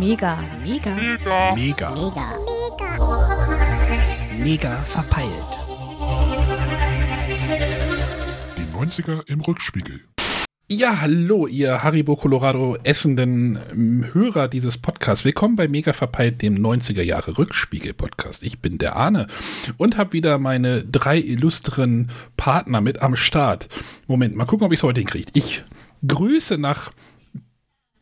Mega. Mega. Mega. Mega. Mega. Mega verpeilt. Die 90er im Rückspiegel. Ja, hallo, ihr Haribo Colorado essenden ähm, Hörer dieses Podcasts. Willkommen bei Mega Verpeilt, dem 90er Jahre Rückspiegel Podcast. Ich bin der Arne und habe wieder meine drei illustren Partner mit am Start. Moment, mal gucken, ob ich es heute hinkriege. Ich grüße nach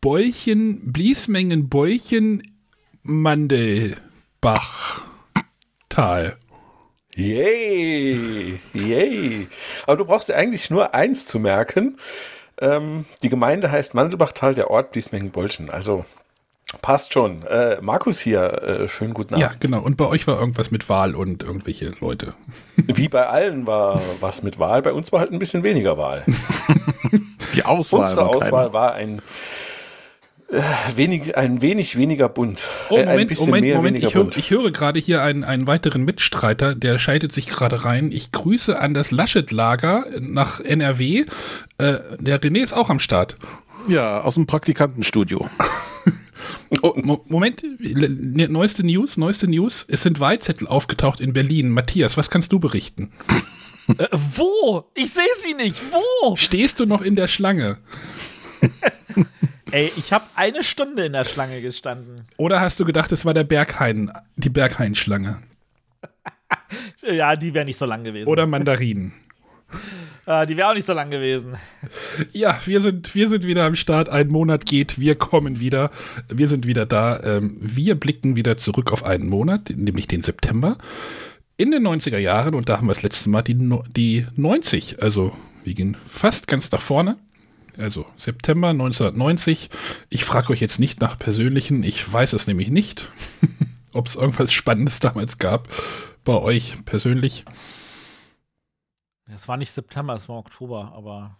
Bäuchen, Bliesmengen, Bäuchen, Mandelbach, Tal. Yay! Yay! Aber du brauchst dir eigentlich nur eins zu merken. Ähm, die Gemeinde heißt Mandelbachtal, der Ort Bliesmengen-Bolschen. Also passt schon. Äh, Markus hier, äh, schönen guten Abend. Ja, genau. Und bei euch war irgendwas mit Wahl und irgendwelche Leute. Wie bei allen war was mit Wahl. Bei uns war halt ein bisschen weniger Wahl. Die Auswahl Unsere war keine. Auswahl war ein, wenig, ein wenig weniger bunt. Oh, Äh, ein Moment, bisschen Moment, mehr, Moment. weniger Ich, hör, bunt. ich höre gerade hier einen, einen weiteren Mitstreiter, der schaltet sich gerade rein. Ich grüße an das Laschet-Lager nach NRW. Äh, der René ist auch am Start. Ja, aus dem Praktikantenstudio. Oh, Mo Moment, ne- neueste News, neueste News. Es sind Wahlzettel aufgetaucht in Berlin. Matthias, was kannst du berichten? Äh, wo? Ich sehe sie nicht. Wo? Stehst du noch in der Schlange? Ey, ich habe eine Stunde in der Schlange gestanden. Oder hast du gedacht, es war der Berghain, die Berghain-Schlange? Ja, die wäre nicht so lang gewesen. Oder Mandarinen? Äh, die wäre auch nicht so lang gewesen. Ja, wir sind, wir sind wieder am Start. Ein Monat geht, wir kommen wieder. Wir sind wieder da. Ähm, wir blicken wieder zurück auf einen Monat, nämlich den September. In den 90er Jahren, und da haben wir das letzte Mal die, die 90, also wir gehen fast ganz nach vorne. Also September 1990. Ich frage euch jetzt nicht nach persönlichen, ich weiß es nämlich nicht, ob es irgendwas Spannendes damals gab bei euch persönlich. Es war nicht September, es war Oktober, aber.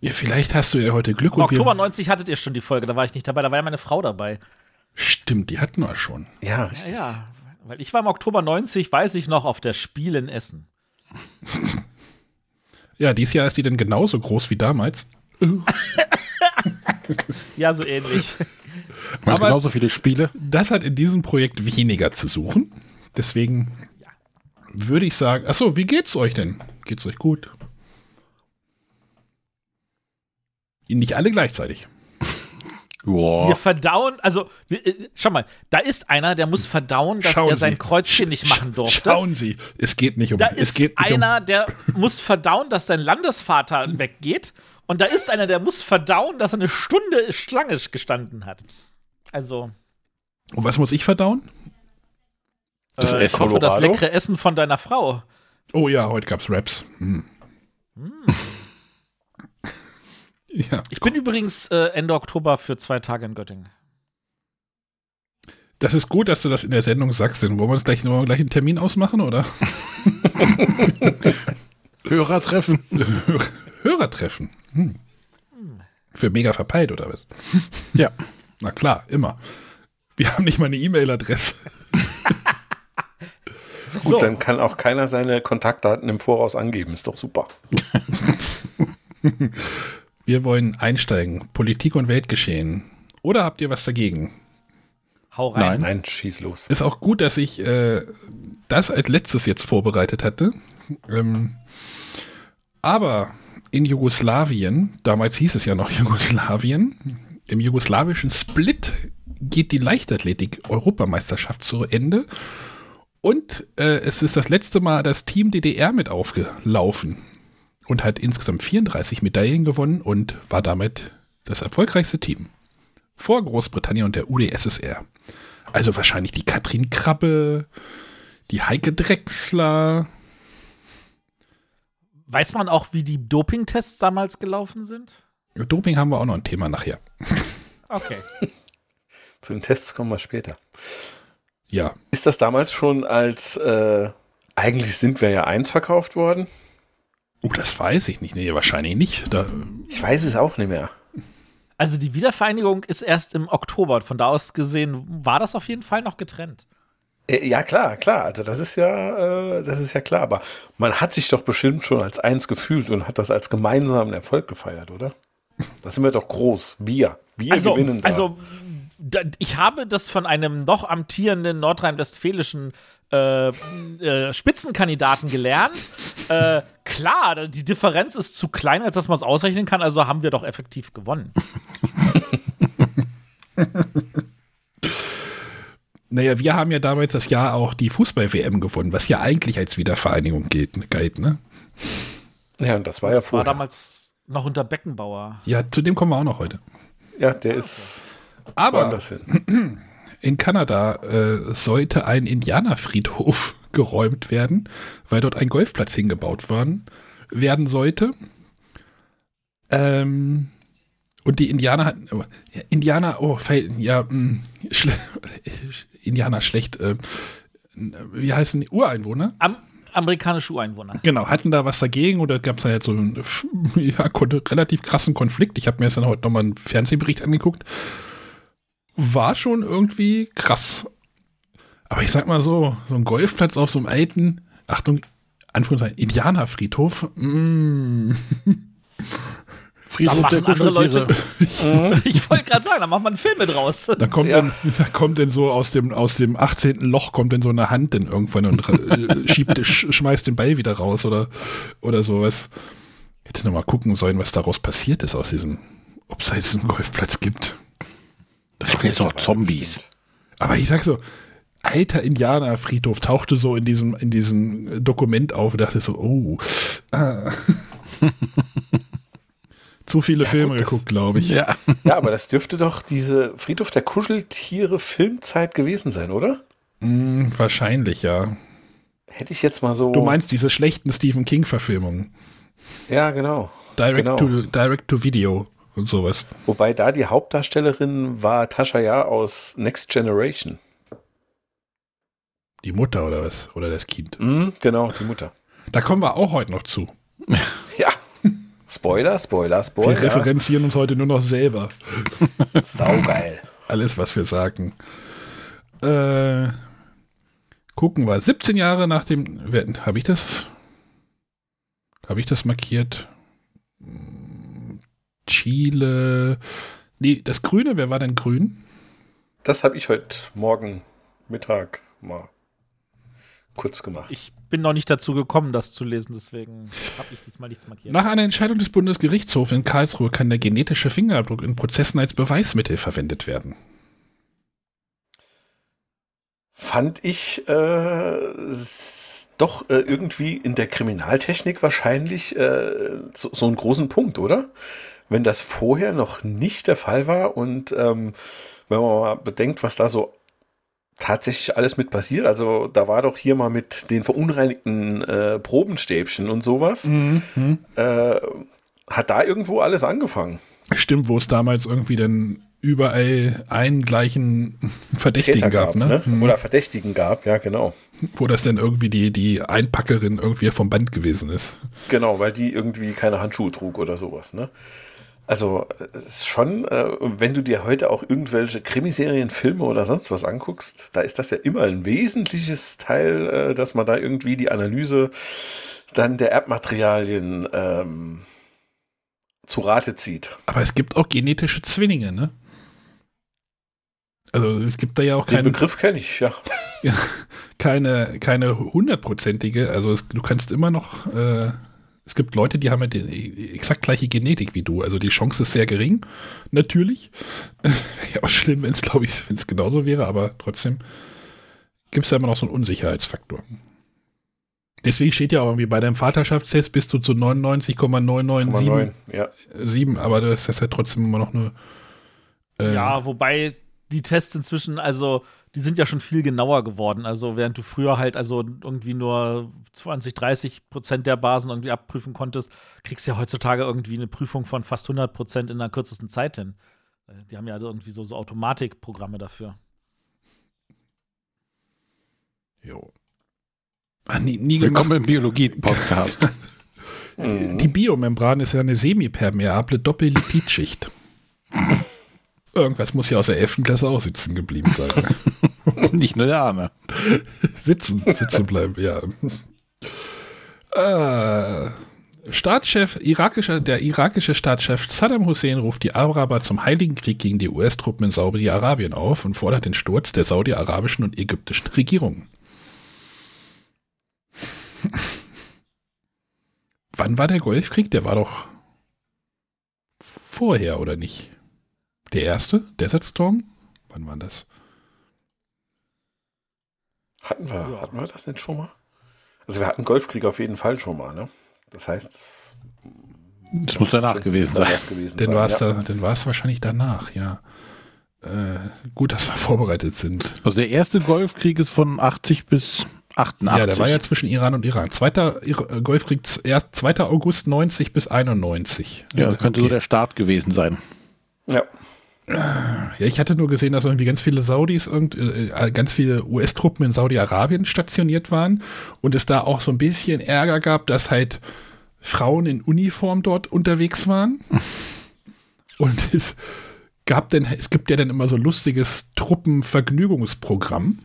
Ja, vielleicht hast du ja heute Glück Im Oktober 90 hattet ihr schon die Folge, da war ich nicht dabei, da war ja meine Frau dabei. Stimmt, die hatten wir schon. Ja, Ja, ja. Weil ich war im Oktober 90, weiß ich noch, auf der Spiel in Essen. Ja, dieses Jahr ist die denn genauso groß wie damals. Ja, so ähnlich. Macht Aber- genauso viele Spiele. Das hat in diesem Projekt weniger zu suchen. Deswegen würde ich sagen, achso, wie geht's euch denn? Geht's euch gut? Nicht alle gleichzeitig. Boah. Wir verdauen, also, wir, äh, schau mal, da ist einer, der muss verdauen, dass Schauen er sein Sie. Kreuzchen nicht machen durfte. Schauen Sie, es geht nicht um. Da es ist geht einer, der muss verdauen, dass sein Landesvater weggeht. Und da ist einer, der muss verdauen, dass er eine Stunde Schlange gestanden hat. Also. Und was muss ich verdauen? Das äh, ich hoffe, das leckere Essen von deiner Frau. Oh ja, heute gab's Raps. Hm. Ja, Ich bin übrigens äh, Ende Oktober für zwei Tage in Göttingen. das ist gut, dass du das in der Sendung sagst. Denn wollen wir uns gleich, wollen wir gleich einen Termin ausmachen, oder? Hörertreffen. Hörertreffen. Hm. Für mega verpeilt, oder was? Ja. Na klar, immer. Wir haben nicht mal eine E-Mail-Adresse. Gut, So. dann kann auch keiner seine Kontaktdaten im Voraus angeben. Ist doch super. Wir wollen einsteigen. Politik und Weltgeschehen. Oder habt ihr was dagegen? Hau rein. Nein. Nein, schieß los. Ist auch gut, dass ich äh, das als letztes jetzt vorbereitet hatte. Ähm, aber in Jugoslawien, damals hieß es ja noch Jugoslawien, im jugoslawischen Split geht die Leichtathletik-Europameisterschaft zu Ende. Und äh, es ist das letzte Mal das Team DDR mit aufgelaufen und hat insgesamt 34 Medaillen gewonnen und war damit das erfolgreichste Team. Vor Großbritannien und der UdSSR. Also wahrscheinlich die Katrin Krabbe, die Heike Drechsler. Weiß man auch, wie die Dopingtests damals gelaufen sind? Doping haben wir auch noch ein Thema nachher. Okay. Zu den Tests kommen wir später. Ja, Ist das damals schon als äh, eigentlich sind wir ja eins verkauft worden? oh, das weiß ich nicht. Nee, wahrscheinlich nicht. Da, Ich weiß es auch nicht mehr. Also die Wiedervereinigung ist erst im Oktober. Von da aus gesehen war das auf jeden Fall noch getrennt. Äh, Ja, klar, klar. Also das ist ja, äh, das ist ja klar. Aber man hat sich doch bestimmt schon als eins gefühlt und hat das als gemeinsamen Erfolg gefeiert, oder? Da sind wir doch groß. Wir. Wir Also, gewinnen da. also da, ich habe das von einem noch amtierenden nordrhein-westfälischen äh, äh, Spitzenkandidaten gelernt. Äh, klar, die Differenz ist zu klein, als dass man es ausrechnen kann, also haben wir doch effektiv gewonnen. Naja, wir haben ja damals das Jahr auch die Fußball-WM gewonnen, was ja eigentlich als Wiedervereinigung gilt, galt, ne? Ja, und das war ja Das war damals noch unter Beckenbauer. Ja, zu dem kommen wir auch noch heute. ja, der ist Aber woanders hin. in Kanada äh, sollte ein Indianerfriedhof geräumt werden, weil dort ein Golfplatz hingebaut worden, werden sollte. Ähm, und die Indianer hatten, oh, ja, Indianer, oh, ja, mh, schle Indianer schlecht, äh, wie heißen die Ureinwohner? Am amerikanische Ureinwohner. Genau, hatten da was dagegen oder gab es da jetzt so einen ja, relativ krassen Konflikt? Ich habe mir jetzt dann heute nochmal einen Fernsehbericht angeguckt. War schon irgendwie krass. Aber ich sag mal so, so ein Golfplatz auf so einem alten, Achtung, Anführungszeichen, Indianerfriedhof, mm, Friedhof Da der machen andere Kuscheltiere. Ich wollte gerade sagen, da macht man einen Film mit raus. da kommt, Ja. dann, da kommt dann so aus dem, aus dem 18. Loch kommt dann so eine Hand dann irgendwann und äh, schiebt, sch, schmeißt den Ball wieder raus oder, oder sowas. Hätte noch mal gucken sollen, was daraus passiert ist aus diesem, ob es da jetzt einen Golfplatz gibt. Da spielen jetzt auch Zombies. Aber ich sag so, alter Indianerfriedhof tauchte so in diesem, in diesem Dokument auf und dachte so, oh, ah. Zu viele Filme gut, das- geguckt, glaube ich. Ja. Ja, aber das dürfte doch diese Friedhof der Kuscheltiere Filmzeit gewesen sein, oder? Hm, wahrscheinlich, ja. Hätte ich jetzt mal so. Du meinst diese schlechten Stephen King-Verfilmungen. Ja, genau. Direct, Genau. to, direct to Video und sowas. Wobei da die Hauptdarstellerin war Tascha Ja aus Next Generation. Die Mutter oder was? Oder das Kind. Mhm, genau, die Mutter. Da kommen wir auch heute noch zu. Ja. Spoiler, Spoiler, Wir Spoiler. referenzieren uns heute nur noch selber. Saugeil. Alles, was wir sagen. Äh, gucken wir. 17 Jahre nach dem. Habe ich das? Habe ich das markiert? Chile. Nee, das Grüne, wer war denn grün? Das habe ich heute Morgen Mittag mal kurz gemacht. Ich bin noch nicht dazu gekommen, das zu lesen, deswegen habe ich diesmal nichts markiert. Nach einer Entscheidung des Bundesgerichtshofs in Karlsruhe kann der genetische Fingerabdruck in Prozessen als Beweismittel verwendet werden. Fand ich äh, doch äh, irgendwie in der Kriminaltechnik wahrscheinlich äh, so, so einen großen Punkt, oder? Wenn das vorher noch nicht der Fall war und ähm, wenn man mal bedenkt, was da so tatsächlich alles mit passiert, also da war doch hier mal mit den verunreinigten äh, Probenstäbchen und sowas, äh, hat da irgendwo alles angefangen. Stimmt, wo es damals irgendwie dann überall einen gleichen Verdächtigen gab, ne? Mhm. Oder Verdächtigen gab, ja, genau. Wo das dann irgendwie die, die Einpackerin irgendwie vom Band gewesen ist. Genau, weil die irgendwie keine Handschuhe trug oder sowas, ne? Also, ist schon, äh, wenn du dir heute auch irgendwelche Krimiserien, Filme oder sonst was anguckst, da ist das ja immer ein wesentliches Teil, äh, dass man da irgendwie die Analyse dann der Erbmaterialien ähm, zu Rate zieht. Aber es gibt auch genetische Zwillinge, ne? Also es gibt da ja auch Den kein, Begriff kenne ich, ja. keine, keine hundertprozentige, also es, du kannst immer noch, äh, es gibt Leute, die haben ja die exakt gleiche Genetik wie du, also die Chance ist sehr gering, natürlich. ja, auch schlimm, wenn es, glaube ich, wenn es genauso wäre, aber trotzdem gibt es da immer noch so einen Unsicherheitsfaktor. Deswegen steht ja auch irgendwie bei deinem Vaterschaftstest bist du zu 99,997 9, ja. aber das ist ja trotzdem immer noch eine. äh, Ja, wobei die Tests inzwischen, also die sind ja schon viel genauer geworden. Also während du früher halt also irgendwie nur 20, 30 Prozent der Basen irgendwie abprüfen konntest, kriegst du ja heutzutage irgendwie eine Prüfung von fast 100 Prozent in der kürzesten Zeit hin. Äh, Die haben ja irgendwie so, so Automatikprogramme dafür. Jo. Ah, nie, nie gemacht. Willkommen im Biologie-Podcast. Mhm. Die Biomembran ist ja eine semipermeable Doppellipidschicht. Irgendwas muss ja aus der 11. Klasse auch sitzen geblieben sein. Nicht nur der Arme. sitzen, sitzen bleiben, ja. Äh, Staatschef, irakischer, der irakische Staatschef Saddam Hussein ruft die Araber zum Heiligen Krieg gegen die US-Truppen in Saudi-Arabien auf und fordert den Sturz der saudi-arabischen und ägyptischen Regierungen. Wann war der Golfkrieg? Der war doch vorher, oder nicht? Der erste? Desert Storm? Wann war das? Hatten wir, hatten wir das denn schon mal? Also wir hatten Golfkrieg auf jeden Fall schon mal, ne? Das heißt, Das muss danach gewesen sein. gewesen Dann war es ja. da, dann war es wahrscheinlich danach, ja. Äh, gut, dass wir vorbereitet sind. Also der erste Golfkrieg ist von 80 bis 88. Ja, der war ja zwischen Iran und Iran. Zweiter äh, Golfkrieg, z- erst 2. August 90 bis 91. ja, das könnte so okay. der Start gewesen sein. Ja. Ja, ich hatte nur gesehen, dass irgendwie ganz viele Saudis und äh, äh, ganz viele US-Truppen in Saudi-Arabien stationiert waren und es da auch so ein bisschen Ärger gab, dass halt Frauen in Uniform dort unterwegs waren. und es gab denn, es gibt ja dann immer so lustiges Truppenvergnügungsprogramm.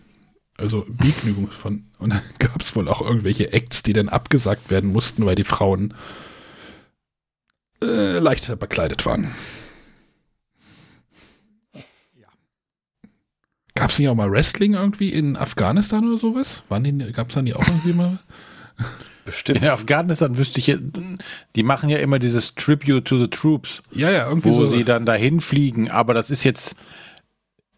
Also Begnügungs von. Und dann gab es wohl auch irgendwelche Acts, die dann abgesagt werden mussten, weil die Frauen äh, leichter bekleidet waren. Gab es nicht auch mal Wrestling irgendwie in Afghanistan oder sowas? Gab es da nicht auch irgendwie mal? Bestimmt. In Afghanistan wüsste ich, ja- die machen ja immer dieses Tribute to the Troops, Ja, ja, irgendwie wo so. sie dann dahin fliegen, aber das ist jetzt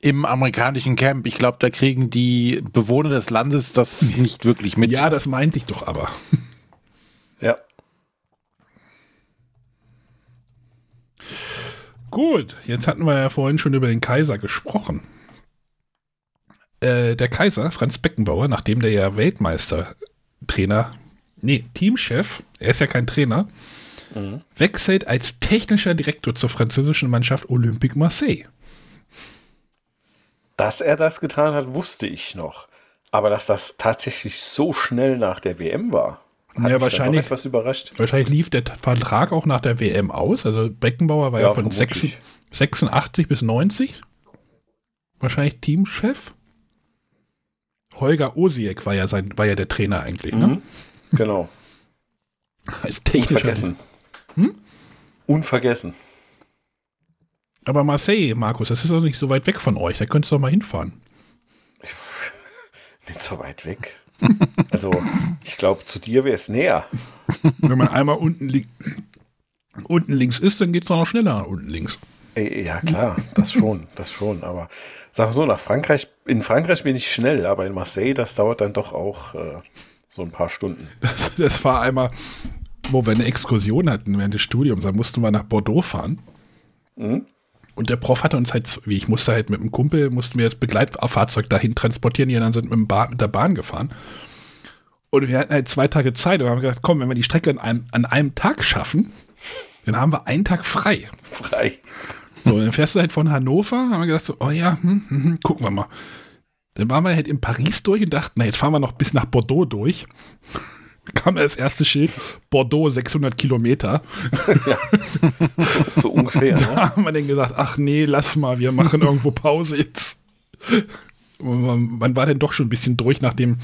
im amerikanischen Camp. Ich glaube, da kriegen die Bewohner des Landes das nicht wirklich mit. ja, das meinte ich doch aber. Ja. Gut, jetzt hatten wir ja vorhin schon über den Kaiser gesprochen. Äh, der Kaiser, Franz Beckenbauer, nachdem der ja Weltmeister-Trainer, nee, Teamchef, er ist ja kein Trainer, Mhm. wechselt als technischer Direktor zur französischen Mannschaft Olympique Marseille. Dass er das getan hat, wusste ich noch. Aber dass das tatsächlich so schnell nach der WM war, hat Ja, wahrscheinlich- etwas überrascht. Wahrscheinlich lief der Vertrag auch nach der WM aus. Also Beckenbauer war ja, Ja, von vermutlich. 86 86 bis 90. Wahrscheinlich Teamchef. Holger Osiek war ja, sein, war ja der Trainer eigentlich. Ne? Mhm. Genau. Als technischer. Unvergessen. Hm? Unvergessen. Aber Marseille, Markus, das ist doch nicht so weit weg von euch. Da könntest du doch mal hinfahren. Nicht so weit weg. Also, ich glaube, zu dir wäre es näher. Wenn man einmal unten, li unten links ist, dann geht es noch schneller unten links. Ey, Ja, klar, das schon, das schon. Aber sag so, nach Frankreich, in Frankreich bin ich schnell, aber in Marseille, das dauert dann doch auch äh, so ein paar Stunden. Das, das war einmal, wo wir eine Exkursion hatten während des Studiums. Da mussten wir nach Bordeaux fahren. Mhm. Und der Prof hatte uns halt, wie ich musste halt mit einem Kumpel, mussten wir das Begleitfahrzeug dahin transportieren, die anderen sind mit, dem Ba- mit der Bahn gefahren. Und wir hatten halt zwei Tage Zeit und haben gesagt, komm, wenn wir die Strecke an einem, an einem Tag schaffen, dann haben wir einen Tag frei. Frei. So, dann fährst du halt von Hannover, haben wir gesagt, so, oh ja, hm, hm, hm, gucken wir mal. Dann waren wir halt in Paris durch und dachten, na, jetzt fahren wir noch bis nach Bordeaux durch. Kam das erste Schild, Bordeaux 600 Kilometer. So ungefähr. Ne? Da haben wir dann gesagt, ach nee, lass mal, wir machen irgendwo Pause jetzt. Man war dann doch schon ein bisschen durch, nachdem,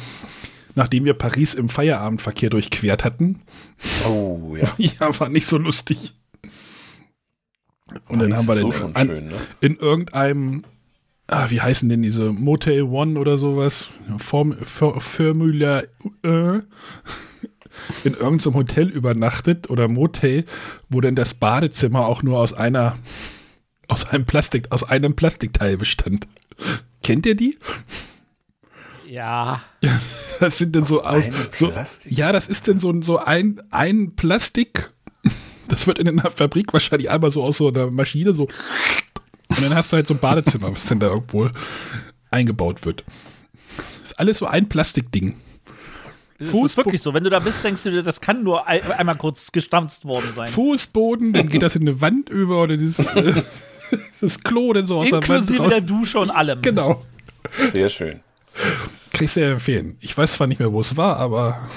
nachdem wir Paris im Feierabendverkehr durchquert hatten. Oh, ja. Ja, war nicht so lustig. Und dann haben wir dann so schon an, schön, ne? in irgendeinem, ah, wie heißen denn diese Motel One oder sowas? Form, Für, Formula äh, in irgendeinem Hotel übernachtet oder Motel, wo dann das Badezimmer auch nur aus einer aus einem Plastik, aus einem Plastikteil bestand. Kennt ihr die? Ja. Das sind denn so aus. So, Plastik? ja, das ist denn so, so ein, ein Plastik. Das wird in einer Fabrik wahrscheinlich einmal so aus so einer Maschine so. Und dann hast du halt so ein Badezimmer, was dann da irgendwo eingebaut wird. Das ist alles so ein Plastikding. Das Fußbo- ist wirklich so. Wenn du da bist, denkst du dir, das kann nur ein, einmal kurz gestanzt worden sein. Fußboden, dann geht das in eine Wand über oder dieses, äh, das Klo dann so aus der Wand Inklusive der Dusche und allem. Genau. Sehr schön. Kann ich sehr empfehlen. Ich weiß zwar nicht mehr, wo es war, aber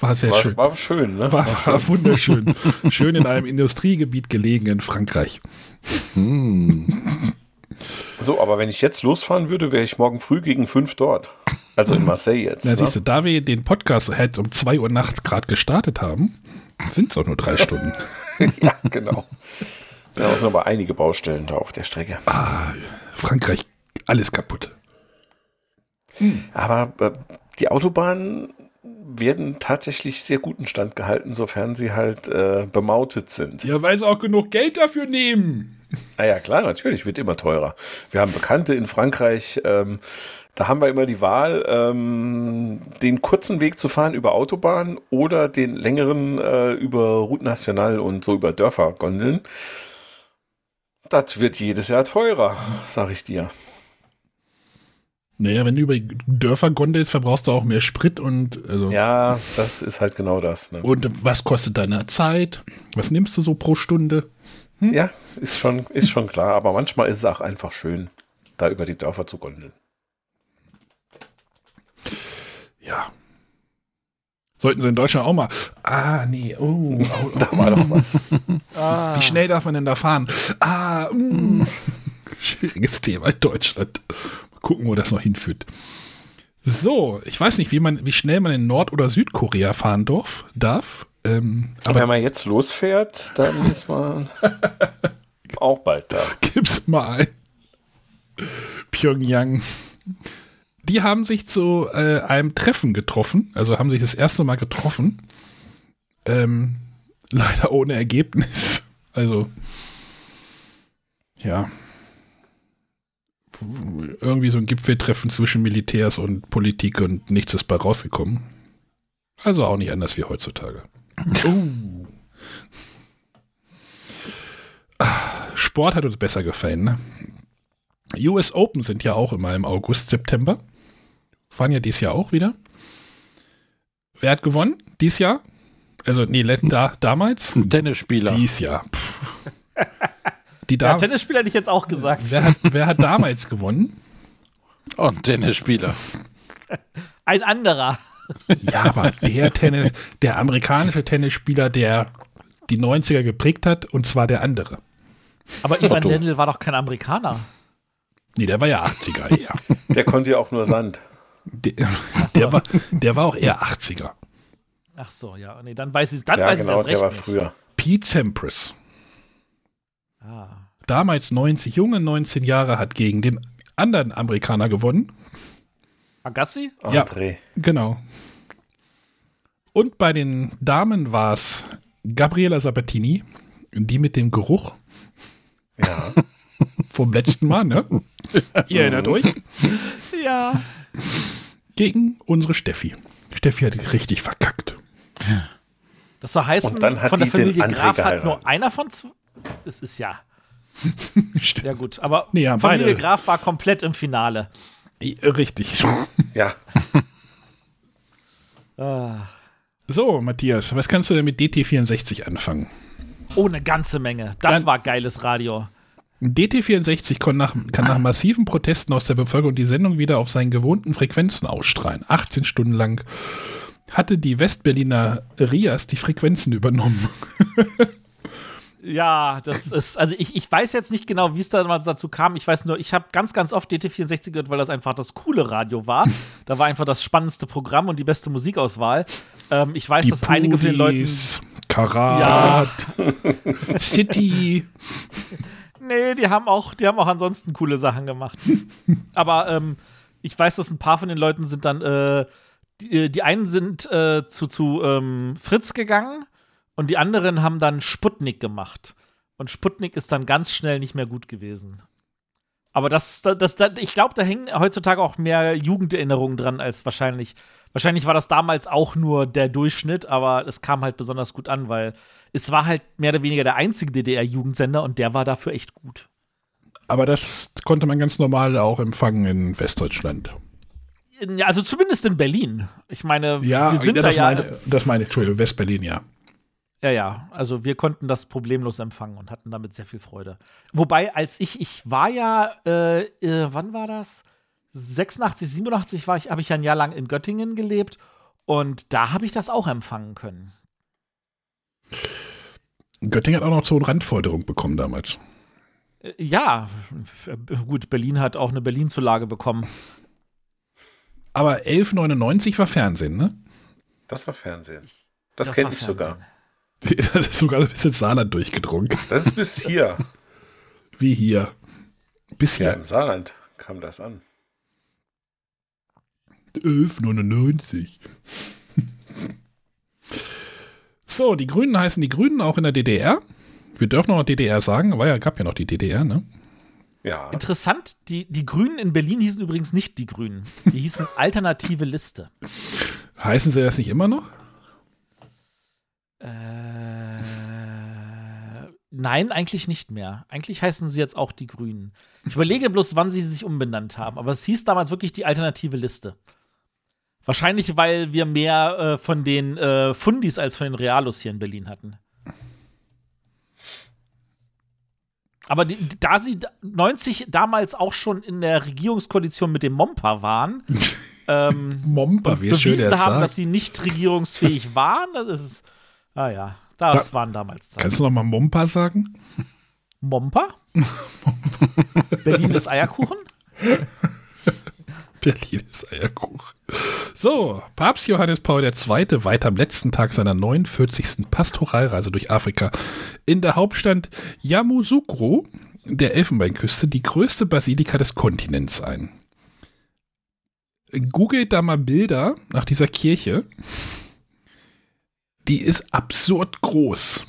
war sehr War, schön. war schön, ne? War, war wunderschön. Schön in einem Industriegebiet gelegen in Frankreich. So, aber wenn ich jetzt losfahren würde, wäre ich morgen früh gegen fünf dort. Also in Marseille jetzt. Na, ne? siehst du, da wir den Podcast halt um 2 Uhr nachts gerade gestartet haben, Sind es auch nur drei Stunden. ja, genau. Ja, es sind aber einige Baustellen da auf der Strecke. Ah, Frankreich, alles kaputt. Aber äh, die Autobahnen werden tatsächlich sehr guten Stand gehalten, sofern sie halt äh, bemautet sind. Ja, weil sie auch genug Geld dafür nehmen. Ah ja, klar, natürlich, wird immer teurer. Wir haben Bekannte in Frankreich, ähm, da haben wir immer die Wahl, ähm, den kurzen Weg zu fahren über Autobahn oder den längeren äh, über Route Nationale und so über Dörfer gondeln. Das wird jedes Jahr teurer, sag ich dir. Naja, wenn du über Dörfer gondelst, verbrauchst du auch mehr Sprit und also. Ja, das ist halt genau das. Ne? Und was kostet deine Zeit? Was nimmst du so pro Stunde? Ja, ist schon, ist schon klar, aber manchmal ist es auch einfach schön, da über die Dörfer zu gondeln. Ja. Sollten sie in Deutschland auch mal. Ah, nee, oh, oh, Da war doch was. Ah. Wie schnell darf man denn da fahren? Ah, mm. schwieriges Thema in Deutschland. Gucken, wo das noch hinführt. So, ich weiß nicht, wie, man, wie schnell man in Nord- oder Südkorea fahren darf. darf. Ähm, Aber aber wenn man jetzt losfährt, dann ist man auch bald da. gib's mal ein. Pyongyang. Die haben sich zu äh, einem Treffen getroffen, also haben sich das erste Mal getroffen. Ähm, leider ohne Ergebnis. Also, ja. Irgendwie so ein Gipfeltreffen zwischen Militärs und Politik und nichts ist bei rausgekommen. Also auch nicht anders wie heutzutage. Ah, Sport hat uns besser gefallen, ne? US Open sind ja auch immer im August, September. Fahren ja dieses Jahr auch wieder. Wer hat gewonnen? Dies Jahr? Also, nee, da, damals? Ein Tennisspieler. Dies Jahr. Die Ja, Tennisspieler hätte ich jetzt auch gesagt. wer, hat, wer hat damals gewonnen? Oh, ein Tennisspieler. Ein anderer. Ja, aber der Tennis, der amerikanische Tennisspieler, der die 90er geprägt hat, und zwar der andere. Aber Ivan Otto. Lendl war doch kein Amerikaner. Nee, der war ja 80er, ja. Der konnte ja auch nur Sand. Der, so. der, war, der war auch eher 80er. Ach so, ja. Nee, dann weiß ich es dann Ja, weiß ich genau, erst der recht war nicht. früher. Pete Sampras, Ah. damals 90, junge 19 Jahre, hat gegen den anderen Amerikaner gewonnen. Agassi? Ja. André. Genau. Und bei den Damen war es Gabriela Sabatini, die mit dem Geruch Ja. vom letzten Mal, ne? Ihr erinnert euch? Ja. Gegen unsere Steffi. Steffi hat richtig verkackt. Das soll heißen, Und dann hat von der Familie Graf hat nur einer von zwei. Das ist ja. Ja, gut. Aber Nee, ja, Familie beide. Graf war komplett im Finale. Richtig. Ja. Ah. So, Matthias, was kannst du denn mit DT64 anfangen? Oh, eine ganze Menge. Das Dann- war geiles Radio. DT64 kann nach, kann nach massiven Protesten aus der Bevölkerung die Sendung wieder auf seinen gewohnten Frequenzen ausstrahlen. 18 Stunden lang hatte die Westberliner Rias die Frequenzen übernommen. Ja, das ist, also ich, ich weiß jetzt nicht genau, wie es damals dazu kam. Ich weiß nur, ich habe ganz, ganz oft DT64 gehört, weil das einfach das coole Radio war. Da war einfach das spannendste Programm und die beste Musikauswahl. Ähm, ich weiß, Die dass einige von den Leuten. Pudis, Karat, City. Nee, die haben auch, die haben auch ansonsten coole Sachen gemacht. Aber ähm, ich weiß, dass ein paar von den Leuten sind dann, äh, die, die einen sind äh, zu, zu ähm, Fritz gegangen und die anderen haben dann Sputnik gemacht. Und Sputnik ist dann ganz schnell nicht mehr gut gewesen. Aber das, das, das ich glaube, da hängen heutzutage auch mehr Jugenderinnerungen dran als wahrscheinlich. Wahrscheinlich war das damals auch nur der Durchschnitt, aber es kam halt besonders gut an, weil es war halt mehr oder weniger der einzige DDR-Jugendsender und der war dafür echt gut. Aber das konnte man ganz normal auch empfangen in Westdeutschland. Ja, also zumindest in Berlin. Ich meine, Ja, wir sind ja, da ja. meine, das meine ich, Entschuldigung, Westberlin, ja. Ja, ja, also wir konnten das problemlos empfangen und hatten damit sehr viel Freude. Wobei, als ich, ich war ja, äh, äh, wann war das? 86, 87 war ich, habe ich ja ein Jahr lang in Göttingen gelebt und da habe ich das auch empfangen können. Göttingen hat auch noch so eine Randforderung bekommen damals. Äh, ja, äh, gut, Berlin hat auch eine Berlin-Zulage bekommen. Aber 11,99 war Fernsehen, ne? Das war Fernsehen. Das, war kenne ich sogar. Das ist sogar bis ins Saarland durchgedrungen. Das ist bis hier. Wie hier. Bis Ja, hier. im Saarland kam das an. 11,99. so, die Grünen heißen die Grünen auch in der DDR. Wir dürfen noch DDR sagen, aber ja, gab ja noch die DDR, ne? Ja. Interessant, die, die Grünen in Berlin hießen übrigens nicht die Grünen. Die hießen Alternative Liste. Heißen sie das nicht immer noch? Äh, nein, eigentlich nicht mehr. Eigentlich heißen sie jetzt auch die Grünen. Ich überlege bloß, wann sie sich umbenannt haben. Aber es hieß damals wirklich die Alternative Liste. Wahrscheinlich, weil wir mehr äh, von den äh, Fundis als von den Realos hier in Berlin hatten. Aber die, da sie da- 90 damals auch schon in der Regierungskoalition mit dem Mompa waren, ähm, und wie schön bewiesen der haben, sagt. dass sie nicht regierungsfähig waren, das ist, ah ja, das Da- waren damals Zeiten. Kannst du noch mal Mompa sagen? Mompa? Berlin ist Eierkuchen? Berlin ist Eierkuchen. So, Papst Johannes Paul II. weiht am letzten Tag seiner 49. Pastoralreise durch Afrika in der Hauptstadt Yamoussoukro der Elfenbeinküste die größte Basilika des Kontinents ein. Googelt da mal Bilder nach dieser Kirche. Die ist absurd groß.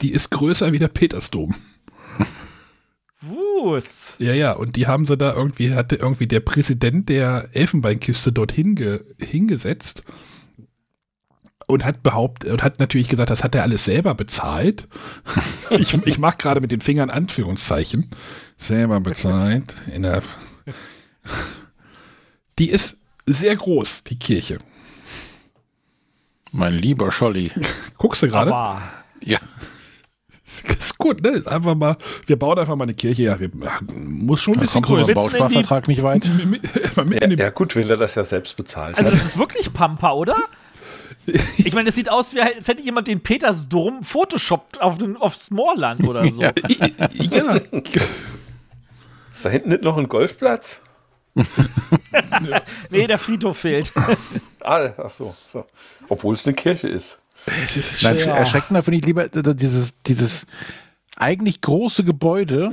Die ist größer wie der Petersdom. Wus. Ja, ja, und die haben sie da irgendwie, hatte irgendwie der Präsident der Elfenbeinküste dorthin ge, hingesetzt und hat behauptet, und hat natürlich gesagt, das hat er alles selber bezahlt. ich, ich mache gerade mit den Fingern Anführungszeichen. Selber bezahlt. In der die ist sehr groß, die Kirche. Mein lieber Scholli. Guckst du gerade? Ja. Ist gut, ne? Ist einfach mal, wir bauen einfach mal eine Kirche. Ja, wir, muss schon ein Da bisschen kommt unser größer. Bausparvertrag nicht weit. Ja, ja, gut, wenn er das ja selbst bezahlt also das ist wirklich Pampa, oder? Ich meine, das sieht aus, wie als hätte jemand den Petersdom photoshoppt auf den, aufs Moorland oder so. Ja. ja, Ist da hinten nicht noch ein Golfplatz? Nee, der Friedhof fehlt. Ah, ach so, so. Obwohl es eine Kirche ist. es ist Nein, Ja. erschreckender finde ich lieber äh, dieses, dieses eigentlich große Gebäude,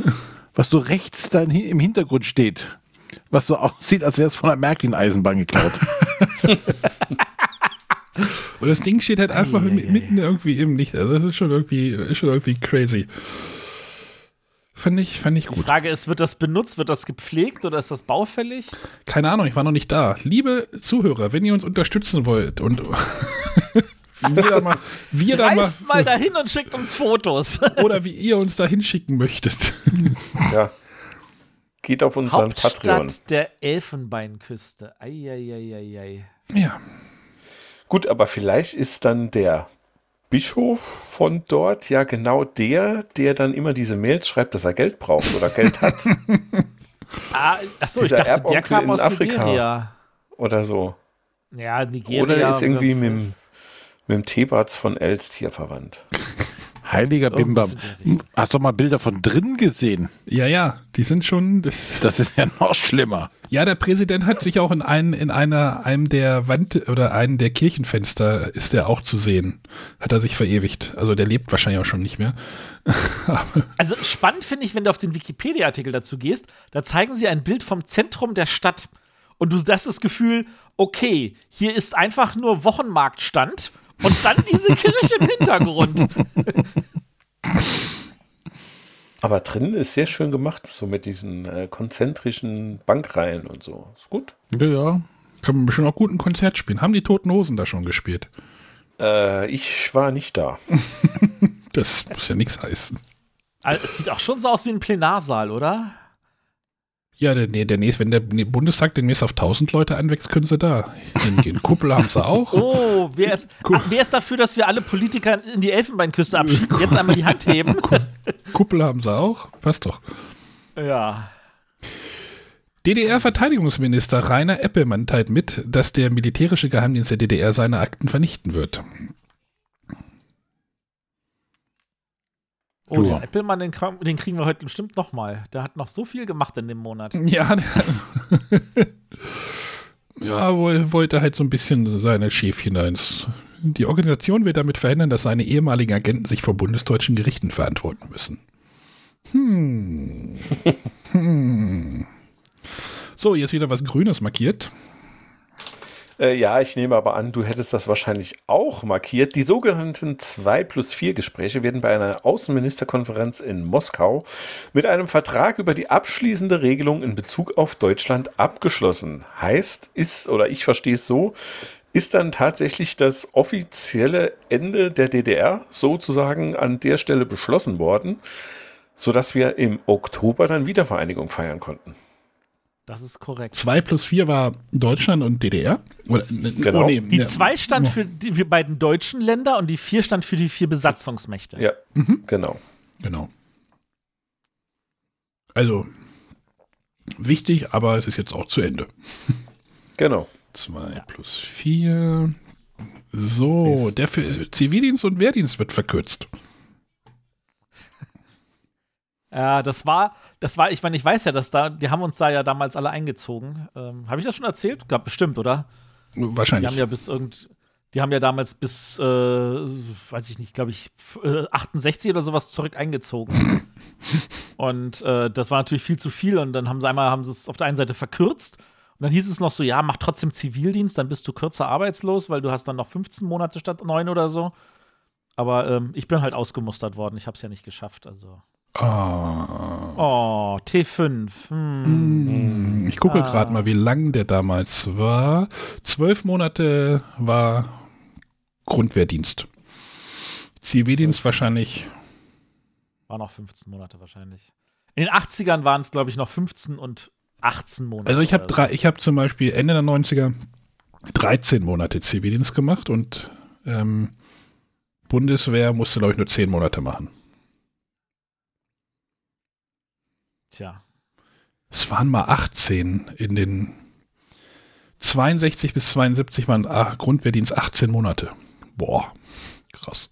was so rechts da hi- im Hintergrund steht. Was so aussieht, als wäre es von der Märklin-Eisenbahn geklaut. Und das Ding steht halt einfach mitten irgendwie im Licht. Also das ist schon irgendwie, ist schon irgendwie crazy. Fand ich, fand ich Die gut. Frage ist, wird das benutzt, wird das gepflegt oder ist das baufällig? Keine Ahnung, ich war noch nicht da. Liebe Zuhörer, wenn ihr uns unterstützen wollt und wir da mal, wir da mal, Reist mal dahin und schickt uns Fotos. oder wie ihr uns da hinschicken möchtet. Ja. Geht auf unseren Patreon. Hauptstadt der Elfenbeinküste. Eieieiei. Ja. Gut, aber vielleicht ist dann der Bischof von dort ja genau der, der dann immer diese Mails schreibt, dass er Geld braucht oder Geld hat Ah, achso, ich Dieser dachte, der Erbonkel kam in aus Afrika. Nigeria. oder so. Ja, Nigeria. Oder er ist irgendwie mit dem, mit dem Thebats von Elstier verwandt. Heiliger der Richtung. Hast du mal Bilder von drin gesehen? Ja, ja, die sind schon. Das, Das ist ja noch schlimmer. ja, der Präsident hat sich auch in, einen, in einer, einem der Wand oder einem der Kirchenfenster ist er auch zu sehen. Hat er sich verewigt. Also der lebt wahrscheinlich auch schon nicht mehr. Also spannend finde ich, wenn du auf den Wikipedia-Artikel dazu gehst, da zeigen sie ein Bild vom Zentrum der Stadt. Und du hast das Gefühl, okay, hier ist einfach nur Wochenmarktstand und dann diese Kirche im Hintergrund. Aber drinnen ist sehr schön gemacht, so mit diesen äh, konzentrischen Bankreihen und so. Ist gut. Ja, ja. kann man bestimmt auch gut ein Konzert spielen. Haben die Toten Hosen da schon gespielt? Äh, ich war nicht da. Das muss ja nichts heißen. Also, es sieht auch schon so aus wie ein Plenarsaal, oder? Ja, der, der, der nächste, wenn der Bundestag demnächst auf 1000 Leute anwächst, können sie da hingehen. Kuppel haben sie auch. Oh, wer ist, ah, wer ist dafür, dass wir alle Politiker in die Elfenbeinküste abschieben? Jetzt einmal die Hand heben. Kuppel haben sie auch. Passt doch. ja. DDR-Verteidigungsminister Rainer Eppelmann teilt mit, dass der militärische Geheimdienst der DDR seine Akten vernichten wird. Oh, den Applemann, den, den kriegen wir heute bestimmt noch mal. Der hat noch so viel gemacht in dem Monat. Ja, der, ja, wohl wollte halt so ein bisschen seine Schäfchen da ins, Die Organisation will damit verhindern, dass seine ehemaligen Agenten sich vor bundesdeutschen Gerichten verantworten müssen. Hm. hm. So, jetzt wieder was Grünes markiert. Äh, ja, ich nehme aber an, du hättest das wahrscheinlich auch markiert. Die sogenannten 2 plus 4 Gespräche werden bei einer Außenministerkonferenz in Moskau mit einem Vertrag über die abschließende Regelung in Bezug auf Deutschland abgeschlossen. Heißt, ist, oder ich verstehe es so, ist dann tatsächlich das offizielle Ende der DDR sozusagen an der Stelle beschlossen worden, sodass wir im Oktober dann Wiedervereinigung feiern konnten. Das ist korrekt. 2 plus 4 war Deutschland und DDR. Oder, genau. Oh, nee, die 2 stand für die beiden deutschen Länder und die 4 stand für die vier Besatzungsmächte. Ja, mhm. genau. Genau. Also, wichtig, aber es ist jetzt auch zu Ende. Genau. 2 ja. plus 4. So, der für Zivildienst und Wehrdienst wird verkürzt. Ja, das war, das war, ich meine, ich weiß ja, dass da, die haben uns da ja damals alle eingezogen. Ähm, Habe ich das schon erzählt? Gab bestimmt, oder? Wahrscheinlich. Die haben ja bis irgend, die haben ja damals bis, äh, weiß ich nicht, glaube ich, 68 oder sowas zurück eingezogen. und äh, das war natürlich viel zu viel. Und dann haben sie einmal, haben sie es auf der einen Seite verkürzt. Und dann hieß es noch so, ja, mach trotzdem Zivildienst, dann bist du kürzer arbeitslos, weil du hast dann noch 15 Monate statt 9 oder so. Aber ähm, ich bin halt ausgemustert worden. Ich habe es ja nicht geschafft. Also Oh, oh T5. Hm. Ich gucke ah. gerade mal, wie lang der damals war. Zwölf Monate war Grundwehrdienst. Zivildienst wahrscheinlich. War noch 15 Monate wahrscheinlich. In den 80ern waren es, glaube ich, noch 15 und 18 Monate. Also ich habe drei, ich habe zum Beispiel Ende der 90er 13 Monate Zivildienst gemacht und ähm, Bundeswehr musste, glaube ich, nur 10 Monate machen. Tja. Es waren mal 18 in den 62 bis 72 waren ah, Grundwehrdienst 18 Monate. Boah, krass.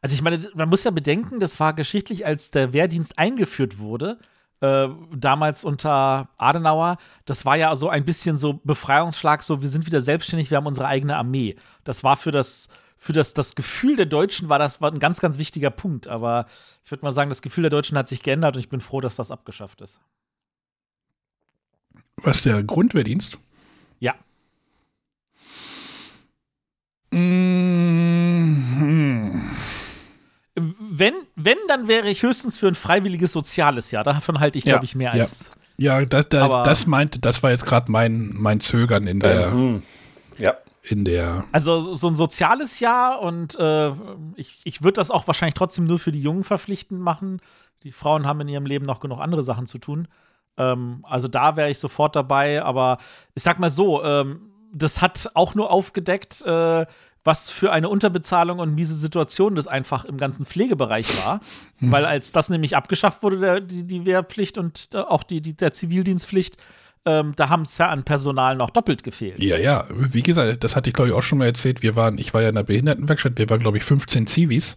Also ich meine, man muss ja bedenken, das war geschichtlich, als der Wehrdienst eingeführt wurde, äh, damals unter Adenauer, das war ja so ein bisschen so Befreiungsschlag, so wir sind wieder selbstständig, wir haben unsere eigene Armee. Das war für das für das, das Gefühl der Deutschen war das war ein ganz, ganz wichtiger Punkt. Aber ich würde mal sagen, das Gefühl der Deutschen hat sich geändert und ich bin froh, dass das abgeschafft ist. Was der Grundwehrdienst? Ja. Mhm. Wenn, wenn, dann wäre ich höchstens für ein freiwilliges soziales Jahr. Davon halte ich, glaube ja, ich, mehr als. Ja, ja das, da, das meinte, das war jetzt gerade mein, mein Zögern in der. Ja in der. Also so ein soziales Jahr und äh, ich, ich würde das auch wahrscheinlich trotzdem nur für die Jungen verpflichtend machen. Die Frauen haben in ihrem Leben noch genug andere Sachen zu tun. Ähm, also da wäre ich sofort dabei, aber ich sag mal so, ähm, das hat auch nur aufgedeckt, äh, was für eine Unterbezahlung und miese Situation das einfach im ganzen Pflegebereich war. Hm. Weil als das nämlich abgeschafft wurde, der, die, die Wehrpflicht und äh, auch die, die, der Zivildienstpflicht, ähm, da haben es ja an Personal noch doppelt gefehlt. Ja, ja, wie gesagt, das hatte ich glaube ich auch schon mal erzählt. Wir waren, ich war ja in der Behindertenwerkstatt, wir waren glaube ich 15 Zivis.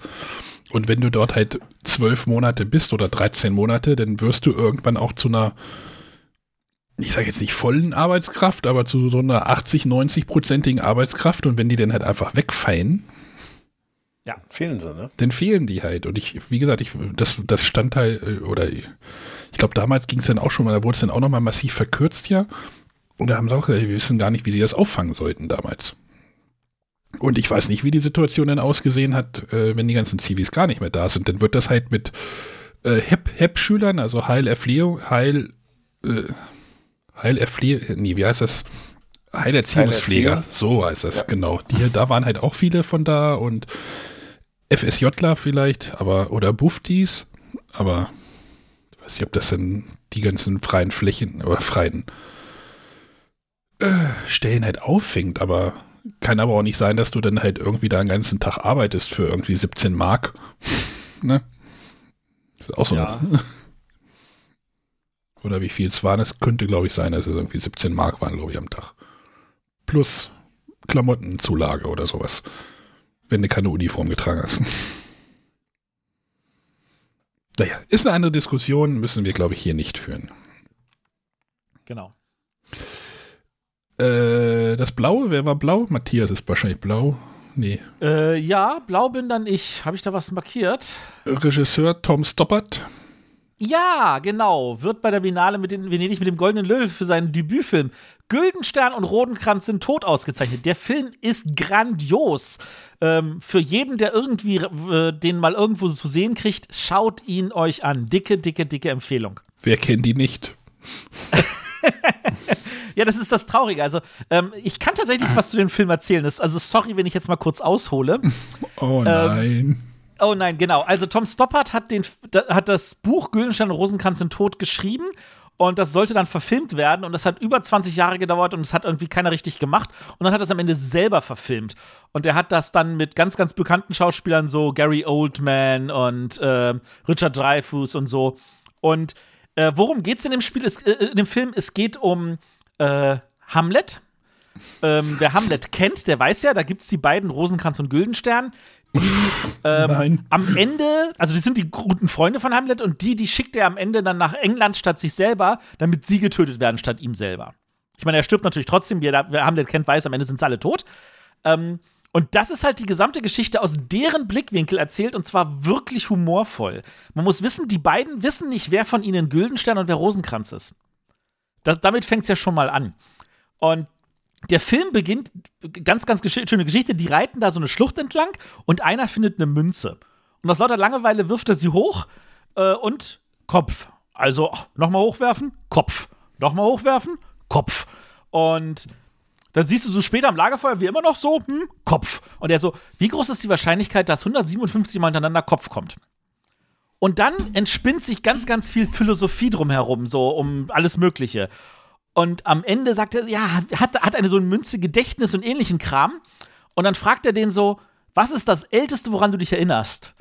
Und wenn du dort halt zwölf Monate bist oder 13 Monate, dann wirst du irgendwann auch zu einer, ich sage jetzt nicht vollen Arbeitskraft, aber zu so einer 80, 90-prozentigen Arbeitskraft. Und wenn die dann halt einfach wegfallen, ja, fehlen sie, ne? Dann fehlen die halt. Und ich, wie gesagt, ich, das, das stand halt, äh, oder ich glaube, damals ging es dann auch schon mal, da wurde es dann auch nochmal massiv verkürzt ja. Und da haben sie auch gesagt, wir wissen gar nicht, wie sie das auffangen sollten damals. Und ich weiß nicht, wie die Situation dann ausgesehen hat, äh, wenn die ganzen Zivis gar nicht mehr da sind. Dann wird das halt mit äh, HEP-Schülern, also Heilerflehung, Heil, äh, Heilerflehung, nee, wie heißt das? Heilerziehungspfleger, so heißt das, ja. genau. Die, da waren halt auch viele von da und FSJler vielleicht, aber, oder Buftis, aber weiß nicht, ob das denn die ganzen freien Flächen oder freien äh, Stellen halt auffängt, aber kann aber auch nicht sein, dass du dann halt irgendwie da einen ganzen Tag arbeitest für irgendwie 17 Mark. ne? Ist auch so. Ja. Oder wie viel es waren, es könnte, glaube ich, sein, dass es irgendwie 17 Mark waren, glaube ich, am Tag. Plus Klamottenzulage oder sowas. Wenn du keine Uniform getragen hast. Naja, ist eine andere Diskussion, müssen wir, glaube ich, hier nicht führen. Genau. Äh, das Blaue, wer war blau? Matthias ist wahrscheinlich blau. Nee. Äh, ja, blau bin dann ich. Habe ich da was markiert? Regisseur Tom Stoppard. Ja, genau. Wird bei der Biennale mit den Venedig mit dem Goldenen Löwe für seinen Debütfilm Güldenstern und Rodenkranz sind tot ausgezeichnet. Der Film ist grandios. Ähm, für jeden, der irgendwie äh, den mal irgendwo zu sehen kriegt, schaut ihn euch an. Dicke, dicke, dicke Empfehlung. Wer kennt die nicht? Ja, das ist das Traurige. Also, ähm, ich kann tatsächlich was zu dem Film erzählen. Das, also, sorry, wenn ich jetzt mal kurz aushole. Oh nein. Oh nein, genau. Also, Tom Stoppard hat, den, hat das Buch Güldenstein und Rosenkranz sind tot geschrieben. Und das sollte dann verfilmt werden. Und das hat über 20 Jahre gedauert und es hat irgendwie keiner richtig gemacht. Und dann hat es am Ende selber verfilmt. Und er hat das dann mit ganz, ganz bekannten Schauspielern, so Gary Oldman und äh, Richard Dreyfuss und so. Und äh, worum geht es in dem Spiel? Es, äh, in dem Film? Es geht um äh, Hamlet. Ähm, wer Hamlet kennt, der weiß ja, da gibt es die beiden Rosenkranz und Güldenstern, die ähm, am Ende, also die sind die guten Freunde von Hamlet und die, die schickt er am Ende dann nach England statt sich selber, damit sie getötet werden statt ihm selber. Ich meine, er stirbt natürlich trotzdem, wer, wer Hamlet kennt, weiß, am Ende sind sie alle tot. Ähm, und das ist halt die gesamte Geschichte aus deren Blickwinkel erzählt und zwar wirklich humorvoll. Man muss wissen, die beiden wissen nicht, wer von ihnen Güldenstern und wer Rosenkranz ist. Das, damit fängt es ja schon mal an. Und der Film beginnt, ganz, ganz gesch schöne Geschichte, die reiten da so eine Schlucht entlang und einer findet eine Münze. Und aus lauter Langeweile wirft er sie hoch äh, und Kopf. Also nochmal hochwerfen, Kopf. Nochmal hochwerfen, Kopf. Und dann siehst du so später am Lagerfeuer wie immer noch so, hm, Kopf. Und er so, wie groß ist die Wahrscheinlichkeit, dass 157 Mal hintereinander Kopf kommt? Und dann entspinnt sich ganz, ganz viel Philosophie drumherum, so um alles Mögliche. Und am Ende sagt er, ja, hat, hat eine so ein Münze Gedächtnis und ähnlichen Kram. Und dann fragt er den so, was ist das Älteste, woran du dich erinnerst?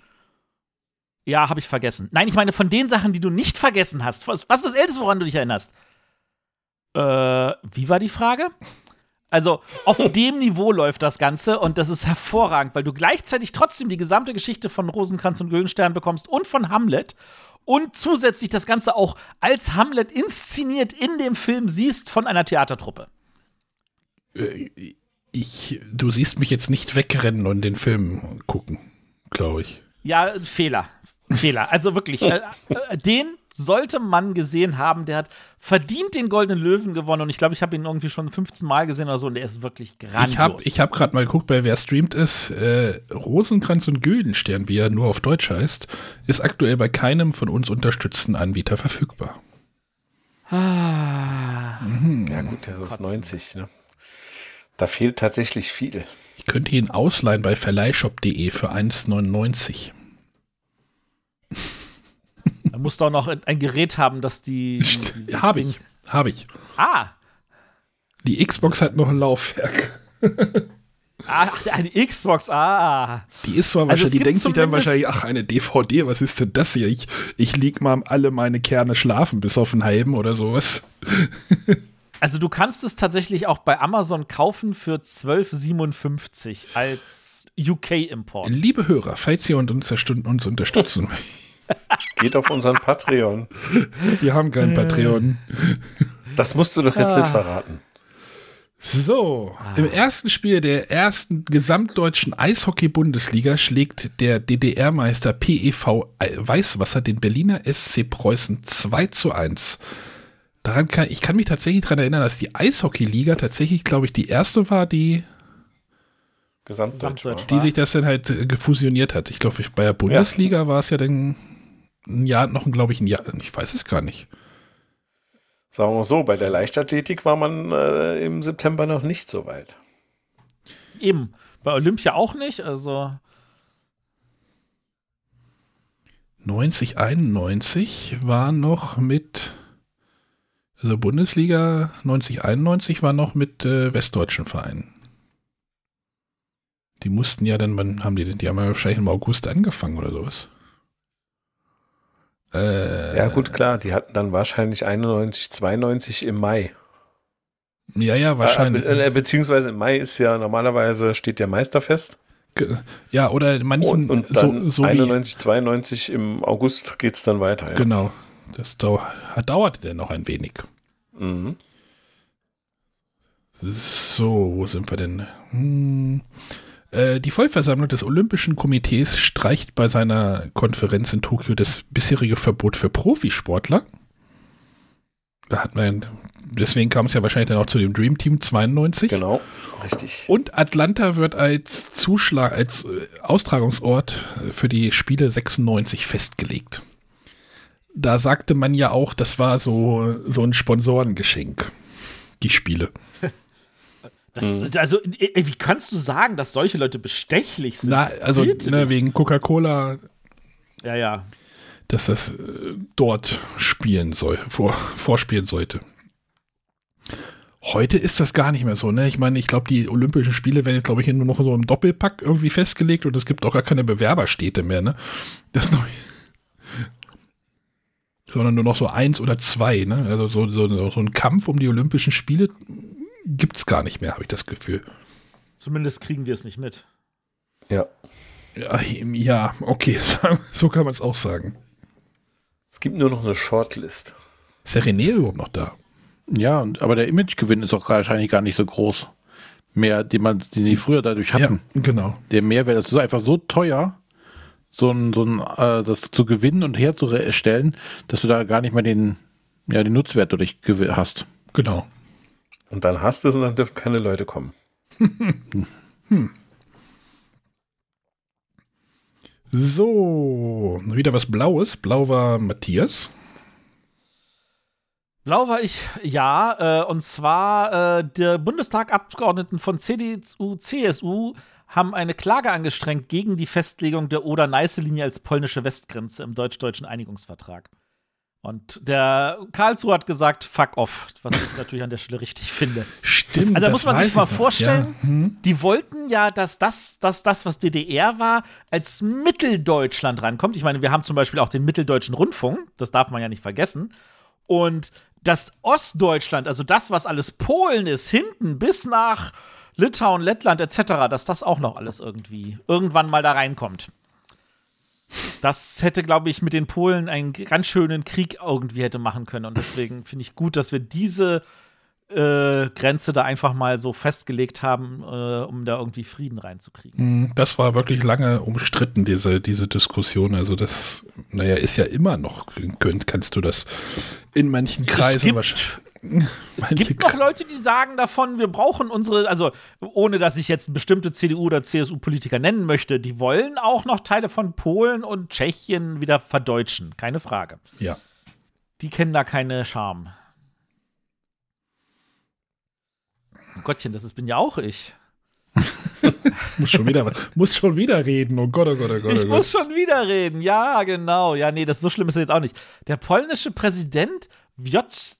Ja, habe ich vergessen. Nein, ich meine von den Sachen, die du nicht vergessen hast. Was, was ist das Älteste, woran du dich erinnerst? Äh, wie war die Frage? Also auf dem Niveau läuft das Ganze und das ist hervorragend, weil du gleichzeitig trotzdem die gesamte Geschichte von Rosenkranz und Güldenstern bekommst und von Hamlet und zusätzlich das Ganze auch als Hamlet inszeniert in dem Film siehst von einer Theatertruppe. Äh, ich, du siehst mich jetzt nicht wegrennen und den Film gucken, glaube ich. Ja, Fehler. Fehler. Also wirklich, äh, äh, den sollte man gesehen haben. Der hat verdient den Goldenen Löwen gewonnen und ich glaube, ich habe ihn irgendwie schon 15 Mal gesehen oder so und der ist wirklich grandios. Ich habe ich hab gerade mal geguckt, bei wer streamt ist. Äh, Rosenkranz und Güldenstern, wie er nur auf Deutsch heißt, ist aktuell bei keinem von uns unterstützten Anbieter verfügbar. Ah. Mhm. Ja, gut, der ist aus 90, ne? Da fehlt tatsächlich viel. Ich könnte ihn ausleihen bei verleihshop.de für 1,99. Da musst du auch noch ein Gerät haben, das die. Habe ich. Habe ich. Ah. Die Xbox hat noch ein Laufwerk. Ach, eine Xbox, ah. Die ist zwar Also wahrscheinlich, die denkt sich dann wahrscheinlich, ach, eine DVD, was ist denn das hier? Ich, ich leg mal alle meine Kerne schlafen, bis auf einen halben oder sowas. Also du kannst es tatsächlich auch bei Amazon kaufen für 12,57 als UK-Import. Liebe Hörer, falls ihr uns, unterstützen- uns unterstützen, Geht auf unseren Patreon. wir haben keinen Patreon. Das musst du doch jetzt nicht verraten. So, im ersten Spiel der ersten gesamtdeutschen Eishockey-Bundesliga schlägt der DDR-Meister PEV Weißwasser den Berliner SC Preußen 2 zu 1. Daran kann, ich kann mich tatsächlich daran erinnern, dass die Eishockey-Liga tatsächlich, glaube ich, die erste war, die, Gesamtdeutsch. Gesamtdeutsch. die sich das dann halt äh, gefusioniert hat. Ich glaube, bei der Bundesliga war es ja dann ein Jahr, noch, glaube ich, ein Jahr, ich weiß es gar nicht. Sagen wir mal so, bei der Leichtathletik war man äh, im September noch nicht so weit. Eben. Bei Olympia auch nicht, also. 90, 91 war noch mit, also Bundesliga 90, 91 war noch mit äh, westdeutschen Vereinen. Die mussten ja dann, wann haben die, die haben ja wahrscheinlich im August angefangen oder sowas. Äh, Ja, gut, klar, die hatten dann wahrscheinlich 91, 92 im Mai. Ja, ja, wahrscheinlich. Äh, be- äh, beziehungsweise im Mai ist ja normalerweise steht der Meisterfest. Ge- ja, oder in manchen, Und, und dann so, so wie, 91, 92 im August geht es dann weiter. Ja. genau, das dau dauerte dann noch ein wenig. Mhm. So, wo sind wir denn? Hm. Äh, die Vollversammlung des Olympischen Komitees streicht bei seiner Konferenz in Tokio das bisherige Verbot für Profisportler. Da hat man, deswegen kam es ja wahrscheinlich dann auch zu dem Dream Team 92. Genau, richtig. Und Atlanta wird als Zuschlag, als äh, Austragungsort für die Spiele 96 festgelegt. Da sagte man ja auch, das war so, so ein Sponsorengeschenk. Die Spiele. Das, Also, äh, wie kannst du sagen, dass solche Leute bestechlich sind? Na, also ne, wegen Coca-Cola, Ja, ja. dass das äh, dort spielen soll, vor, vorspielen sollte. Heute ist das gar nicht mehr so, ne? Ich meine, ich glaube, die Olympischen Spiele werden jetzt, glaube ich, nur noch so im Doppelpack irgendwie festgelegt und es gibt auch gar keine Bewerberstädte mehr, ne? Das noch, sondern nur noch so eins oder zwei, ne? Also so, so, so ein Kampf um die Olympischen Spiele gibt es gar nicht mehr, habe ich das Gefühl. Zumindest kriegen wir es nicht mit. Ja. Ja, ja okay, so kann man es auch sagen. Es gibt nur noch eine Shortlist. Ist der René überhaupt noch da? Ja, und, aber der Imagegewinn ist auch wahrscheinlich gar nicht so groß. Mehr, den man, den die früher dadurch hatten. Ja, genau. Der Mehrwert das ist einfach so teuer, so ein, so ein, äh, das zu gewinnen und herzustellen, dass du da gar nicht mehr den, ja, den Nutzwert dadurch hast. Genau. Und dann hast du es und dann dürfen keine Leute kommen. So, wieder was Blaues. Blau war Matthias. Blau war ich, ja, äh, und zwar äh, der Bundestagabgeordneten von CDU, CSU haben eine Klage angestrengt gegen die Festlegung der Oder-Neiße-Linie als polnische Westgrenze im deutsch-deutschen Einigungsvertrag. Und der Karlsruhe hat gesagt, fuck off, was ich natürlich an der Stelle richtig finde. Stimmt. Also da muss man sich mal vorstellen, Ja. Hm. die wollten ja, dass das, dass das, was DDR war, als Mitteldeutschland rankommt. Ich meine, wir haben zum Beispiel auch den Mitteldeutschen Rundfunk, das darf man ja nicht vergessen. Und das Ostdeutschland, also das, was alles Polen ist, hinten bis nach Litauen, Lettland etc., dass das auch noch alles irgendwie irgendwann mal da reinkommt. Das hätte, glaube ich, mit den Polen einen ganz schönen Krieg irgendwie hätte machen können. Und deswegen finde ich gut, dass wir diese äh, Grenze da einfach mal so festgelegt haben, äh, um da irgendwie Frieden reinzukriegen. Hm, Das war wirklich lange umstritten, diese, diese Diskussion. Also das, naja, ist ja immer noch, kannst du das in manchen Kreisen wahrscheinlich- Es manche gibt noch Leute, die sagen davon, wir brauchen unsere, also ohne dass ich jetzt bestimmte CDU- oder CSU-Politiker nennen möchte, die wollen auch noch Teile von Polen und Tschechien wieder verdeutschen, keine Frage. Ja. Die kennen da keine Scham. Oh Gottchen, das ist, bin ja auch ich. Muss schon wieder was, muss schon wieder reden. Oh Gott, oh Gott, oh Gott. Ich oh muss Gott. schon wieder reden. Ja, genau. Ja, nee, das so schlimm ist es jetzt auch nicht. Der polnische Präsident Wjot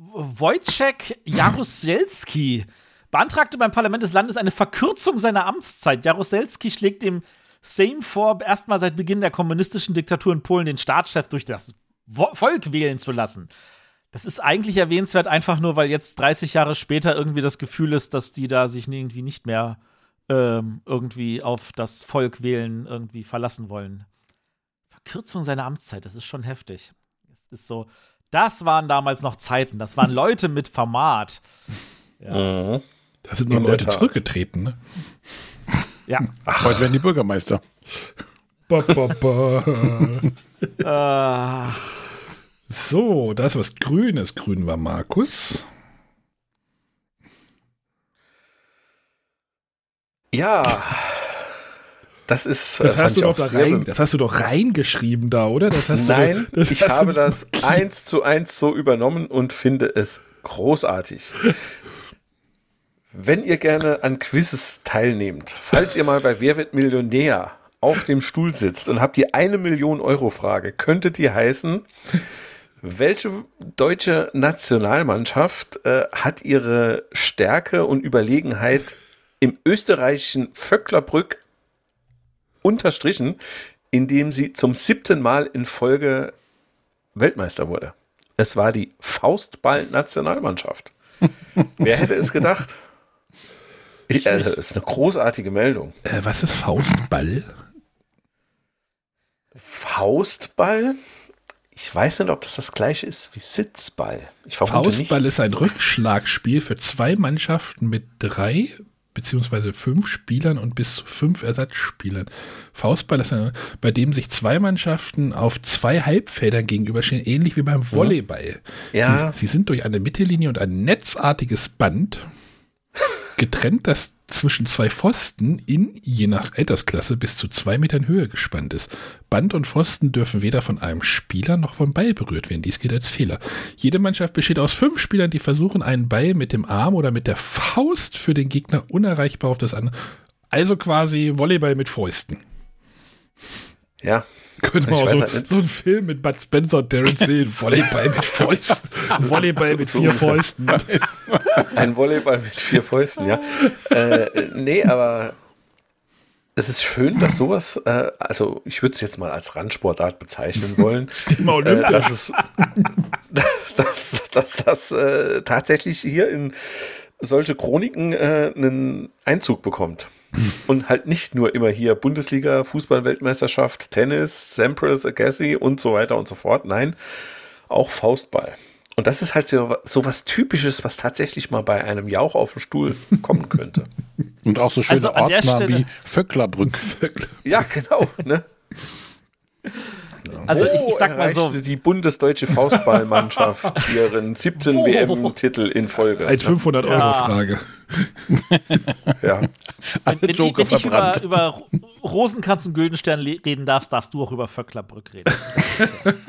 Wojciech Jaruzelski beantragte beim Parlament des Landes eine Verkürzung seiner Amtszeit. Jaruzelski schlägt dem Sejm vor, erstmal seit Beginn der kommunistischen Diktatur in Polen den Staatschef durch das Volk wählen zu lassen. Das ist eigentlich erwähnenswert, einfach nur, weil jetzt 30 Jahre später irgendwie das Gefühl ist, dass die da sich irgendwie nicht mehr ähm, irgendwie auf das Volk wählen irgendwie verlassen wollen. Verkürzung seiner Amtszeit, das ist schon heftig. Es ist so, das waren damals noch Zeiten, das waren Leute mit Format. Ja, Mhm. Da sind noch Leute Tat. zurückgetreten, ne? ja. Heute werden die Bürgermeister. Ba, ba, ba. Äh, So, da ist was Grünes. Grün war Markus. Ja. Das ist. Das äh, hast fand du doch da rein, das hast du doch reingeschrieben da, oder? Das hast Nein, du, das ich hast habe das eins zu eins so übernommen und finde es großartig. Wenn ihr gerne an Quizzes teilnehmt, falls ihr mal bei Wer wird Millionär auf dem Stuhl sitzt und habt die eine Million Euro Frage, könnte die heißen, welche deutsche Nationalmannschaft äh, hat ihre Stärke und Überlegenheit im österreichischen Vöcklerbrück unterstrichen, indem sie zum siebten Mal in Folge Weltmeister wurde. Es war die Faustball-Nationalmannschaft. Wer hätte es gedacht? Ich, das ist eine großartige Meldung. äh, was ist Faustball? Faustball? Ich weiß nicht, ob das das gleiche ist wie Sitzball. Faustball nicht. ist ein Rückschlagspiel für zwei Mannschaften mit drei beziehungsweise fünf Spielern und bis zu fünf Ersatzspielern. Faustball ist ein, bei dem sich zwei Mannschaften auf zwei Halbfeldern gegenüberstehen, ähnlich wie beim Volleyball. Ja. Sie, sie sind durch eine Mittellinie und ein netzartiges Band getrennt, das zwischen zwei Pfosten in, je nach Altersklasse, bis zu zwei Metern Höhe gespannt ist. Band und Pfosten dürfen weder von einem Spieler noch vom Ball berührt werden. Dies gilt als Fehler. Jede Mannschaft besteht aus fünf Spielern, die versuchen, einen Ball mit dem Arm oder mit der Faust für den Gegner unerreichbar auf das andere. Also quasi Volleyball mit Fäusten. Ja. Könnte man auch so, halt so einen Film mit Bud Spencer und Darren sehen. Volleyball mit Fäusten. Volleyball mit vier. Fäusten. Ein Volleyball mit vier Fäusten, ja. äh, nee, aber es ist schön, dass sowas, äh, also ich würde es jetzt mal als Randsportart bezeichnen wollen, äh, dass, es, dass, dass das äh, tatsächlich hier in solche Chroniken äh, einen Einzug bekommt. Und halt nicht nur immer hier Bundesliga, Fußball-Weltmeisterschaft, Tennis, Sampras, Agassi und so weiter und so fort. Nein, auch Faustball. Und das ist halt so, so was Typisches, was tatsächlich mal bei einem Jauch auf dem Stuhl kommen könnte. Und auch so schöne Also Ortsnamen Stelle- wie Vöcklerbrück. Ja, genau. Ne? Also ich, ich sag mal so, Die bundesdeutsche Faustballmannschaft ihren 17 Wo? WM-Titel in Folge. Als 500-Euro-Frage. Ja. Alle wenn, Joker wenn ich über, verbrannt. über Rosenkranz und Güldenstern reden darfst, darfst du auch über Vöcklerbrück reden.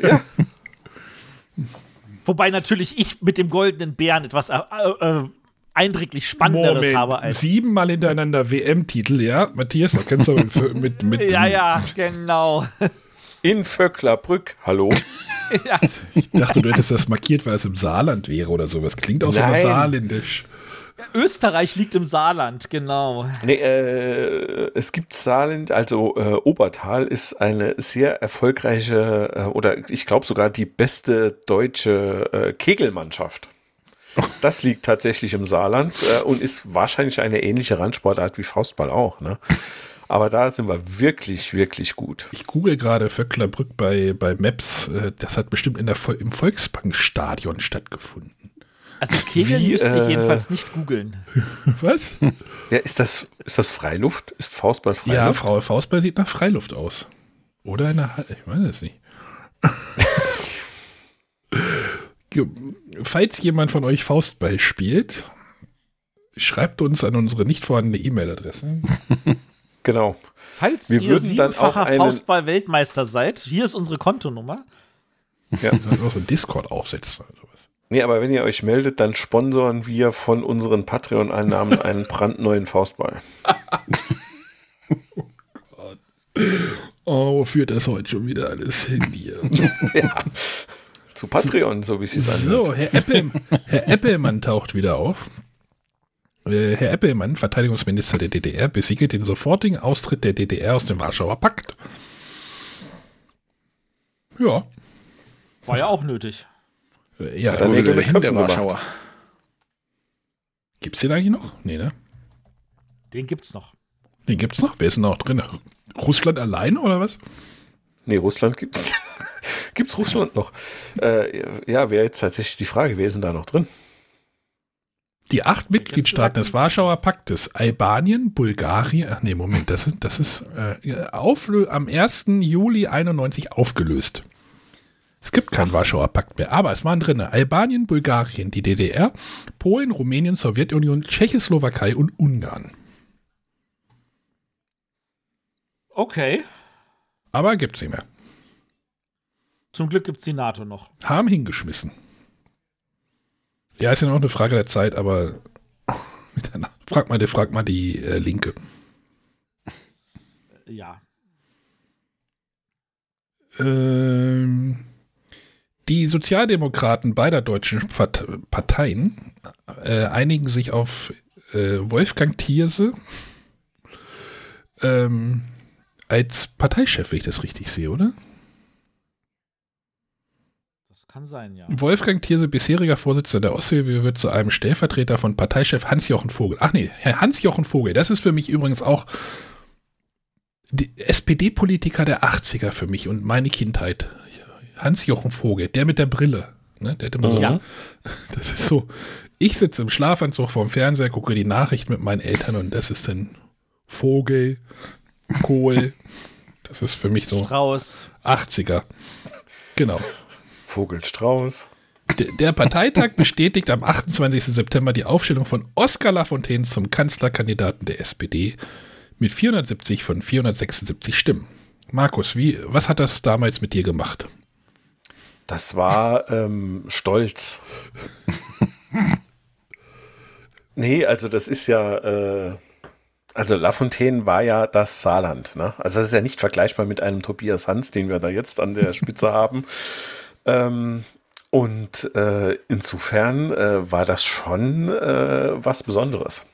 Ja. Wobei natürlich ich mit dem goldenen Bären etwas äh, äh, eindringlich Spannenderes habe als. Siebenmal hintereinander WM-Titel, ja. Matthias, da kennst du mit, mit, mit Ja, ja, genau. In Vöcklerbrück. Hallo. Ich dachte, du hättest das markiert, weil es im Saarland wäre oder sowas. Klingt auch so saarländisch. Österreich liegt im Saarland, genau. Nee, äh, es gibt Saarland, also äh, Obertal ist eine sehr erfolgreiche äh, oder ich glaube sogar die beste deutsche äh, Kegelmannschaft. Das liegt tatsächlich im Saarland äh, und ist wahrscheinlich eine ähnliche Randsportart wie Faustball auch. Ne? Aber da sind wir wirklich, wirklich gut. Ich google gerade Vöcklerbrück bei, bei Maps. Äh, Das hat bestimmt in der, im Volksbankstadion stattgefunden. Also Kegeln Wie, müsste ich äh, jedenfalls nicht googeln. Was? Ja, ist das, ist das Freiluft? Ist Faustball Freiluft? Ja, Frau Faustball sieht nach Freiluft aus. Oder in der Halle, ich weiß es nicht. Falls jemand von euch Faustball spielt, schreibt uns an unsere nicht vorhandene E-Mail-Adresse. Genau. Falls Wir ihr dann siebenfacher einen- Faustball-Weltmeister seid, hier ist unsere Kontonummer. Ja. Dass auch so ein Discord sowas. Nee, aber wenn ihr euch meldet, dann sponsoren wir von unseren Patreon-Einnahmen einen brandneuen Faustball. Oh, wo führt das heute schon wieder alles hin hier? Zu Patreon, so wie es sich anhört. So, Herr, Eppel, Herr Eppelmann taucht wieder auf. Äh, Herr Eppelmann, Verteidigungsminister der DDR, besiegelt den sofortigen Austritt der DDR aus dem Warschauer Pakt. Ja. War ja auch nötig. Ja, dann Wo Nägel mit der hin, der Köpfen. Warschauer? gibt's den eigentlich noch? Nee, ne? Den gibt's noch. Den gibt's noch? Wer ist denn noch drin? Russland alleine oder was? Nee, Russland gibt's. gibt's Russland noch? Äh, ja, wäre jetzt tatsächlich die Frage, wer ist denn da noch drin? Die acht Mitgliedstaaten gesagt, des Warschauer Paktes, Albanien, Bulgarien, ach nee, Moment, das ist, das ist äh, auflö am 1. Juli 91 aufgelöst. Es gibt keinen Warschauer Pakt mehr, aber es waren drin Albanien, Bulgarien, die DDR, Polen, Rumänien, Sowjetunion, Tschechoslowakei und Ungarn. Okay. Aber gibt's nicht mehr. Zum Glück gibt's die NATO noch. Haben hingeschmissen. Ja, ist ja noch eine Frage der Zeit, aber frag mal, frag mal die äh, Linke. Ja. Ähm, die Sozialdemokraten beider deutschen Part- Parteien äh, einigen sich auf äh, Wolfgang Thierse ähm, als Parteichef, wenn ich das richtig sehe, oder? Das kann sein, ja. Wolfgang Thierse, bisheriger Vorsitzender der Ostsee, wird zu einem Stellvertreter von Parteichef Hans-Jochen Vogel. Ach nee, Herr Hans-Jochen Vogel, das ist für mich übrigens auch die SPD-Politiker der 80er für mich und meine Kindheit. Hans-Jochen Vogel, der mit der Brille. Ne? Der hat immer so, Ja. das ist so, ich sitze im Schlafanzug vorm Fernseher, gucke die Nachricht mit meinen Eltern und das ist dann Vogel, Kohl. Das ist für mich so Strauß. 80er. Genau. Vogelstrauß. Der, der Parteitag bestätigt am 28. September die Aufstellung von Oskar Lafontaine zum Kanzlerkandidaten der SPD mit 470 von 476 Stimmen. Markus, wie, was hat das damals mit dir gemacht? Das war ähm, Stolz. nee, also das ist ja, äh, also Lafontaine war ja das Saarland. Ne? Also das ist ja nicht vergleichbar mit einem Tobias Hans, den wir da jetzt an der Spitze haben. Ähm, und äh, insofern äh, war das schon äh, was Besonderes.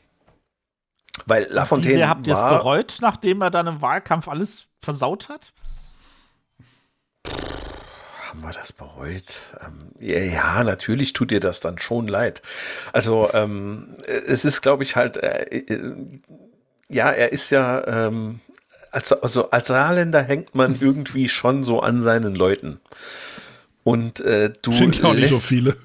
Weil Wie Lafontaine sehr habt ihr es bereut, nachdem er dann im Wahlkampf alles versaut hat? Haben wir das bereut? Ähm, ja, ja, natürlich tut dir das dann schon leid. Also ähm, es ist, glaube ich, halt, äh, äh, ja, er ist ja, ähm, als, also als Saarländer hängt man irgendwie schon so an seinen Leuten. Und äh, du Sind ja auch nicht so viele.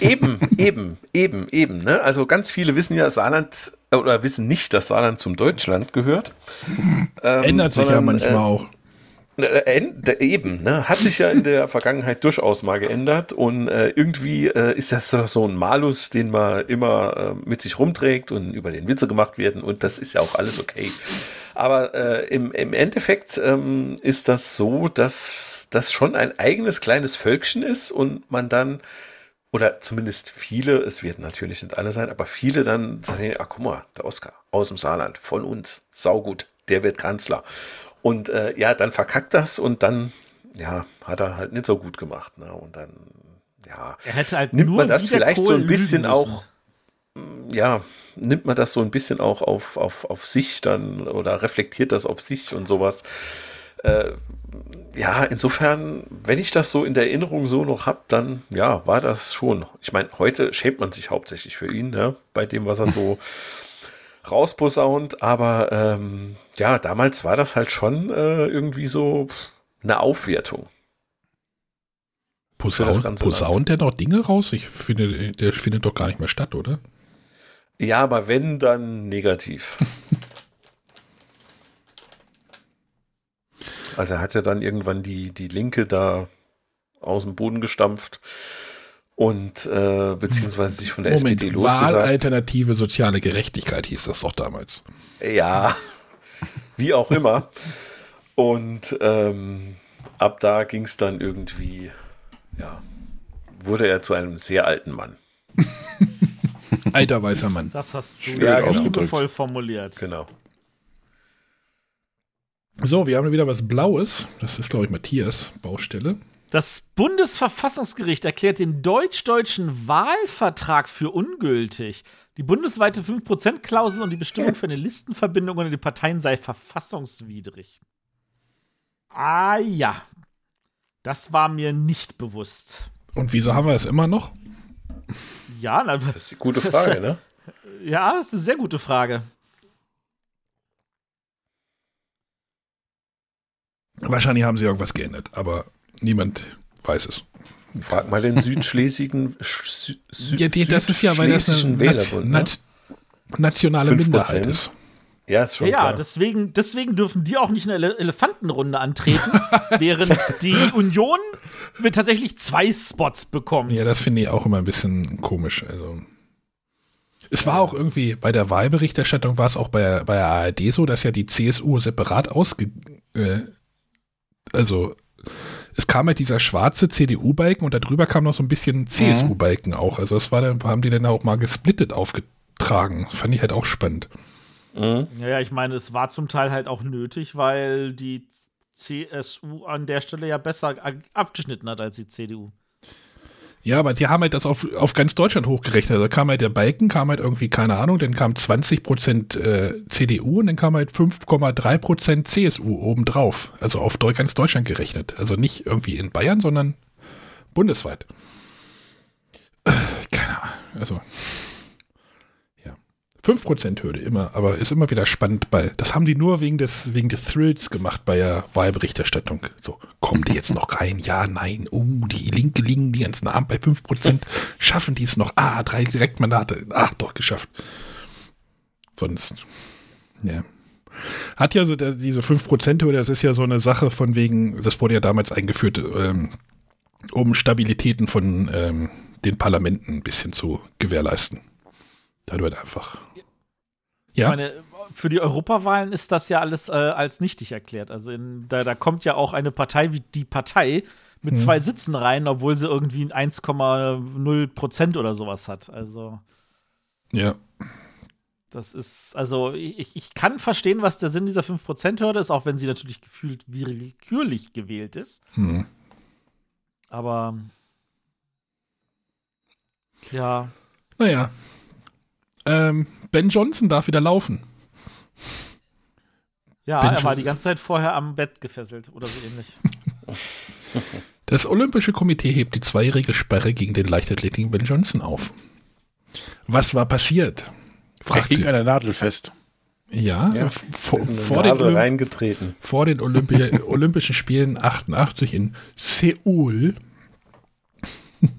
Eben, eben, eben, eben. Ne? Also ganz viele wissen ja, Saarland äh, oder wissen nicht, dass Saarland zum Deutschland gehört. Ähm, Ändert sich ja sondern, manchmal äh, auch. Äh, äh, Eben, ne? hat sich ja in der Vergangenheit durchaus mal geändert und äh, irgendwie äh, ist das so- so ein Malus, den man immer äh, mit sich rumträgt und über den Witze gemacht werden und das ist ja auch alles okay. Aber äh, im, im Endeffekt ähm, ist das so, dass das schon ein eigenes kleines Völkchen ist und man dann oder zumindest viele, es werden natürlich nicht alle sein, aber viele dann sagen, ah, guck mal, der Oscar aus dem Saarland, von uns, saugut, der wird Kanzler. Und äh, ja, dann verkackt das und dann, ja, hat er halt nicht so gut gemacht. Ne? Und dann, ja, Er hätte halt Nimmt man das vielleicht so Kohl ein bisschen auch- ja, nimmt man das so ein bisschen auch auf, auf, auf sich dann oder reflektiert das auf sich und sowas. Äh, ja, insofern, wenn ich das so in der Erinnerung so noch habe, dann ja, war das schon. Ich meine, heute schämt man sich hauptsächlich für ihn, ne? bei dem, was er so rausposaunt, aber ähm, ja, damals war das halt schon äh, irgendwie so eine Aufwertung. für das Posaun, ganze posaunt der noch Dinge raus? Ich finde, der findet doch gar nicht mehr statt, oder? Ja, aber wenn, dann negativ. Also er hat ja dann irgendwann die, die Linke da aus dem Boden gestampft und äh, beziehungsweise sich von der Moment, SPD losgesagt. Wahlalternative soziale Gerechtigkeit hieß das doch damals. Ja, wie auch immer. Und ähm, ab da ging es dann irgendwie, ja, wurde er zu einem sehr alten Mann. Alter weißer Mann. Das hast du Ja, ja, genau. liebevoll formuliert. Genau. So, wir haben wieder was Blaues. Das ist, glaube ich, Matthias Baustelle. Das Bundesverfassungsgericht erklärt den deutsch-deutschen Wahlvertrag für ungültig. Die bundesweite 5%-Klausel und die Bestimmung für eine Listenverbindung unter den Parteien sei verfassungswidrig. Ah ja. Das war mir nicht bewusst. Und wieso haben wir es immer noch? Ja, na, Das ist die gute Frage, ne? ja, das ist eine sehr gute Frage. Wahrscheinlich haben sie irgendwas geändert, aber niemand weiß es. Frag mal den Südschlesigen. Sü Sü Ja, die, das ist ja, weil das eine Wählerbund, ne? Nat nationale 5%. Minderheit ist. Ja, ist schon Ja, klar. deswegen, deswegen dürfen die auch nicht eine Ele Elefantenrunde antreten, während die Union wird tatsächlich zwei Spots bekommt. Ja, das finde ich auch immer ein bisschen komisch. Also. Es war auch irgendwie, bei der Wahlberichterstattung war es auch bei, bei der ARD so, dass ja die CSU separat ausge... Äh, also es kam halt dieser schwarze CDU-Balken und darüber kam noch so ein bisschen CSU-Balken auch. Also das war dann, haben die dann auch mal gesplittet aufgetragen. Fand ich halt auch spannend. Mhm. Ja, ja, ich meine, es war zum Teil halt auch nötig, weil die CSU an der Stelle ja besser abgeschnitten hat als die CDU. Ja, aber die haben halt das auf, auf ganz Deutschland hochgerechnet. Also kam halt der Balken, kam halt irgendwie, keine Ahnung, dann kam 20% äh, CDU und dann kam halt 5,3% CSU obendrauf. Also auf ganz Deutschland gerechnet. Also nicht irgendwie in Bayern, sondern bundesweit. Äh, Keine Ahnung. Also, ja. 5%-Hürde immer, aber ist immer wieder spannend, weil das haben die nur wegen des, wegen des Thrills gemacht bei der Wahlberichterstattung. So, kommen die jetzt noch rein? Ja, nein, oh, die Linke liegen die ganzen Abend bei 5%. Schaffen die es noch? Ah, drei Direktmandate. Ach, doch, geschafft. Sonst, ja. Hat ja so der, diese 5%-Hürde, das ist ja so eine Sache von wegen, das wurde ja damals eingeführt, ähm, um Stabilitäten von ähm, den Parlamenten ein bisschen zu gewährleisten. Da wird einfach. Ja. Ich meine, für die Europawahlen ist das ja alles äh, als nichtig erklärt. Also in, da, da kommt ja auch eine Partei wie die Partei mit hm. zwei Sitzen rein, obwohl sie irgendwie 1,0 Prozent oder sowas hat. Also. Ja. Das ist, also ich, ich kann verstehen, was der Sinn dieser 5%-Hürde ist, auch wenn sie natürlich gefühlt willkürlich gewählt ist. Hm. Aber ja. Naja. Ähm, ben Johnson darf wieder laufen. Ja, ben er war die ganze Zeit vorher am Bett gefesselt oder so ähnlich. Das Olympische Komitee hebt die zweijährige Sperre gegen den Leichtathleten Ben Johnson auf. Was war passiert? Er hing an der Nadel fest. Ja, ja vor, vor, den reingetreten. vor den Olympi Olympischen Spielen 88 in Seoul.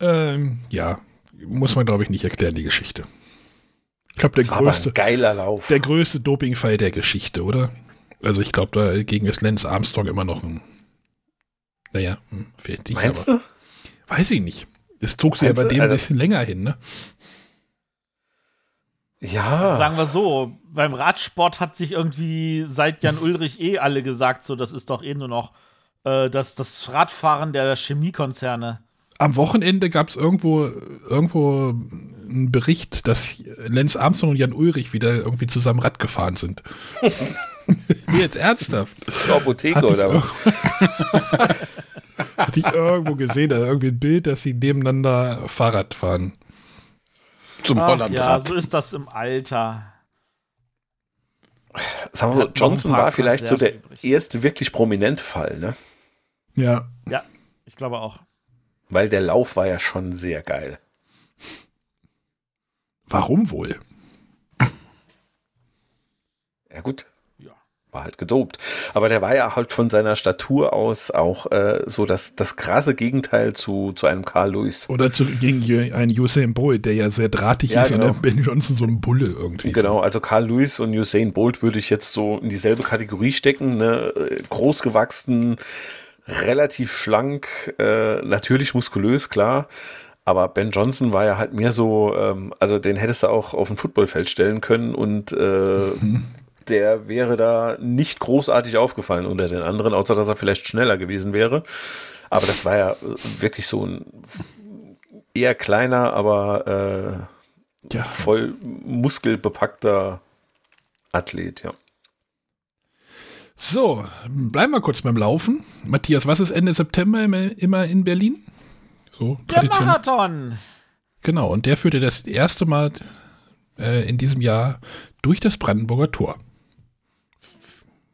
ähm, ja, muss man glaube ich nicht erklären, die Geschichte. Ich glaube, der größte, geiler Lauf. Der größte Dopingfall der Geschichte, oder? Also ich glaube, dagegen ist Lance Armstrong immer noch ein. Naja, hm, fehlt nicht. Meinst du? Weiß ich nicht. Es zog sich ja bei dem also, ein bisschen länger hin, ne? Ja. Sagen wir so, beim Radsport hat sich irgendwie seit Jan Ulrich eh alle gesagt, so, das ist doch eh nur noch äh, das, das Radfahren der Chemiekonzerne. Am Wochenende gab es irgendwo, irgendwo einen Bericht, dass Lenz Armstrong und Jan Ulrich wieder irgendwie zusammen Rad gefahren sind. jetzt ernsthaft. Zur Apotheke oder was? Hatte ich irgendwo gesehen, da irgendwie ein Bild, dass sie nebeneinander Fahrrad fahren zum Ach, Hollandrad. Ja, so ist das im Alter. Sagen wir so, Johnson war vielleicht so der übrig. erste wirklich prominente Fall, ne? Ja. Ja, ich glaube auch. Weil der Lauf war ja schon sehr geil. Warum wohl? Ja, gut, war halt gedopt. Aber der war ja halt von seiner Statur aus auch äh, so das, das krasse Gegenteil zu, zu einem Carl Lewis. Oder zu, gegen einen Usain Bolt, der ja sehr drahtig ja, ist genau. und Ben Johnson so ein Bulle irgendwie. Genau, so. also Carl Lewis und Usain Bolt würde ich jetzt so in dieselbe Kategorie stecken. Ne? Groß gewachsen, relativ schlank, äh, natürlich muskulös, klar. Aber Ben Johnson war ja halt mehr so, ähm, also den hättest du auch auf ein Footballfeld stellen können und äh, mhm der wäre da nicht großartig aufgefallen unter den anderen, außer dass er vielleicht schneller gewesen wäre. Aber das war ja wirklich so ein eher kleiner, aber äh, ja. voll muskelbepackter Athlet, ja. So, bleiben wir kurz beim Laufen. Matthias, was ist Ende September immer in Berlin? So, der Marathon. Genau, und der führte das erste Mal äh, in diesem Jahr durch das Brandenburger Tor.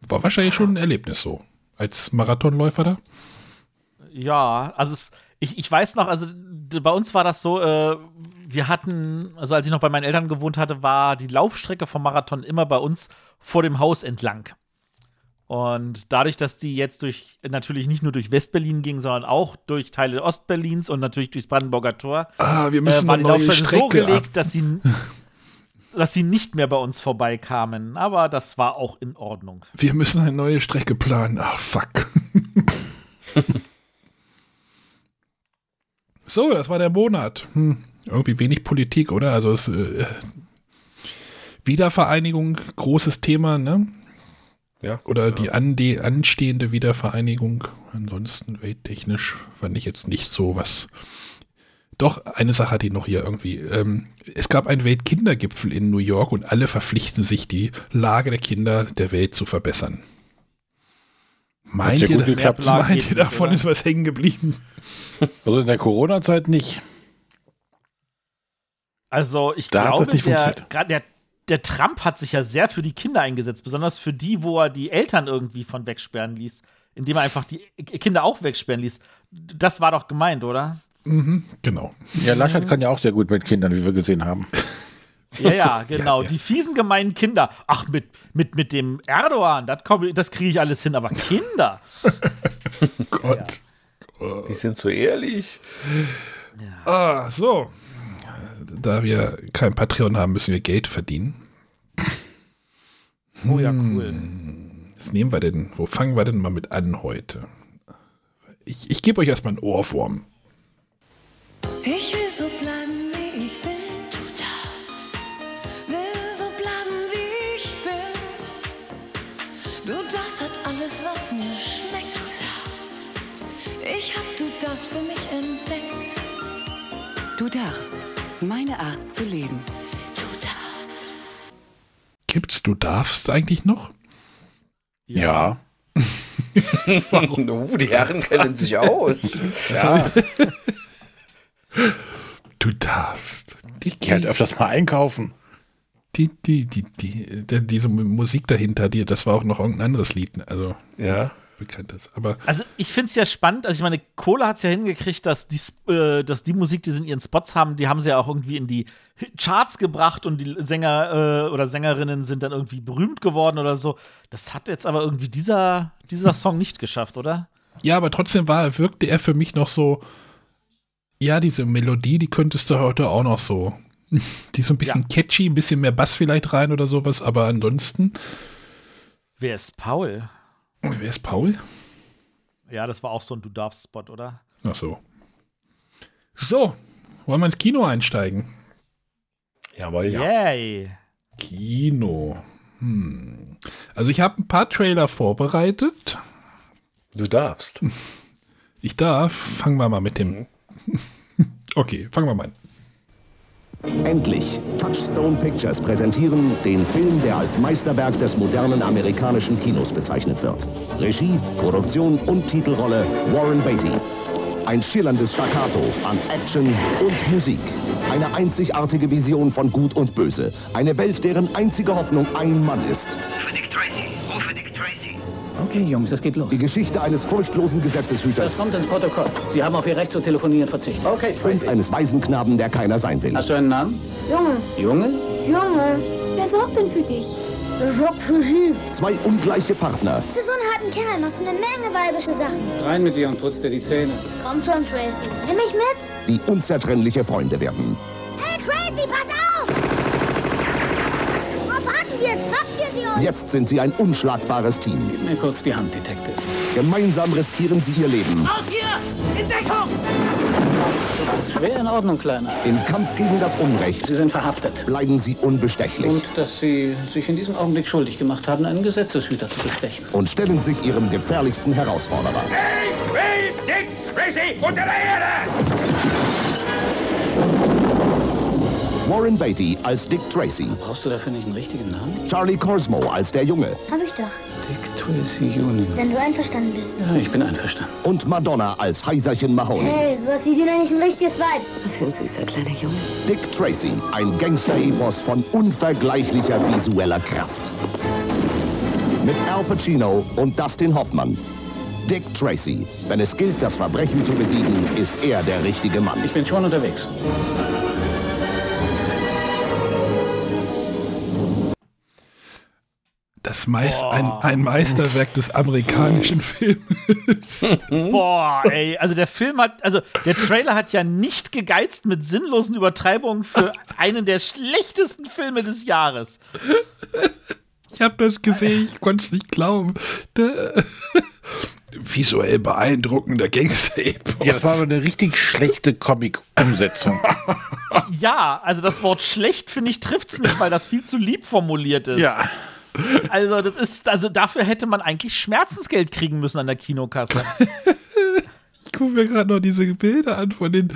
War wahrscheinlich schon ein Erlebnis so, als Marathonläufer da. Ja, also es, ich, ich weiß noch, also bei uns war das so, äh, wir hatten, also als ich noch bei meinen Eltern gewohnt hatte, war die Laufstrecke vom Marathon immer bei uns vor dem Haus entlang. Und dadurch, dass die jetzt durch, natürlich nicht nur durch Westberlin ging, sondern auch durch Teile Ostberlins und natürlich durchs Brandenburger Tor, ah, wir müssen äh, war die Laufstrecke so gelegt, ab. dass sie dass sie nicht mehr bei uns vorbeikamen. Aber das war auch in Ordnung. Wir müssen eine neue Strecke planen. Ach, fuck. so, das war der Monat. Hm. Irgendwie wenig Politik, oder? Also es, äh, Wiedervereinigung, großes Thema, ne? Ja. Oder ja. die, an, die anstehende Wiedervereinigung. Ansonsten welttechnisch fand ich jetzt nicht so was doch, eine Sache hat die noch hier irgendwie. Ähm, es gab einen Weltkindergipfel in New York und alle verpflichten sich, die Lage der Kinder der Welt zu verbessern. Meint, ihr, geklappt, meint ihr, davon ist was hängen geblieben? Also in der Corona-Zeit nicht. Also ich da glaube, der, der, der Trump hat sich ja sehr für die Kinder eingesetzt, besonders für die, wo er die Eltern irgendwie von wegsperren ließ, indem er einfach die Kinder auch wegsperren ließ. Das war doch gemeint, oder? Mhm, genau. Ja, Laschet kann ja auch sehr gut mit Kindern, wie wir gesehen haben. Ja, ja, genau. Die fiesen, gemeinen Kinder. Ach, mit, mit, mit dem Erdogan, das, das kriege ich alles hin. Aber Kinder. Gott. Die sind so ehrlich. Ah, so. Da wir kein Patreon haben, müssen wir Geld verdienen. Oh ja, cool. Was nehmen wir denn? Wo fangen wir denn mal mit an heute? Ich, ich gebe euch erstmal einen Ohrwurm. Ich will so bleiben, wie ich bin. Du darfst. Will so bleiben, wie ich bin. Du darfst hat alles, was mir schmeckt. Du darfst. Ich hab du darfst für mich entdeckt. Du darfst. Meine Art zu leben. Du darfst. Gibt's, du darfst eigentlich noch? Ja. Uh, die Herren kennen sich aus. ja. Du darfst. Die, Geh halt öfters mal einkaufen. die, die, die, die, die, diese Musik dahinter, die, das war auch noch irgendein anderes Lied, ne? also Ja. Bekanntes. Aber Also ich finde es ja spannend, also ich meine, Cola hat es ja hingekriegt, dass die, äh, dass die Musik, die sie in ihren Spots haben, die haben sie ja auch irgendwie in die Charts gebracht und die Sänger äh, oder Sängerinnen sind dann irgendwie berühmt geworden oder so. Das hat jetzt aber irgendwie dieser, dieser Song nicht geschafft, oder? ja, aber trotzdem war, wirkte er für mich noch so, ja, diese Melodie, die könntest du heute auch noch so. Die ist so ein bisschen catchy, ein bisschen mehr Bass vielleicht rein oder sowas, aber ansonsten. Wer ist Paul? Oh, wer ist Paul? Ja, das war auch so ein Du darfst Spot, oder? Ach so. So, wollen wir ins Kino einsteigen? Jawohl, ja. Yay. Kino. Hm. Also ich habe ein paar Trailer vorbereitet. Du darfst. Ich darf. Fangen wir mal mit dem. okay, fangen wir mal an. Endlich! Touchstone Pictures präsentieren den Film, der als Meisterwerk des modernen amerikanischen Kinos bezeichnet wird. Regie, Produktion und Titelrolle Warren Beatty. Ein schillerndes Staccato an Action und Musik. Eine einzigartige Vision von Gut und Böse. Eine Welt, deren einzige Hoffnung ein Mann ist. Rufe Dick Tracy. Okay, Jungs, es geht los. Die Geschichte eines furchtlosen Gesetzeshüters Das kommt ins Protokoll. Sie haben auf Ihr Recht zu telefonieren verzichtet. und eines Waisenknaben, der keiner sein will. Hast du einen Namen? Junge, Junge? Junge, wer sorgt denn für dich? Zwei ungleiche Partner, Für so einen harten Kerl machst du eine Menge weibische Sachen. Rein mit dir und putz dir die Zähne. Komm schon, Tracy. Nimm mich mit. die unzertrennliche Freunde werden. Hey, Tracy, pass auf! Worauf warten wir? Uns? Jetzt sind sie ein unschlagbares Team. Gib mir kurz die Hand, Detective. Gemeinsam riskieren sie ihr Leben Aus hier! In Deckung! Schwer in Ordnung, Kleiner. im Kampf gegen das Unrecht. Sie sind verhaftet. Bleiben sie unbestechlich Und dass Sie sich in diesem Augenblick schuldig gemacht haben, einen Gesetzeshüter zu bestechen. und stellen sich ihrem gefährlichsten Herausforderer. Ich will Dick Tracy unter der Erde! Warren Beatty als Dick Tracy, Brauchst du dafür nicht einen richtigen Namen? Charlie Cosmo als der Junge Hab ich doch, Dick Tracy Junior. wenn du einverstanden bist. Ja, ich bin einverstanden. und Madonna als Heiserchen Mahoney. Hey, sowas wie dir ich ein richtiges Weib. Was für ein süßer kleiner Junge. Dick Tracy, ein Gangster-Epos von unvergleichlicher visueller Kraft. Mit Al Pacino und Dustin Hoffmann. Dick Tracy. Wenn es gilt, das Verbrechen zu besiegen, ist er der richtige Mann. Ich bin schon unterwegs. Das meist, ein, ein Meisterwerk des amerikanischen Films. Boah, ey, also der Film hat, also der Trailer hat ja nicht gegeizt mit sinnlosen Übertreibungen für einen der schlechtesten Filme des Jahres. Ich habe das gesehen, ich konnte es nicht glauben. Der, visuell beeindruckender Gangster-Epos. Ja, das war aber eine richtig schlechte Comic-Umsetzung. Ja, also das Wort schlecht, finde ich, trifft's nicht, weil das viel zu lieb formuliert ist. ja. Also, das ist, also dafür hätte man eigentlich Schmerzensgeld kriegen müssen an der Kinokasse. Ich gucke mir gerade noch diese Bilder an von den,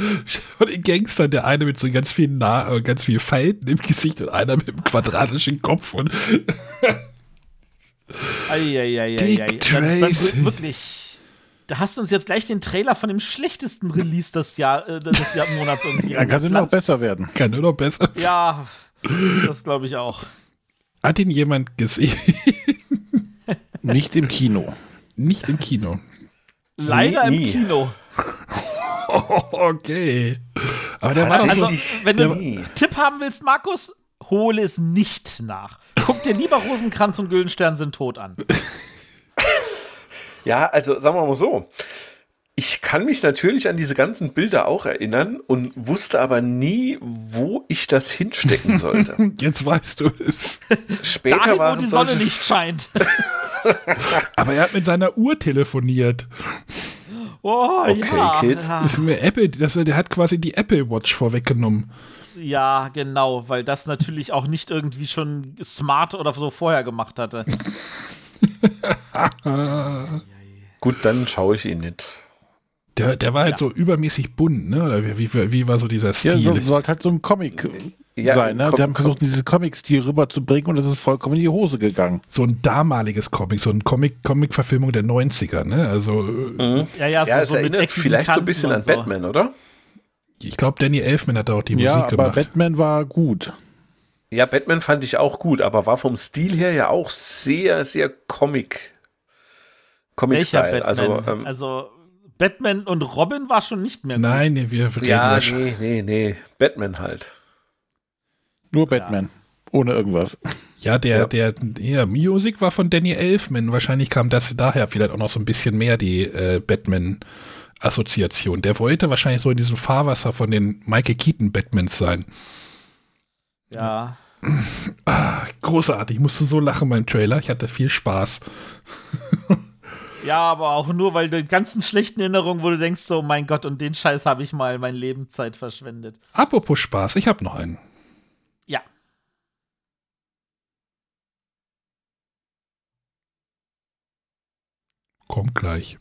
von den Gangstern. Der eine mit so ganz vielen Na äh, ganz viel Falten im Gesicht und einer mit einem quadratischen Kopf. Und Eieieiei. Dick Dann, dann Tracy. wirklich. Da hast du uns jetzt gleich den Trailer von dem schlechtesten Release des, Jahr, äh, des Jahr Monats irgendwie. Dann kann sie noch besser werden. kann nur noch besser. Ja, das glaube ich auch. Hat ihn jemand gesehen? Nicht im Kino. Nicht im Kino. Leider Nie. im Kino. Okay. Aber der war Also, so, wenn du einen Tipp haben willst, Markus, hole es nicht nach. Guck dir lieber Rosenkranz und Güldenstern sind tot an. Ja, also sagen wir mal so. Ich kann mich natürlich an diese ganzen Bilder auch erinnern und wusste aber nie, wo ich das hinstecken sollte. Jetzt weißt du es. Später Dahin, wo waren die Sonne nicht scheint. Aber er hat mit seiner Uhr telefoniert. Oh, Okay, ja. Kid. Das ist mir Apple, das, der hat quasi die Apple Watch vorweggenommen. ja, genau, weil das natürlich auch nicht irgendwie schon smart oder so vorher gemacht hatte. Gut, dann schaue ich ihn nicht. Der, der war halt so übermäßig bunt, ne? Oder wie, wie, wie war so dieser Ja, Stil? so, sollte halt so ein Comic Ja, sein. Ne? Die haben versucht, diesen Comic-Stil rüberzubringen und das ist vollkommen in die Hose gegangen. so ein damaliges Comic, so ein Comic, Comic-Verfilmung der 90er, ne? Also, äh, Ja, ja, Ja, so, so mit erinnert vielleicht so ein Kanten bisschen an so. Batman, oder? ich glaube, Danny Elfman hat da auch die ja, Musik aber gemacht. Batman war gut. Ja, Batman fand ich auch gut, aber war vom Stil her ja auch sehr, sehr Comic. Comic-Style. Also, ähm, also Batman und Robin war schon nicht mehr gut. Nein, nee, wir reden ja, nee, nee, nee. Batman halt. Nur Batman. Ohne irgendwas. Ja, der, Ja. der, ja, Musik war von Danny Elfman. Wahrscheinlich kam das daher vielleicht auch noch so ein bisschen mehr die äh, Batman-Assoziation. Der wollte wahrscheinlich so in diesem Fahrwasser von den Michael Keaton Batmans sein. Ja. Ah, großartig. Ich musste so lachen beim Trailer. Ich hatte viel Spaß. Ja, aber auch nur, weil du die ganzen schlechten Erinnerungen, wo du denkst, so, mein Gott, und den Scheiß habe ich mal mein Lebenszeit verschwendet. Apropos Spaß, ich habe noch einen. Ja. Kommt gleich.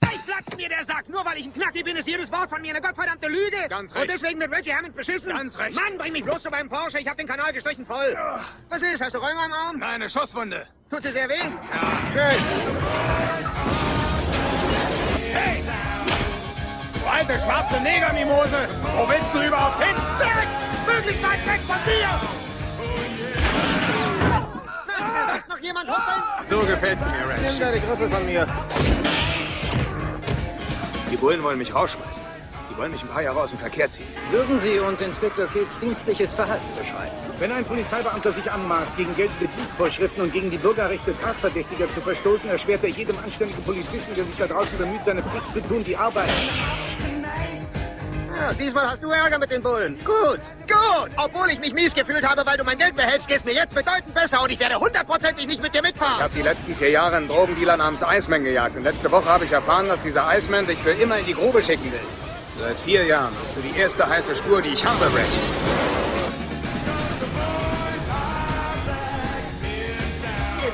Gleich platzt mir der Sack. Nur weil ich ein Knacki bin, ist jedes Wort von mir eine gottverdammte Lüge. Ganz Und recht. deswegen wird Reggie Hammond beschissen. Ganz recht. Mann, bring mich bloß zu beim Porsche. Ich hab den Kanal gestrichen voll. Was ist? Hast du Rheuma im Arm? Nein, eine Schusswunde. Tut sie sehr weh? Ja. Schön. Hey! Du alte schwarze Negermimose! Wo willst du überhaupt hin? Weg! Möglichst weit weg von dir! Na, da ist noch jemand humpeln? So gefällt's mir, Ranch. Nimm die Griffel von mir. Die Bullen wollen mich rausschmeißen. Die wollen mich ein paar Jahre aus dem Verkehr ziehen. Würden Sie uns Inspektor Kids dienstliches Verhalten beschreiben? Wenn ein Polizeibeamter sich anmaßt, gegen geltende Dienstvorschriften und gegen die Bürgerrechte Tatverdächtiger zu verstoßen, erschwert er jedem anständigen Polizisten, der sich da draußen bemüht, seine Pflicht zu tun, die Arbeit. Ja, diesmal hast du Ärger mit den Bullen. Gut, gut. Obwohl ich mich mies gefühlt habe, weil du mein Geld behältst, geht's mir jetzt bedeutend besser und ich werde hundertprozentig nicht mit dir Ich mitfahren. habe die letzten vier Jahre einen Drogendealer namens Iceman gejagt. Und letzte Woche habe ich erfahren, dass dieser Iceman sich für immer in die Grube schicken will. Seit vier Jahren bist du die erste heiße Spur, die ich habe, Ranch.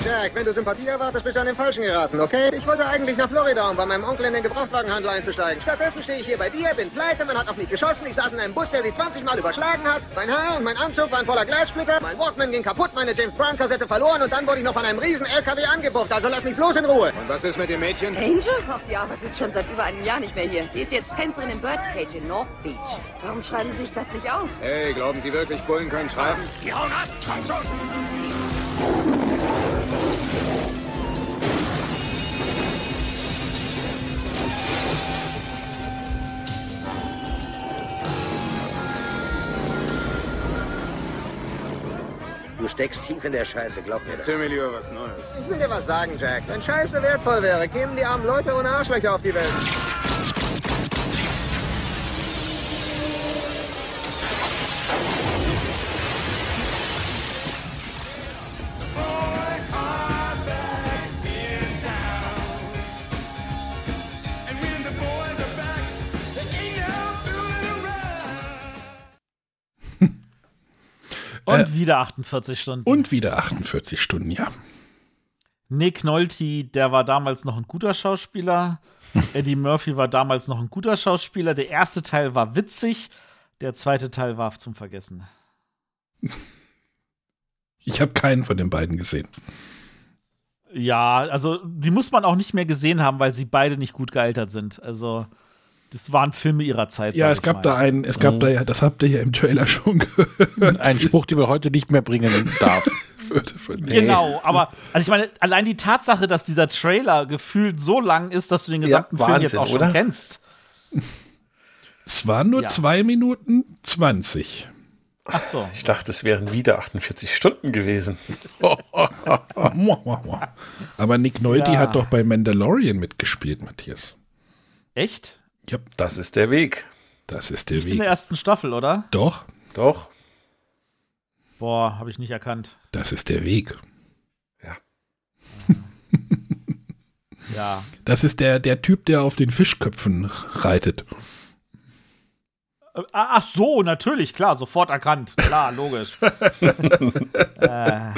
Jack, wenn du Sympathie erwartest, bist du an den Falschen geraten, okay? Ich wollte eigentlich nach Florida, um bei meinem Onkel in den Gebrauchtwagenhandel einzusteigen. Stattdessen stehe ich hier bei dir, bin pleite, man hat auf mich geschossen, ich saß in einem Bus, der sich 20 Mal überschlagen hat. Mein Haar und mein Anzug waren voller Glassplitter, mein Walkman ging kaputt, meine James Brown-Kassette verloren und dann wurde ich noch von einem riesen LKW angebufft, also lass mich bloß in Ruhe. Und was ist mit dem Mädchen? Angel? Ach, die arbeitet schon seit über einem Jahr nicht mehr hier. Die ist jetzt Tänzerin im Birdcage in North Beach. Warum schreiben Sie sich das nicht auf? Hey, glauben Sie wirklich, Bullen können schreiben? Die hauen ab, komm schon! Steckst tief in der Scheiße, glaub mir das. Erzähl mir lieber was Neues. Ich will dir was sagen, Jack. Wenn Scheiße wertvoll wäre, kämen die armen Leute ohne Arschlöcher auf die Welt. Und Äh, wieder 48 Stunden. Und wieder 48 Stunden, ja. Nick Nolte, der war damals noch ein guter Schauspieler. Eddie Murphy war damals noch ein guter Schauspieler. Der erste Teil war witzig, der zweite Teil war zum Vergessen. Ich habe keinen von den beiden gesehen. Ja, also die muss man auch nicht mehr gesehen haben, weil sie beide nicht gut gealtert sind. Also das waren Filme ihrer Zeit. Ja, es gab mal. da einen, es gab Mhm. da ja, das habt ihr ja im Trailer schon gehört. Ein Spruch, den man heute nicht mehr bringen darf. Genau, aber also ich meine, allein die Tatsache, dass dieser Trailer gefühlt so lang ist, dass du den gesamten Film jetzt auch schon oder? kennst. Es waren nur Ja. zwei Minuten 20. Ach so. Ich dachte, es wären wieder 48 Stunden gewesen. Aber Nick Nolte Ja. hat doch bei Mandalorian mitgespielt, Matthias. Echt? Ja, Das ist der Weg. das ist der Nicht in der Weg. ersten Staffel, oder? Doch, Doch. Boah, habe ich nicht erkannt. das ist der Weg. Ja. Das ist der, der Typ, der auf den Fischköpfen reitet. Äh, Ach so, natürlich, klar, sofort erkannt. Klar, logisch. äh,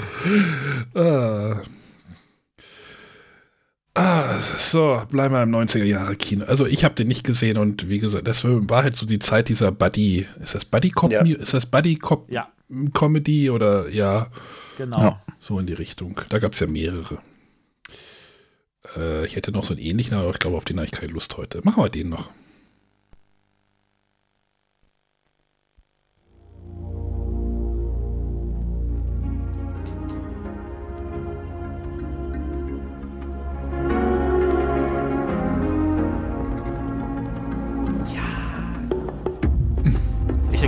Ah. So, bleiben wir im 90er Jahre Kino. Also ich habe den nicht gesehen und wie gesagt, das war halt so die Zeit dieser Buddy, ist das Buddy Cop, Ja. ist das Buddy Cop Ja. Comedy oder ja, genau. Ja. so in die Richtung. Da gab es ja mehrere. Äh, ich hätte noch so einen ähnlichen, aber ich glaube, auf den habe ich keine Lust heute. Machen wir den noch.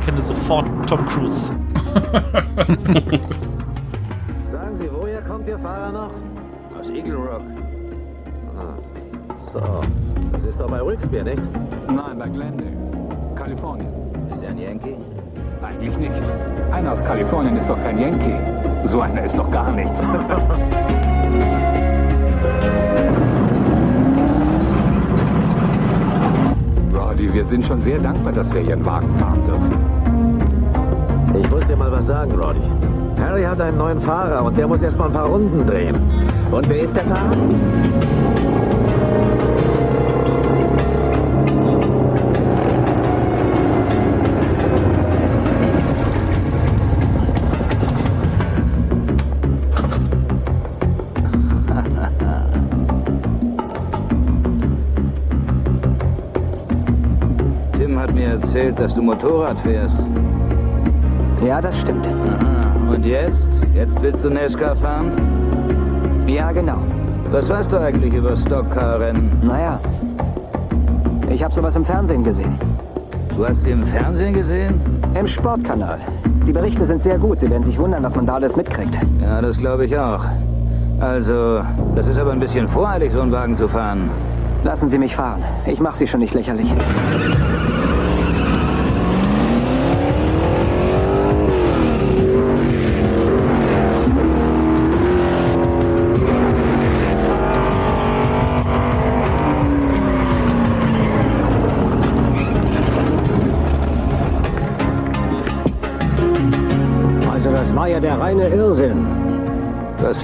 Erkenne sofort Tom Cruise. Sagen Sie, woher kommt Ihr Fahrer noch? Aus Eagle Rock. Ah. So, das ist doch bei Wilkes-Barre, nicht? Nein, bei Glendale, Kalifornien. Ist er ein Yankee? Eigentlich nicht. Einer aus Kalifornien ist doch kein Yankee. So einer ist doch gar nichts. Roddy, wir sind schon sehr dankbar, dass wir Ihren Wagen fahren dürfen. Ich muss dir mal was sagen, Roddy. Harry hat einen neuen Fahrer und der muss erst mal ein paar Runden drehen. Und wer ist der Fahrer? Erzählt, dass du Motorrad fährst. Ja, das stimmt. Aha. Und jetzt? Jetzt willst du NASCAR fahren? Ja, genau. Was weißt du eigentlich über Stockcar-Rennen? Naja, ich habe sowas im Fernsehen gesehen. Du hast sie im Fernsehen gesehen? Im Sportkanal. Die Berichte sind sehr gut. Sie werden sich wundern, was man da alles mitkriegt. Ja, das glaube ich auch. Also, das ist aber ein bisschen voreilig, so einen Wagen zu fahren. Lassen Sie mich fahren. Ich mache Sie schon nicht lächerlich.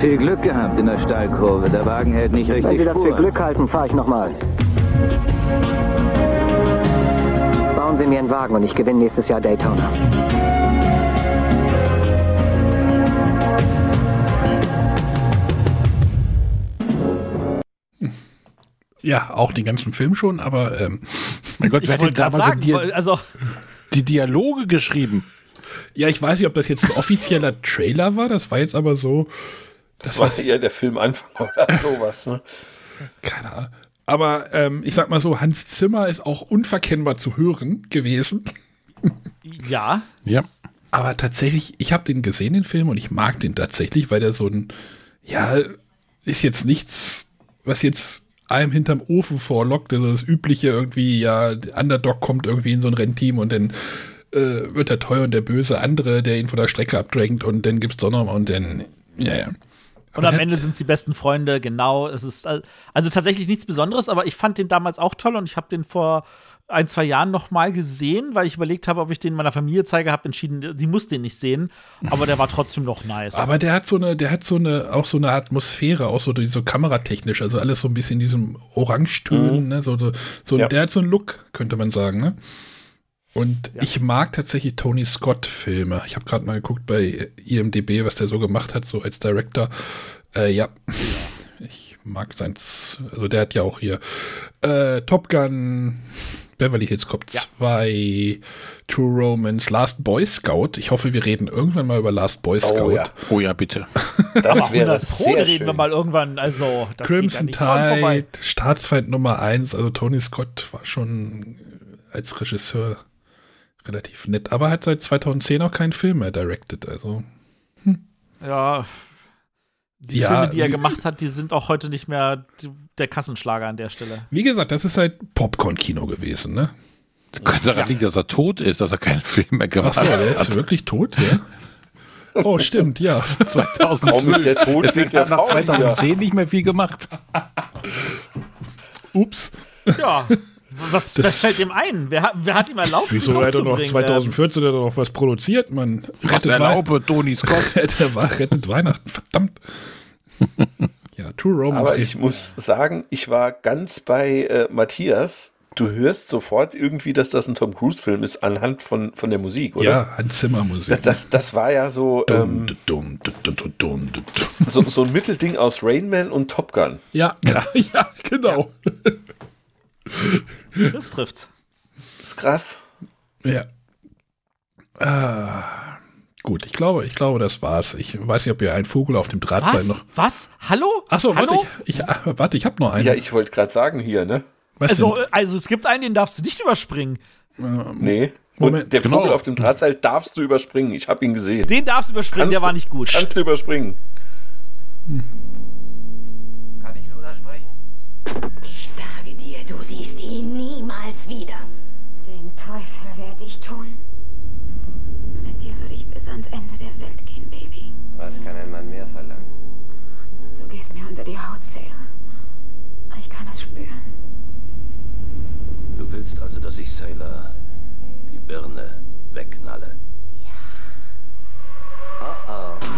Viel Glück gehabt in der Steilkurve. Der Wagen hält nicht richtig Wenn Sie das Spur. für Glück halten, fahre ich nochmal. Bauen Sie mir einen Wagen und ich gewinne nächstes Jahr Daytona. Ja, auch den ganzen Film schon, aber ähm, mein Gott, Ich wer hat denn damals sagen, die, also die Dialoge geschrieben? ja, ich weiß nicht, ob das jetzt ein offizieller Trailer war, das war jetzt aber so. Das, war eher der Filmanfang oder sowas. Ne? Keine Ahnung. Aber ähm, ich sag mal so, Hans Zimmer ist auch unverkennbar zu hören gewesen. ja. Ja. Aber tatsächlich, ich habe den gesehen, den Film, und ich mag den tatsächlich, weil der so ein, ja, ist jetzt nichts, was jetzt einem hinterm Ofen vorlockt. Also das übliche irgendwie, ja, der Underdog kommt irgendwie in so ein Rennteam und dann äh, wird der teuer und der böse andere, der ihn von der Strecke abdrängt und dann gibt's noch und dann, ja, ja. Und am Ende sind sie besten Freunde, genau. Es ist also tatsächlich nichts Besonderes, aber ich fand den damals auch toll und ich habe den vor ein, zwei Jahren noch mal gesehen, weil ich überlegt habe, ob ich den meiner Familie zeige, habe entschieden, die muss den nicht sehen, aber der war trotzdem noch nice. Aber der hat so eine, der hat so eine, auch so eine Atmosphäre, auch so, so kameratechnisch, also alles so ein bisschen in diesem Orangetönen, Mhm. ne, so, so, so Ja. der hat so einen Look, könnte man sagen, ne? Und ich mag tatsächlich Tony Scott-Filme. Ich habe gerade mal geguckt bei IMDB, was der so gemacht hat, so als Director. Äh, ja, ich mag seins. Also der hat ja auch hier äh, Top Gun, Beverly Hills Cop 2, True Romance, Last Boy Scout. Ich hoffe, wir reden irgendwann mal über Last Boy Scout. ja. Oh ja, bitte. Das wäre 100 Pro sehr reden wir mal irgendwann, also das geht ja Crimson nicht dran vorbei. Tide, Staatsfeind Nummer 1. Also Tony Scott war schon als Regisseur relativ nett. Aber hat seit 2010 auch keinen Film mehr directed. Also, Ja. Die Ja, Filme, die er wie- gemacht hat, die sind auch heute nicht mehr der Kassenschlager an der Stelle. wie gesagt, das ist halt Popcorn-Kino gewesen, ne? Das könnte daran liegen, dass er tot ist, dass er keinen Film mehr Ach gemacht so, der ist hat. wirklich tot, ja? Oh, stimmt, ja. 2012. Warum ist der tot? Deswegen der hat nach faul wieder. 2010 nicht mehr viel gemacht. Ups. Ja. Was, Das- was fällt ihm ein? Wer, hat- wer hat ihm erlaubt, sich Wieso hat er noch umzubringen? 2014 hat er noch was produziert, man? Rettet, erlaube, Tony Scott. rettet, Wei- rettet Weihnachten, verdammt. ja, True Romance. Aber ich muss sagen, ich war ganz bei äh, Matthias. Du hörst sofort irgendwie, dass das ein Tom Cruise-Film ist, anhand von, von der Musik, oder? ja, Hans Zimmer Musik. Das, das war ja so, ähm, Dum, dum, dum, so, so ein Mittelding aus Rain Man und Top Gun. Ja, ja, ja, genau. Das trifft's. Das ist krass. Ja. Ah, gut, ich glaube, ich glaube, das war's. Ich weiß nicht, ob ihr ein Vogel auf dem Drahtseil noch. Was? Was? Hallo? Achso, warte, Hallo? ich, ich, ah, warte, ich habe noch einen. Ja, ich wollte gerade sagen hier, ne? Was Also, denn? also es gibt einen, den darfst du nicht überspringen. Nee. Moment, und der genau. Vogel auf dem Drahtseil darfst du überspringen. Ich habe ihn gesehen. Den darfst du überspringen, der Kannst war du- nicht gut. Kannst du überspringen. Kann ich Luna sprechen? Ich sage dir, du siehst niemals wieder. Den Teufel werde ich tun. Mit dir würde ich bis ans Ende der Welt gehen, Baby. Was kann ein Mann mehr verlangen? Du gehst mir unter die Haut, Sailor. Ich kann es spüren. Du willst also, dass ich Sailor die Birne wegknalle? Ja. Oh oh.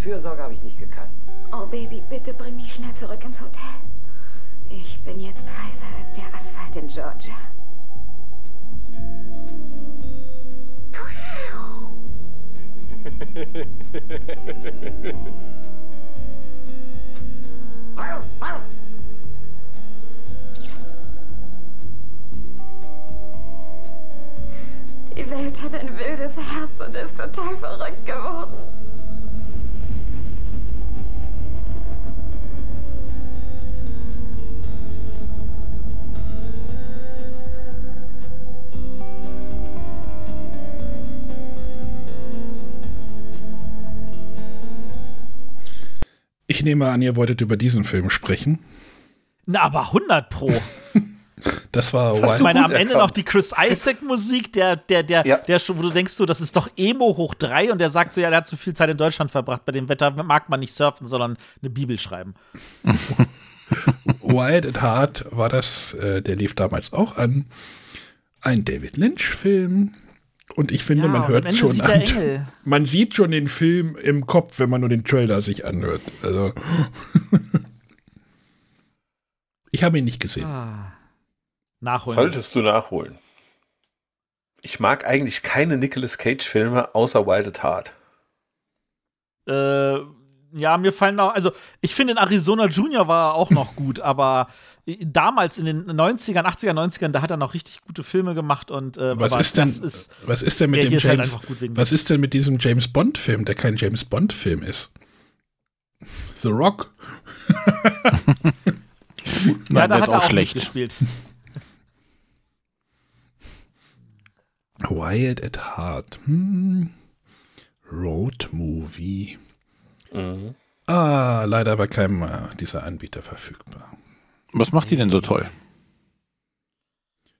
Fürsorge habe ich nicht gekannt. Oh, Baby, bitte bring mich schnell zurück ins Hotel. Ich bin jetzt heißer als der Asphalt in Georgia. Die Welt hat ein wildes Herz und ist total verrückt geworden. Ich nehme an, ihr wolltet über diesen Film sprechen. Na, aber 100 pro. Das war Das hast Ich du meine, am Ende erkannt. noch die Chris Isaac-Musik, der, der, der, Ja. der schon, wo du denkst, so, das ist doch Emo hoch drei und der sagt so, ja, der hat zu viel Zeit in Deutschland verbracht. Bei dem Wetter mag man nicht surfen, sondern eine Bibel schreiben. Wild at Heart war das, äh, der lief damals auch an. Ein David Lynch-Film. Und ich finde, Ja, man hört schon sieht der an. Engel. Man sieht schon den Film im Kopf, wenn man nur den Trailer sich anhört. Also. ich habe ihn nicht gesehen. Ah. Nachholen. Solltest du nachholen. Ich mag eigentlich keine Nicolas Cage-Filme außer Wild at Heart. Äh, ja, mir fallen auch, also ich finde in Arizona Junior war er auch noch gut, aber damals in den 90ern, 80er, 90ern, da hat er noch richtig gute Filme gemacht und äh, Was aber ist denn, das ist, was ist denn mit dem halt James, wegen was ist denn mit diesem James Bond Film, der kein James Bond Film ist? The Rock? ja, Nein, da der ist hat er auch auch schlecht. gespielt. Wild at Heart. Hm. Road Movie. Mhm. Ah, leider bei keinem äh, dieser Anbieter verfügbar. Was macht die denn so toll?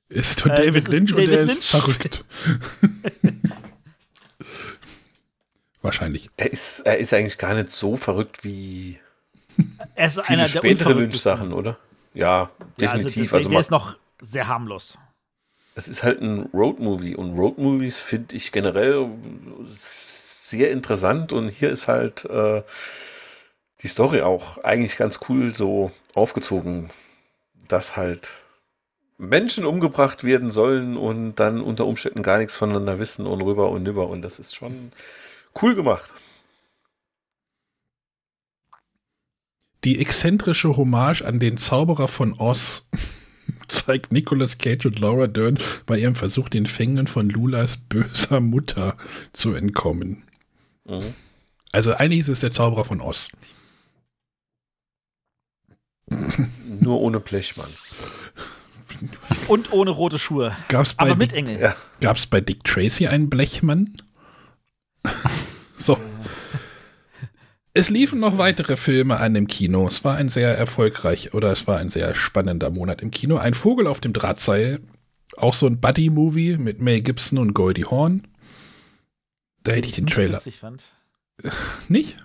Ist von Äh, David ist Lynch ein und der David ist Lynch. verrückt. Wahrscheinlich. Er ist, er ist eigentlich gar nicht so verrückt wie Er ist viele einer der spätere. Lynch-Sachen, oder? Ja, Ja, also definitiv. der, Also, der ist noch sehr harmlos. es ist halt ein Roadmovie und Roadmovies finde ich generell sehr interessant und hier ist halt äh, die Story auch eigentlich ganz cool so aufgezogen, dass halt Menschen umgebracht werden sollen und dann unter Umständen gar nichts voneinander wissen und rüber und über. Und das ist schon cool gemacht. Die exzentrische Hommage an den Zauberer von Oz zeigt Nicolas Cage und Laura Dern bei ihrem Versuch, den Fängen von Lulas böser Mutter zu entkommen. Mhm. Also eigentlich ist es der Zauberer von Oz. Nur ohne Blechmann. Und ohne rote Schuhe. Gab's bei Aber mit Dick- Engel. Ja. Gab es bei Dick Tracy einen Blechmann? so. Es liefen noch weitere Filme an im Kino. Es war ein sehr erfolgreich oder es war ein sehr spannender Monat im Kino. Ein Vogel auf dem Drahtseil. Auch so ein Buddy-Movie mit Mel Gibson und Goldie Hawn. Da hätte ich den Trailer. witzig fand. Nicht?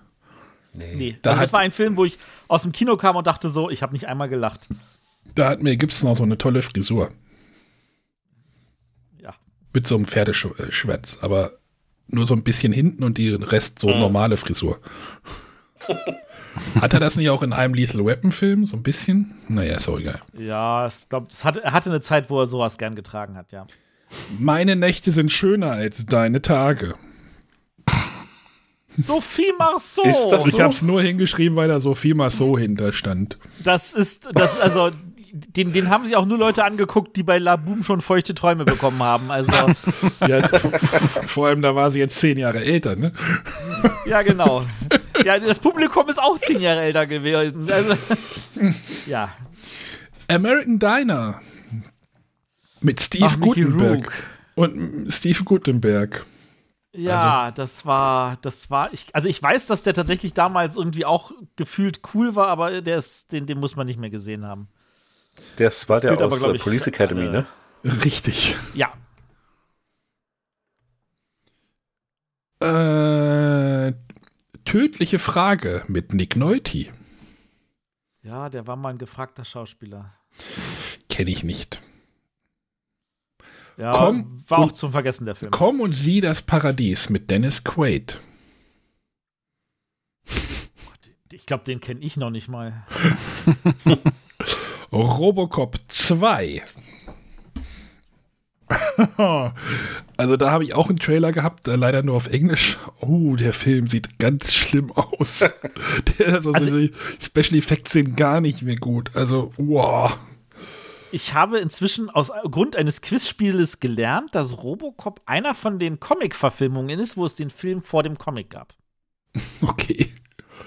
Nee, Da also das war ein Film, wo ich aus dem Kino kam und dachte so, ich habe nicht einmal gelacht. Da hat Mel Gibson auch so eine tolle Frisur. Ja. Mit so einem Pferdeschwätz, aber nur so ein bisschen hinten und die Rest so normale Frisur. Hat er das nicht auch in einem Lethal Weapon Film? So ein bisschen? Naja, ist auch egal. Ja, ich glaube, hat, er hatte eine Zeit, wo er sowas gern getragen hat, ja. Meine Nächte sind schöner als deine Tage. Sophie Marceau. Ich habe es nur hingeschrieben, weil da Sophie Marceau hinter stand. Das ist, das, also, den, den haben sich auch nur Leute angeguckt, die bei La Boom schon feuchte Träume bekommen haben. Also, Ja, vor allem, da war sie jetzt zehn Jahre älter, ne? ja, genau. Ja, das Publikum ist auch zehn Jahre älter gewesen. Also, ja. American Diner. Mit Steve Ach, Gutenberg. Und Steve Gutenberg. Ja, das war, das war, ich, also ich weiß, dass der tatsächlich damals irgendwie auch gefühlt cool war, aber der ist, den, den muss man nicht mehr gesehen haben. Das war Das der aber, aus glaub äh, ich, Police Academy, alle. ne? Richtig. Ja. Äh, tödliche Frage mit Nick Nolte. Ja, der war mal ein gefragter Schauspieler. Kenne ich nicht. Ja, Komm war auch und- zum Vergessen der Film. Komm und sieh das Paradies mit Dennis Quaid. Ich glaube, den kenne ich noch nicht mal. Robocop 2. also da habe ich auch einen Trailer gehabt, äh, leider nur auf Englisch. Oh, der Film sieht ganz schlimm aus. der, also, Also- die Special Effects sind gar nicht mehr gut. Also, wow. Ich habe inzwischen aus Grund eines Quizspieles gelernt, dass Robocop einer von den Comic-Verfilmungen ist, wo es den Film vor dem Comic gab. Okay.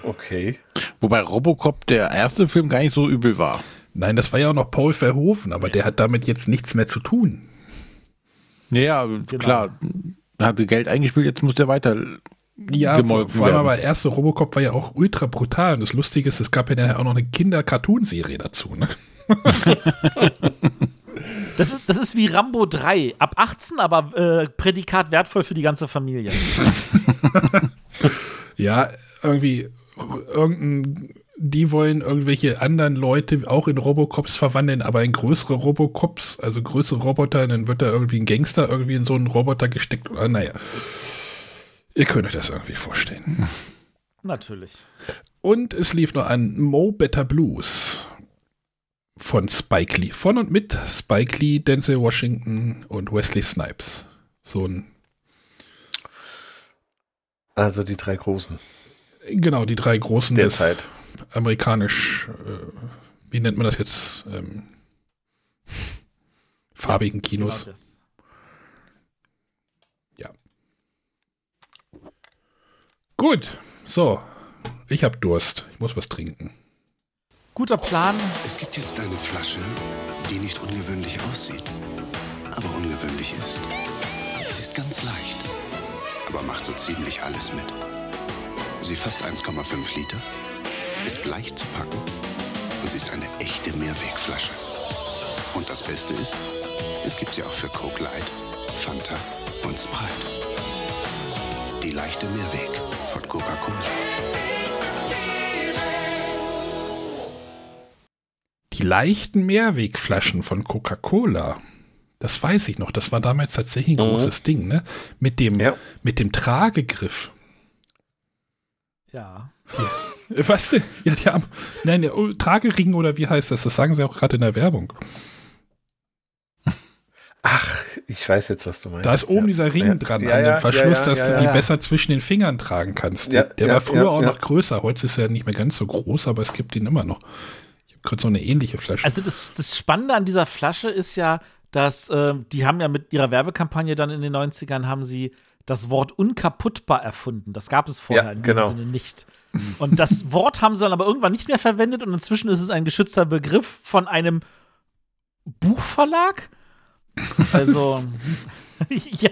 Okay. Wobei Robocop der erste Film gar nicht so übel war. Nein, das war ja auch noch Paul Verhoeven, aber der hat damit jetzt nichts mehr zu tun. Ja, klar. Hatte Geld eingespielt, jetzt muss der weiter Ja, vor, gemolken vor allem werden. aber der erste Robocop war ja auch ultra brutal. Und das Lustige ist, es gab ja nachher auch noch eine Kinder-Cartoon-Serie dazu. Ne? Das ist, das ist wie Rambo 3. Ab 18, aber äh, Prädikat wertvoll für die ganze Familie. Ja, irgendwie irgendein, die wollen irgendwelche anderen Leute auch in Robocops verwandeln, aber in größere Robocops, also größere Roboter, dann wird da irgendwie ein Gangster irgendwie in so einen Roboter gesteckt. Ah, Naja, ihr könnt euch das irgendwie vorstellen. Natürlich. Und es lief noch an Mo Better Blues von Spike Lee. Von und mit Spike Lee, Denzel Washington und Wesley Snipes. So ein, Also die drei Großen. genau, die drei großen Der des Zeit. amerikanisch, äh, wie nennt man das jetzt? Ähm, farbigen Kinos. Genau das. Gut, so. Ich hab Durst. Ich muss was trinken. Guter Plan. Es gibt jetzt eine Flasche, die nicht ungewöhnlich aussieht, aber ungewöhnlich ist. Sie ist ganz leicht, aber macht so ziemlich alles mit. Sie fasst 1,5 Liter, ist leicht zu packen und sie ist eine echte Mehrwegflasche. Und das Beste ist, es gibt sie auch für Coke Light, Fanta und Sprite. Die leichte Mehrweg von Coca-Cola. Die leichten Mehrwegflaschen von Coca-Cola. Das weiß ich noch. Das war damals tatsächlich ein Mhm. großes Ding, ne? Mit dem, Ja. mit dem Tragegriff. Ja. Äh, Was denn? Ja, die haben. Nein, der oh, Tragering oder wie heißt das? Das sagen sie auch gerade in der Werbung. Ach, ich weiß jetzt, was du meinst. Da ist oben ja. dieser Ring ja. dran ja, an ja, dem Verschluss, ja, dass ja, du die ja. besser zwischen den Fingern tragen kannst. Ja, der ja, war früher ja, auch ja. noch größer. Heute ist er nicht mehr ganz so groß, aber es gibt ihn immer noch. Gerade so eine ähnliche Flasche. Also das, das Spannende an dieser Flasche ist ja, dass ähm, die haben ja mit ihrer Werbekampagne dann in den 90ern haben sie das Wort unkaputtbar erfunden. Das gab es vorher Ja, in genau. dem Sinne nicht. Und das Wort haben sie dann aber irgendwann nicht mehr verwendet und inzwischen ist es ein geschützter Begriff von einem Buchverlag. Also, ja.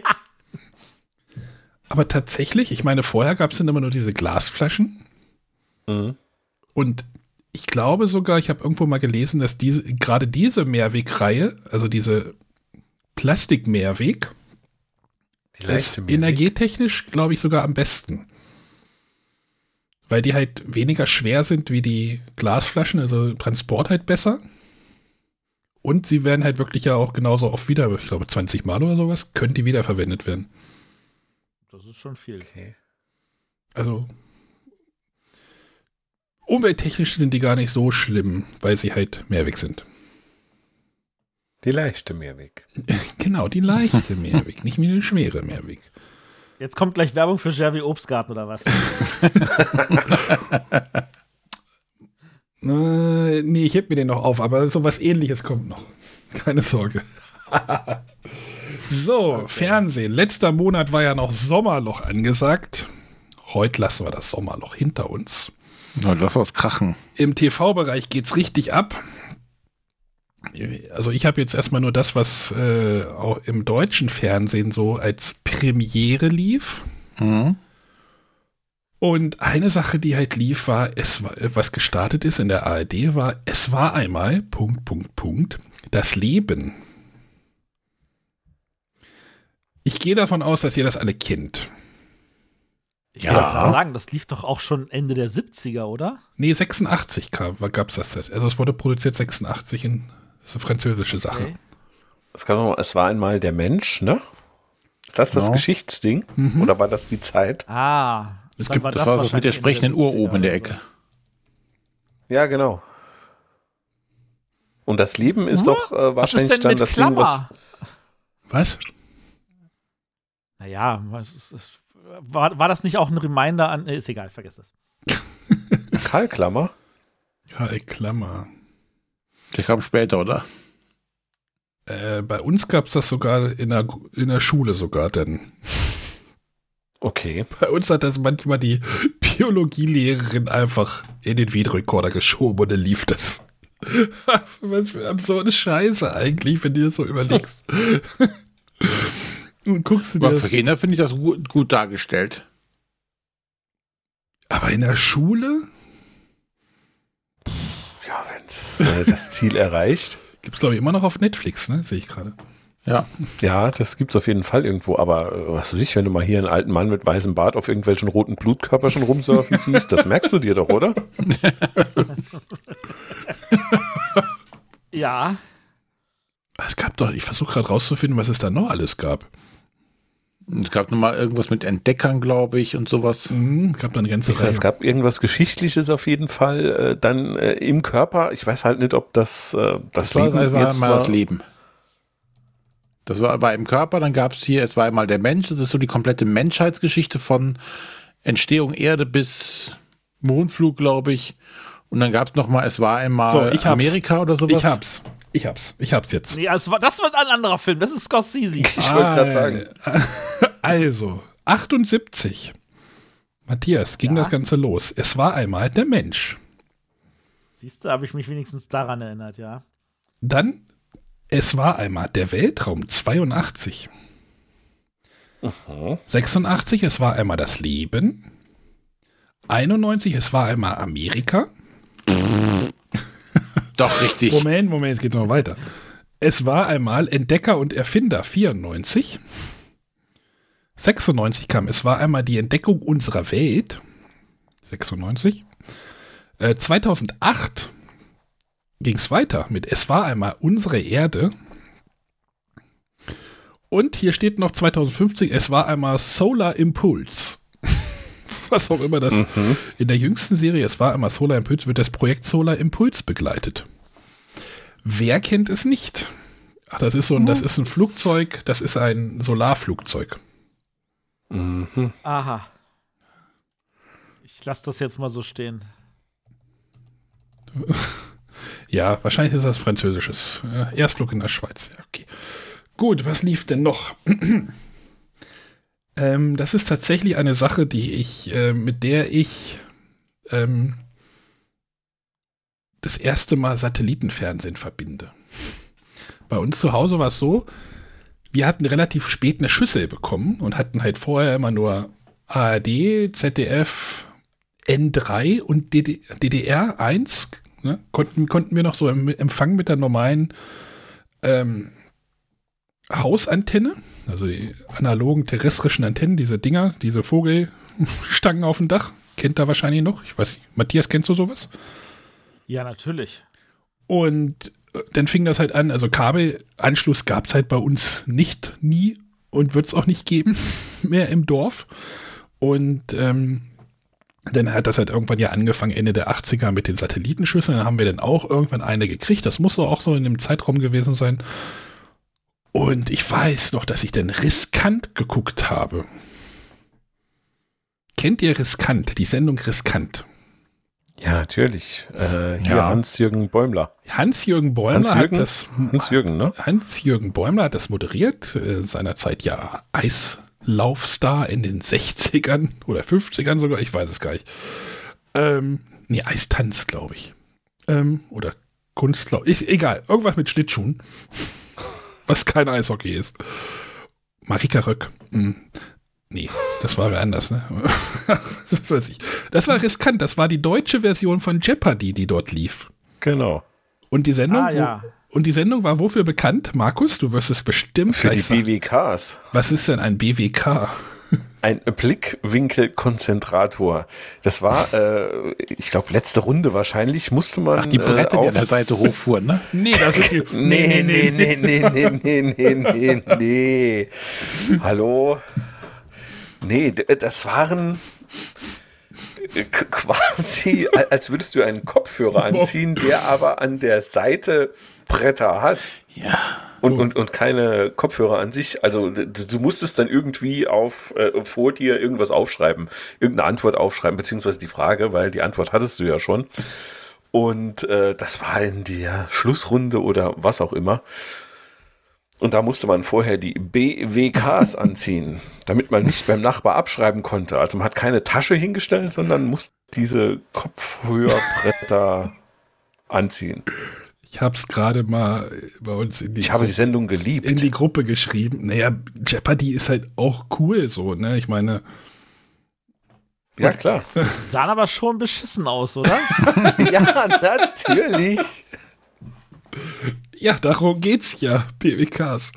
Aber tatsächlich, ich meine, vorher gab es dann immer nur diese Glasflaschen. Mhm. Und ich glaube sogar, ich habe irgendwo mal gelesen, dass diese, gerade diese Mehrwegreihe, also diese Plastik-Mehrweg, Die ist Mehrweg. energietechnisch, glaube ich, sogar am besten. Weil die halt weniger schwer sind wie die Glasflaschen, also Transport halt besser. Und sie werden halt wirklich ja auch genauso oft wieder, ich glaube 20 Mal oder sowas, können die wiederverwendet werden. Das ist schon viel. Okay. Also umwelttechnisch sind die gar nicht so schlimm, weil sie halt Mehrweg sind. Die leichte Mehrweg. Genau, die leichte Mehrweg, nicht wie die schwere Mehrweg. Jetzt kommt gleich Werbung für Jerry Obstgarten oder was? Äh, nee, ich heb mir den noch auf, aber sowas ähnliches kommt noch. Keine Sorge. so, Fernsehen. Letzter Monat war ja noch Sommerloch angesagt. Heute lassen wir das Sommerloch hinter uns. Na, lass was krachen. Im TV-Bereich geht's richtig ab. Also ich habe jetzt erstmal nur das, was äh, auch im deutschen Fernsehen so als Premiere lief. Mhm. Und eine Sache, die halt lief, war, es war, was gestartet ist in der ARD, war, es war einmal, Punkt, Punkt, Punkt, das Leben. Ich gehe davon aus, dass ihr das alle kennt. Ich gerade sagen, das lief doch auch schon Ende der 70er, oder? Nee, 86 gab es das. Also es wurde produziert 86 in das ist eine französische Sache. Okay. Es, noch, es war einmal der Mensch, ne? Ist das das Genau. Geschichtsding? Mhm. Oder war das die Zeit? Ah. Es gibt, das, war so wahrscheinlich mit der Ende sprechenden Uhr 70er oben in der oder so. Ecke. Ja, genau. Und das Leben ist doch äh, Was ist wahrscheinlich denn dann mit das Ding, was. Klammer? Was? Naja, was ist, ist, war, war das nicht auch ein Reminder an. Ist egal, vergiss es. Karlklammer? Karl Klammer. Der kam später, oder? Äh, bei uns gab es das sogar in der, in der Schule sogar dann. Okay. Bei uns hat das manchmal die Biologielehrerin einfach in den Videorekorder geschoben und dann lief das. Was für absurde Scheiße eigentlich, wenn du das so überlegst. Und guckst du dir Aber das für Kinder finde ich das gut, gut dargestellt. Aber in der Schule Ja, wenn äh, das Ziel erreicht. gibt es, glaube ich, immer noch auf Netflix, ne? Sehe ich gerade. Ja. Ja, das gibt's auf jeden Fall irgendwo. Aber äh, was weiß ich, wenn du mal hier einen alten Mann mit weißem Bart auf irgendwelchen roten Blutkörperchen rumsurfen siehst, das merkst du dir doch, oder? Ja. Es gab doch, ich versuche gerade rauszufinden, was es da noch alles gab. Es gab noch mal irgendwas mit Entdeckern, glaube ich, und sowas. Mhm, gab da eine ganze Ich sag, es gab irgendwas Geschichtliches auf jeden Fall. Äh, dann äh, im Körper. Ich weiß halt nicht, ob das äh, das, Das war, Leben das war jetzt mal war. das Leben. Das war, war im Körper, dann gab es hier, es war einmal der Mensch, das ist so die komplette Menschheitsgeschichte von Entstehung Erde bis Mondflug, glaube ich. Und dann gab es noch mal, es war einmal So, ich hab's. Amerika oder sowas. Ich hab's. Ich hab's. Ich hab's jetzt. Nee, das war, das war ein anderer Film. Das ist Scorsese. Ich wollte gerade sagen. Also, 78. Matthias, ging Ja. das Ganze los. Es war einmal der Mensch. Siehst du, habe ich mich wenigstens daran erinnert, ja. Dann, es war einmal der Weltraum 82. 86, es war einmal das Leben. 91, es war einmal Amerika. Doch, richtig. Moment, Moment, es geht noch weiter. Es war einmal Entdecker und Erfinder 94. 96 kam, es war einmal die Entdeckung unserer Welt. 96. Äh, 2008 ging es weiter mit Es war einmal unsere Erde. Und hier steht noch 2050, es war einmal Solar Impulse. Was auch immer das Mhm. in der jüngsten Serie, es war einmal Solar Impulse, wird das Projekt Solar Impulse begleitet. Wer kennt es nicht? Ach, das ist so ein, das ist ein Flugzeug, das ist ein Solarflugzeug. Mhm. Aha. Ich lasse das jetzt mal so stehen. Ja, wahrscheinlich ist das französisches. Äh, Erstflug in der Schweiz. Ja, okay. Gut, was lief denn noch? ähm, das ist tatsächlich eine Sache, die ich, äh, mit der ich ähm, das erste Mal Satellitenfernsehen verbinde. Bei uns zu Hause war es so, wir hatten relativ spät eine Schüssel bekommen und hatten halt vorher immer nur ARD, ZDF, N3 und DD DDR 1. Ne? Konnten, konnten wir noch so im Empfang mit der normalen ähm, Hausantenne, also die analogen terrestrischen Antennen, diese Dinger, diese Vogelstangen auf dem Dach, kennt er wahrscheinlich noch. Ich weiß nicht, Matthias, kennst du sowas? Ja, natürlich. Und äh, dann fing das halt an, also Kabelanschluss gab es halt bei uns nicht, nie und wird es auch nicht geben mehr im Dorf. Und ähm, dann hat das halt irgendwann ja angefangen, Ende der 80er mit den Satellitenschüsseln. Dann haben wir dann auch irgendwann eine gekriegt. Das muss auch so in dem Zeitraum gewesen sein. Und ich weiß noch, dass ich dann riskant geguckt habe. Kennt ihr riskant, die Sendung riskant? Ja, natürlich. Äh, hier Ja. Hans-Jürgen Bäumler. Hans-Jürgen Bäumler Hans-Jürgen? hat das. Hans-Jürgen, ne? Hans-Jürgen Bäumler hat das moderiert, äh, seinerzeit ja Eislaufstar in den 60ern oder 50ern sogar, ich weiß es gar nicht. Ähm, nee, Eistanz, glaube ich. Ähm, oder Kunstlauf, ist egal, irgendwas mit Schlittschuhen, was kein Eishockey ist. Marika Röck, hm, nee, das war wer anders, ne? was weiß ich. Das war riskant, das war die deutsche Version von Jeopardy, die dort lief. Genau. Und die Sendung, Ah, ja. und die Sendung war wofür bekannt? Markus, du wirst es bestimmt Für die. BWKs. Was ist denn ein BWK? Ein Blickwinkelkonzentrator. Das war, äh, ich glaube, letzte Runde wahrscheinlich. Musste man. Ach, die Bretter, die äh, an der Seite hochfuhren, ne? Nee, das ist die, Nee, nee, nee, nee, nee, nee, nee, nee, nee. Hallo? Nee, d- das waren äh, quasi, als würdest du einen Kopfhörer anziehen, der aber an der Seite Bretter hat. Ja. Und, und, und keine Kopfhörer an sich. Also d- du musstest dann irgendwie auf äh, vor dir irgendwas aufschreiben, irgendeine Antwort aufschreiben, beziehungsweise die Frage, weil die Antwort hattest du ja schon. Und äh, das war in der Schlussrunde oder was auch immer. Und da musste man vorher die BWKs anziehen, damit man nicht beim Nachbar abschreiben konnte. Also man hat keine Tasche hingestellt, sondern musste diese Kopfhörerbretter anziehen. Ich habe es gerade mal bei uns in die, Ich habe die Sendung geliebt. in die Gruppe geschrieben. Naja, Jeopardy ist halt auch cool so, ne? Ich meine, Ja, klar. Sahen aber schon beschissen aus, oder? ja, natürlich. ja, darum geht's ja, BWKs.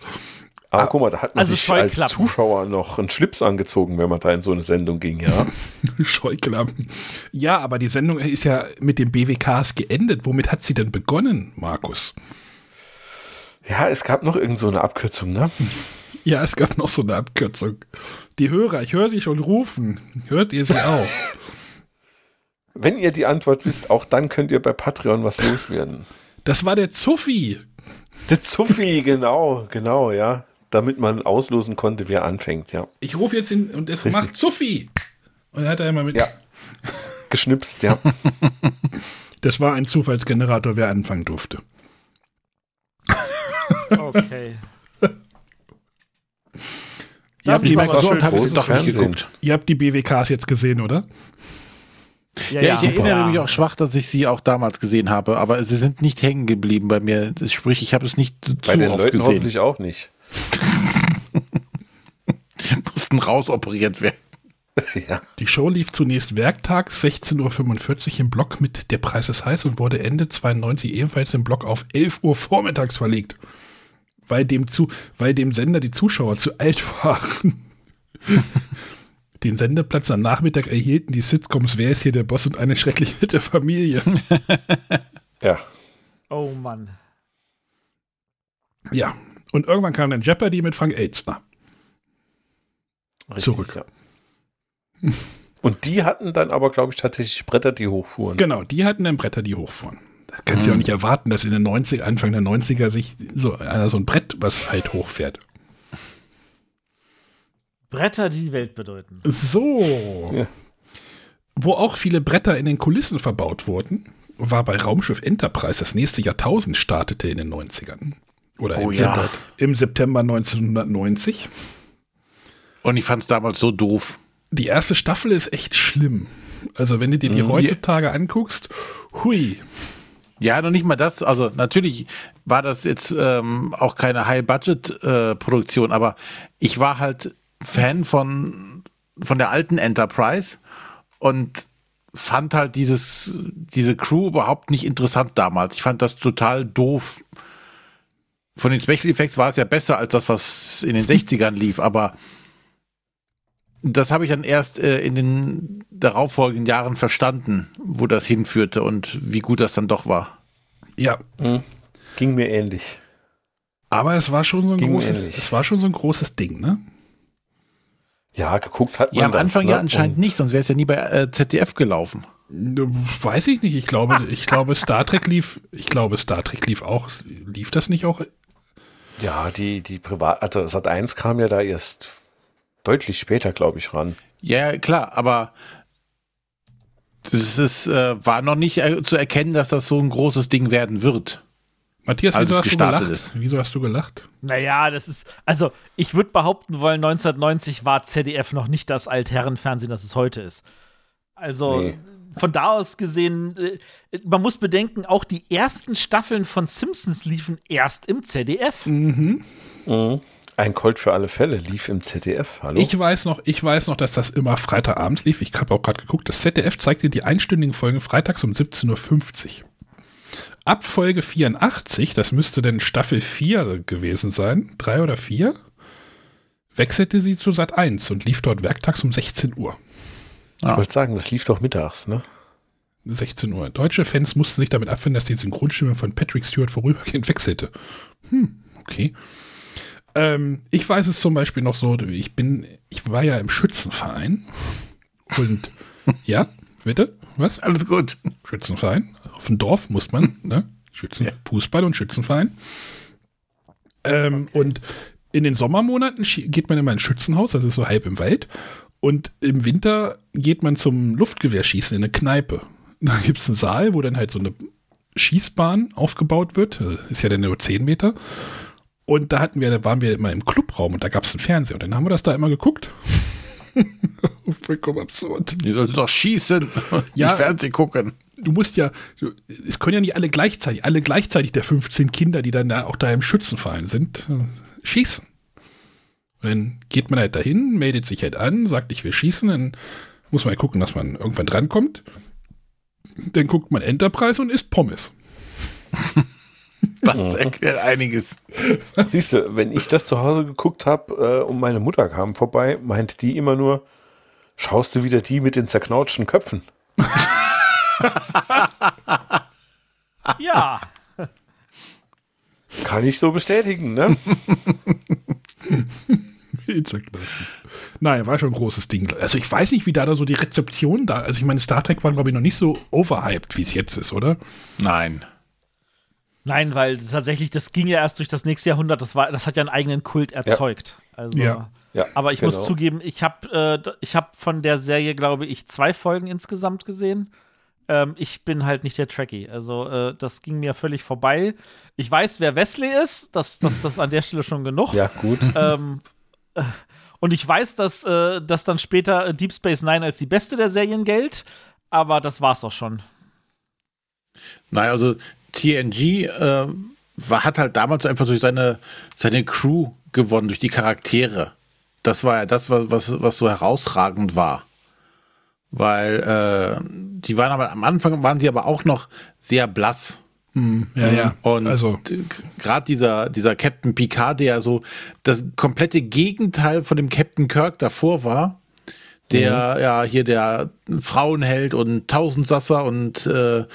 Aber guck mal, da hat man Also sich als. Zuschauer noch einen Schlips angezogen, wenn man da in so eine Sendung ging, ja. Scheuklappen. Ja, aber die Sendung ist ja mit den BWKs geendet. Womit hat sie denn begonnen, Markus? Ja, es gab noch irgend so eine Abkürzung, ne? Ja, es gab noch so eine Abkürzung. Die Hörer, ich höre sie schon rufen. Hört ihr sie auch? Wenn ihr die Antwort wisst, auch dann könnt ihr bei Patreon was loswerden. Das war der Zuffi. Der Zuffi, genau, genau, ja. Damit man auslosen konnte, wer anfängt, ja. Ich rufe jetzt in und es Richtig. macht Zuffi. Und er hat er immer mit. Ja. Geschnipst, ja. Das war ein Zufallsgenerator, wer anfangen durfte. Okay. Ihr habt, die, so schön habe ich großes doch nicht Fernsehen. geguckt. ihr habt die BWKs jetzt gesehen, oder? Ja, Ja, ich ja. erinnere mich auch schwach, dass ich sie auch damals gesehen habe, aber sie sind nicht hängen geblieben bei mir. Das, sprich, ich habe es nicht Bei zu den oft Leuten gesehen. hoffentlich auch nicht. Mussten rausoperiert werden. ja. Die Show lief zunächst werktags 16.45 Uhr im Block mit Der Preis ist heiß und wurde Ende 92 ebenfalls im Block auf 11 Uhr vormittags verlegt. Weil dem, zu, weil dem Sender die Zuschauer zu alt waren. Den Sendeplatz am Nachmittag erhielten die Sitcoms Wer ist hier der Boss und eine schrecklich nette Familie. Ja. Oh Mann. Ja. Und irgendwann kam dann Jeopardy mit Frank Elstner. Richtig, Zurück. Ja. Und die hatten dann aber, glaube ich, tatsächlich Bretter, die hochfuhren. Genau, die hatten dann Bretter, die hochfuhren. Kannst du ja auch nicht erwarten, dass in den 90 Anfang der 90er sich so, einer so ein Brett, was halt hochfährt. Bretter, die die Welt bedeuten. So. Wo auch viele Bretter in den Kulissen verbaut wurden, war bei Raumschiff Enterprise das nächste Jahrtausend startete in den 90ern. Oder Oh im, ja. September, im September 1990. Und ich fand es damals so doof. Die erste Staffel ist echt schlimm. Also wenn du dir die Mhm. heutzutage anguckst, hui. Ja, noch nicht mal das. Also natürlich war das jetzt ähm, auch keine High-Budget-Produktion, aber ich war halt Fan von, von der alten Enterprise und fand halt dieses, diese Crew überhaupt nicht interessant damals. Ich fand das total doof. Von den Special Effects war es ja besser als das, was in den 60ern lief, aber das habe ich dann erst äh, in den darauffolgenden Jahren verstanden, wo das hinführte und wie gut das dann doch war. Ja. Ging mir ähnlich. Aber es war schon so ein Ging großes, es war schon so ein großes Ding, ne? Ja, geguckt hat man Ja, am das, Anfang ne? ja anscheinend Und nicht, sonst wäre es ja nie bei äh, ZDF gelaufen. Weiß ich nicht. Ich glaube, ich glaube, Star Trek lief, ich glaube, Star Trek lief auch, lief das nicht auch? Ja, die, die Privat, also Sat 1 kam ja da erst deutlich später, glaube ich, ran. Ja, klar, aber das ist, äh, war noch nicht äh, zu erkennen, dass das so ein großes Ding werden wird. Matthias, wieso es hast du gelacht? ist. Wieso hast du gelacht? Naja, das ist, also ich würde behaupten wollen, 1990 war ZDF noch nicht das Altherrenfernsehen, das es heute ist. Also Nee. Von da aus gesehen, äh, man muss bedenken, auch die ersten Staffeln von Simpsons liefen erst im ZDF. Mhm. Ein Colt für alle Fälle lief im ZDF. Hallo? Ich weiß noch, ich weiß noch, dass das immer Freitagabends lief. Ich habe auch gerade geguckt, das ZDF zeigte die einstündigen Folgen freitags um 17.50 Uhr. Ab Folge 84, das müsste denn Staffel 4 gewesen sein, 3 oder 4, wechselte sie zu Sat 1 und lief dort werktags um 16 Uhr. Ich wollte sagen, das lief doch mittags, ne? 16 Uhr. Deutsche Fans mussten sich damit abfinden, dass die Synchronstimme von Patrick Stewart vorübergehend wechselte. Hm, okay. Ähm, ich weiß es zum Beispiel noch so, ich bin, ich war ja im Schützenverein und ja, bitte, was? Alles gut. Schützenverein. Auf dem Dorf muss man, ne? Schützen, Fußball und Schützenverein. Ähm, Und in den Sommermonaten geht man immer ins Schützenhaus, das ist so halb im Wald. Und im Winter geht man zum Luftgewehrschießen in eine Kneipe. Da gibt es einen Saal, wo dann halt so eine Schießbahn aufgebaut wird. Das Ist ja dann nur 10 Meter. Und da hatten wir, da waren wir immer im Clubraum und da gab es einen Fernseher. Und dann haben wir das da immer geguckt. Vollkommen absurd. Die sollten doch schießen, Ja. die Fernsehen gucken. du musst ja, du, es können ja nicht alle gleichzeitig, alle gleichzeitig der 15 Kinder, die dann da auch da im Schützenverein sind, äh, schießen. Und dann geht man halt dahin, meldet sich halt an, sagt, ich will schießen, dann muss man halt gucken, dass man irgendwann drankommt. Dann guckt man Enterprise und isst Pommes. Das erklärt einiges. Siehst du, wenn ich das zu Hause geguckt habe äh, und meine Mutter kam vorbei, meinte die immer nur, schaust du wieder die mit den zerknautschten Köpfen? Ja. Kann ich so bestätigen, ne? Nein, war schon ein großes Ding. Also ich weiß nicht, wie da, da so die Rezeption da, also ich meine, Star Trek war, glaube ich, noch nicht so overhyped, wie es jetzt ist, oder? Nein. Nein, weil tatsächlich, das ging ja erst durch das nächste Jahrhundert, das, war, das hat ja einen eigenen Kult erzeugt. Also, Ja. Ja, aber ich muss genau. zugeben, ich habe äh, ich hab von der Serie, glaube ich, zwei Folgen insgesamt gesehen. Ähm, ich bin halt nicht der Trekkie. Also, äh, das ging mir völlig vorbei. Ich weiß, wer Wesley ist. Das, das, das an der Stelle schon genug. Ja, gut. Ähm, äh, und ich weiß, dass, äh, dass dann später Deep Space Nine als die beste der Serien gilt. Aber das war's auch schon. Nein, also TNG äh, war, hat halt damals einfach durch seine, seine Crew gewonnen, durch die Charaktere. Das war ja das, was, was, was so herausragend war. Weil äh, die waren aber am Anfang waren sie aber auch noch sehr blass. Hm, ja, ja. Und Also- gerade dieser, dieser Captain Picard, der ja so das komplette Gegenteil von dem Captain Kirk davor war, der ja hier der Frauenheld und Tausendsasser und äh,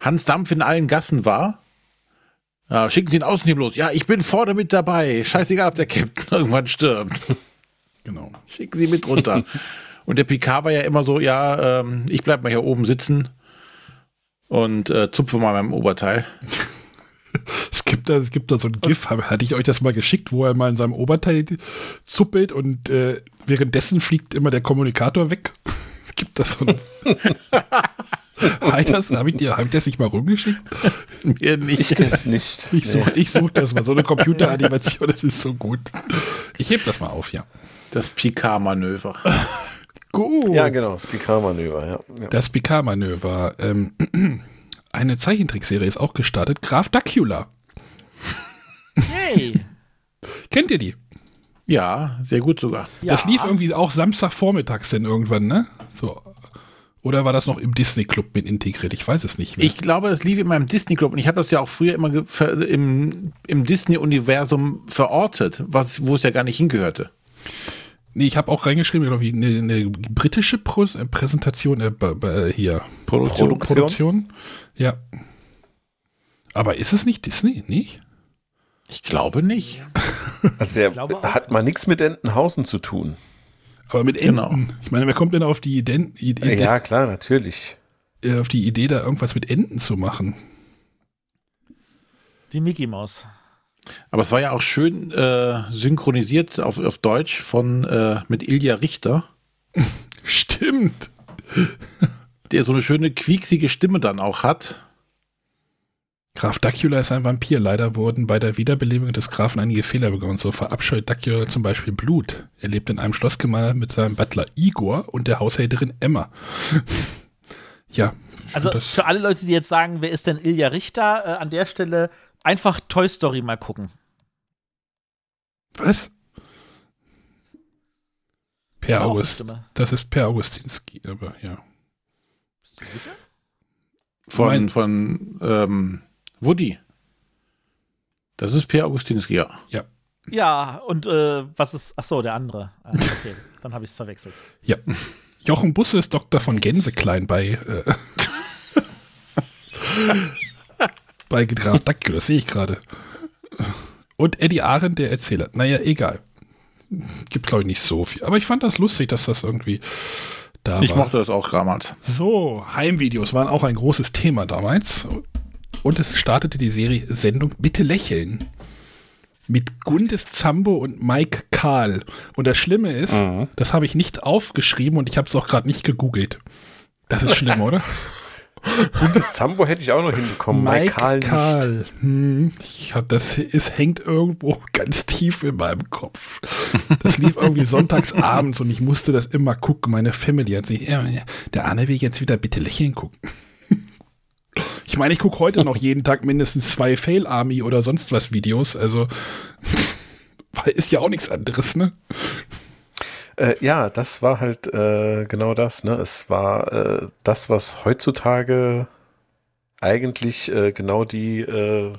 Hans Dampf in allen Gassen war. Ja, schicken Sie ihn außen hier bloß. Ja, ich bin vorne mit dabei. Scheißegal, ob der Captain irgendwann stirbt. Genau. Schicken Sie mit runter. und der Picard war ja immer so, ja, ähm, ich bleib mal hier oben sitzen. Und äh, zupfe mal meinem Oberteil. Es gibt, da, es gibt da so ein GIF, hatte ich euch das mal geschickt, wo er mal in seinem Oberteil zuppelt und äh, währenddessen fliegt immer der Kommunikator weg. Es gibt das so ein. Habe ich das, hab ich, dir- hab ich das nicht mal rumgeschickt? Mir nicht. Ich nicht. Ich suche Nee. ich such das mal. So eine Computeranimation, das ist so gut. Ich heb das mal auf, ja. Das Picard-Manöver. Gut. Ja, genau, das Picard-Manöver, ja. ja. Das Picard-Manöver. Ähm, eine Zeichentrickserie ist auch gestartet. Graf Dacula. Hey. Kennt ihr die? Ja, sehr gut sogar. Das lief irgendwie auch Samstagvormittags denn irgendwann, ne? So. Oder war das noch im Disney-Club mit integriert? Ich weiß es nicht mehr. Ich glaube, es lief in meinem Disney-Club und ich habe das ja auch früher immer im, im Disney-Universum verortet, was, wo es ja gar nicht hingehörte. Nee, ich habe auch reingeschrieben, glaube ich, eine, eine britische Pro äh, Präsentation äh, b- hier. Produktion. Pro Produktion. Ja. Aber ist es nicht Disney? Nicht? Ich glaube nicht. Also der hat mal nichts mit Entenhausen zu tun. Aber mit Enten. Genau. Ich meine, wer kommt denn auf die, Ideen, Idee, Ja, klar, natürlich. äh, auf die Idee, da irgendwas mit Enten zu machen? Die Mickey Maus. Aber es war ja auch schön äh, synchronisiert auf, auf Deutsch von äh, mit Ilja Richter, Stimmt. der so eine schöne quieksige Stimme dann auch hat. Graf Dacula ist ein Vampir. Leider wurden bei der Wiederbelebung des Grafen einige Fehler begangen. So verabscheut Dacula zum Beispiel Blut. Er lebt in einem Schlossgemeinschaft mit seinem Butler Igor und der Haushälterin Emma. ja. Also für alle Leute, die jetzt sagen, wer ist denn Ilja Richter, äh, an der Stelle einfach Toy Story mal gucken. was? Per August. Das ist Per Augustinski, aber ja. Bist du sicher? Von, Mein- von ähm, Woody. Das ist Per Augustinski, ja. Ja. Ja, und äh, was ist. Ach so, der andere. Ah, okay, dann habe ich es verwechselt. Ja. Jochen Busse ist Doktor von Gänseklein bei, äh, bei Graf Dacula, das sehe ich gerade. Und Eddie Arendt, der Erzähler. Naja, egal. Gibt, glaube ich, nicht so viel. Aber ich fand das lustig, dass das irgendwie da Ich war. mochte das auch damals. So, Heimvideos waren auch ein großes Thema damals. Und es startete die Serie Sendung Bitte lächeln. Mit Gundes Zambo und Mike Karl. Und das Schlimme ist, Mhm. das habe ich nicht aufgeschrieben und ich habe es auch gerade nicht gegoogelt. Das ist schlimm, oder? Bundes Zambo hätte ich auch noch hinbekommen. Mike Karl nicht. Karl. Hm, ich hab, das es hängt irgendwo ganz tief in meinem Kopf. Das lief irgendwie sonntags abends und ich musste das immer gucken. Meine Family hat sich, ja, der Arne will jetzt wieder bitte lächeln gucken. Ich meine, ich gucke heute noch jeden Tag mindestens zwei Fail Army oder sonst was Videos. Also, weil ist ja auch nichts anderes, ne? Äh, ja, das war halt äh, genau das. Ne? Es war äh, das, was heutzutage eigentlich äh, genau die äh,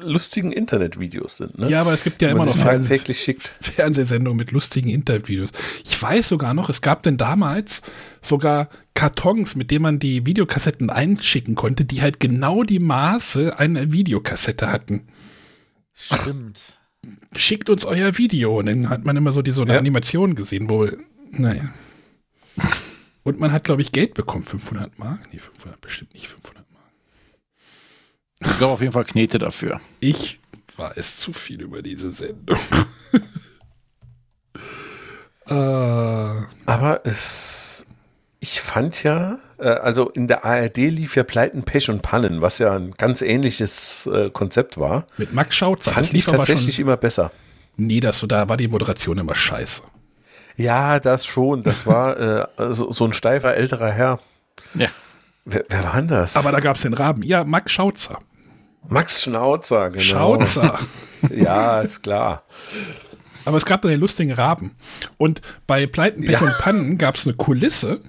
lustigen Internetvideos sind. Ne? Ja, aber es gibt ja immer noch tagtäglich schickt. Fernsehsendungen mit lustigen Interviews. Ich weiß sogar noch, es gab denn damals sogar Kartons, mit denen man die Videokassetten einschicken konnte, die halt genau die Maße einer Videokassette hatten. Stimmt. Schickt uns euer Video. Und dann hat man immer so die so eine Animation gesehen, wo, naja. Und man hat, glaube ich, Geld bekommen. 500 Mark? Nee, 500, bestimmt nicht 500 Mark. Ich glaube auf jeden Fall Knete dafür. Ich weiß zu viel über diese Sendung. äh, Aber es, ich fand ja, also in der ARD lief ja Pleiten, Pech und Pannen, was ja ein ganz ähnliches äh, Konzept war. mit Max Schautzer. Fand das lief ich tatsächlich schon. immer besser. Nee, das, da war die Moderation immer scheiße. Ja, das schon. Das war äh, so, so ein steifer älterer Herr. Ja. Wer, wer war denn das? Aber da gab es den Raben. Ja, Max Schautzer. Max Schnauzer, genau. Schautzer. ja, ist klar. Aber es gab da den lustigen Raben. Und bei Pleiten, Pech Ja. und Pannen gab es eine Kulisse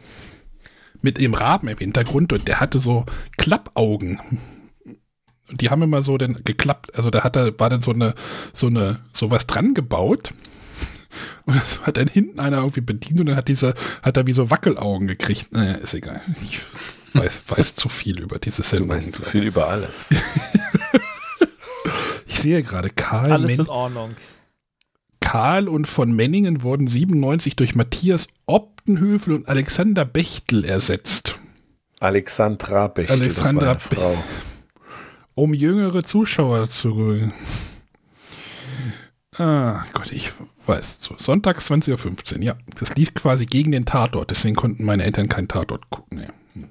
mit dem Raben im Hintergrund und der hatte so Klappaugen. Und Die haben immer so dann geklappt, also da hat er, war dann so eine, so eine, sowas dran gebaut. Und das hat dann hinten einer irgendwie bedient und dann hat dieser, hat er wie so Wackelaugen gekriegt. Naja, ist egal. Ich weiß, weiß zu viel über diese Sendung. Du weißt zu viel über alles. Ich sehe gerade Karl Alles Men in Ordnung. Karl und von Menningen wurden 97 durch Matthias Optenhöfel und Alexander Bechtel ersetzt. Alexandra Bechtel, Alexandra das war eine Frau. Um jüngere Zuschauer zu. Ah, Gott, ich weiß. So, Sonntags 20.15 Uhr, ja. Das lief quasi gegen den Tatort, deswegen konnten meine Eltern keinen Tatort gucken. Nee.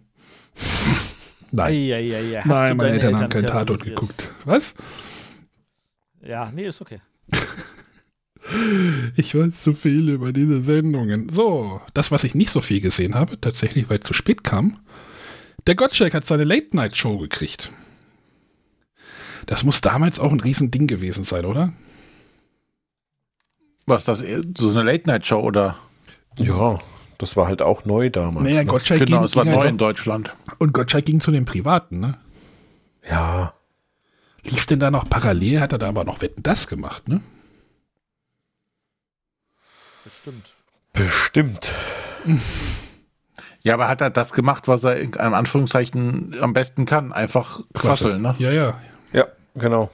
Nein. Eieiei, hast Nein, du meine Eltern haben keinen Tatort geguckt. Was? Ja, nee, ist okay. Ich weiß zu viel über diese Sendungen. So, das, was ich nicht so viel gesehen habe, tatsächlich, weil es zu spät kam. Der Gottschalk hat seine Late-Night-Show gekriegt. Das muss damals auch ein Riesending gewesen sein, oder? Was, das, so eine Late-Night-Show oder? Ja, das war halt auch neu damals. Naja, ne? Gottschalk Genau, ging, es war ging neu halt in Deutschland. Und Gottschalk ging zu den Privaten, ne? Ja. Lief denn da noch parallel, hat er da aber noch Wetten das gemacht, ne? Bestimmt. Ja, aber hat er das gemacht, was er in einem Anführungszeichen am besten kann? Einfach quasseln, ne? Ja, ja. Ja, genau.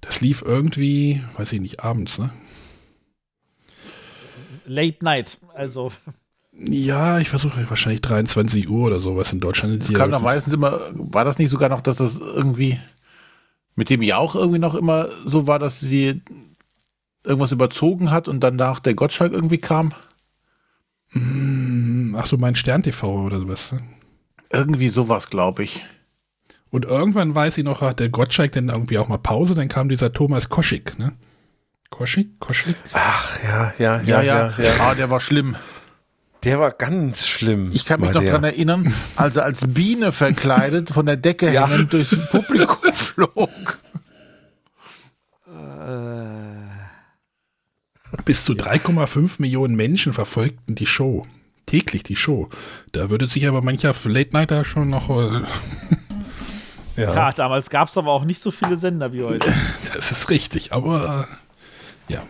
Das lief irgendwie, weiß ich nicht, abends, ne? Late Night, also Ja, ich versuche wahrscheinlich 23 Uhr oder sowas in Deutschland. Das kam doch meistens immer, war das nicht sogar noch, dass das irgendwie mit dem Jauch irgendwie noch immer so war, dass sie irgendwas überzogen hat und danach der Gottschalk irgendwie kam? Hm, Ach so, mein Stern TV oder sowas. ne? Irgendwie sowas, glaube ich. Und irgendwann weiß ich noch, hat der Gottschalk dann irgendwie auch mal Pause, dann kam dieser Thomas Koschik, ne? Koschik? Koschik? Ach, ja, ja, Ja, ja, ja. ja. ja. Ah, der war schlimm. Der war ganz schlimm. Ich kann mich noch der. dran erinnern, als er als Biene verkleidet von der Decke Ja. hängend durchs Publikum flog. Bis zu 3,5 Millionen Menschen verfolgten die Show. Täglich die Show. Da würde sich aber mancher Late-Nighter schon noch. Äh, ja, damals gab es aber auch nicht so viele Sender wie heute. das ist richtig, aber äh, ja.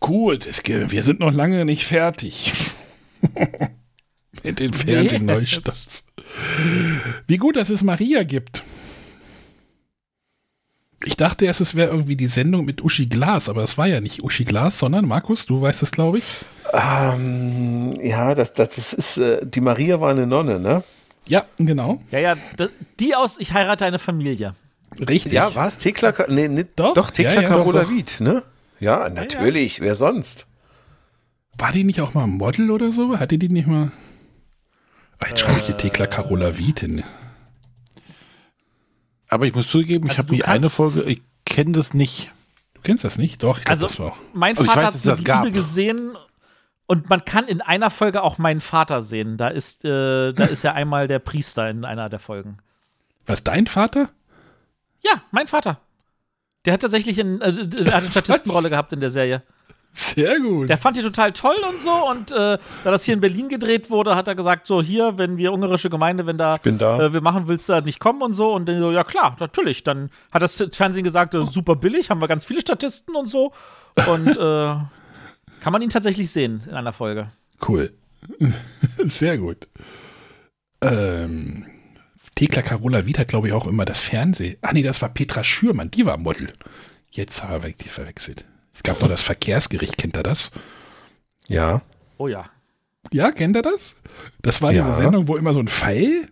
Gut, es, ge- wir sind noch lange nicht fertig. Mit den Fernsehneustarts. Wie gut, dass es Maria gibt. Ich dachte erst, es wäre irgendwie die Sendung mit Uschi Glas, aber es war ja nicht Uschi Glas, sondern Markus, du weißt es, glaube ich. Ähm, ja, das, das, das ist, äh, die Maria war eine Nonne, ne? Ja, genau. Ja, ja, die aus Ich heirate eine Familie. Richtig. Ja, war es Thekla? Ka- Nee, nee, Doch, doch, Thekla ja, ja, Carola doch. Wied, ne? Ja, natürlich. Wer sonst? War die nicht auch mal Model oder so? Hatte die nicht mal. Ah, jetzt schreibe ich hier Thekla Carola Wied hin. Aber ich muss zugeben, ich Also habe du nie eine Folge, ich kenne das nicht. Du kennst das nicht? Doch, ich glaube, Also, das war auch. mein Also ich Vater hat es mit gab. Liebe gesehen und man kann in einer Folge auch meinen Vater sehen. Da ist, äh, da ist ja einmal der Priester in einer der Folgen. Was, dein Vater? Ja, mein Vater. Der hat tatsächlich in, äh, der hat eine Statistenrolle gehabt in der Serie. Sehr gut. Der fand die total toll und so. Und äh, da das hier in Berlin gedreht wurde, hat er gesagt: So, hier, wenn wir ungarische Gemeinde, wenn da, da. Äh, wir machen, willst du da nicht kommen und so. Und dann so, ja klar, natürlich. Dann hat das Fernsehen gesagt: äh, super billig, haben wir ganz viele Statisten und so. Und äh, kann man ihn tatsächlich sehen in einer Folge. Cool. Sehr gut. Ähm, Thekla Carola Wied hat, glaube ich, auch immer das Fernsehen. Ach nee, das war Petra Schürmann, die war Model. Jetzt haben wir die verwechselt. Es gab noch das Verkehrsgericht, kennt ihr das? Ja. Oh ja. Ja, kennt ihr das? Das war Ja. diese Sendung, wo immer so ein Fall,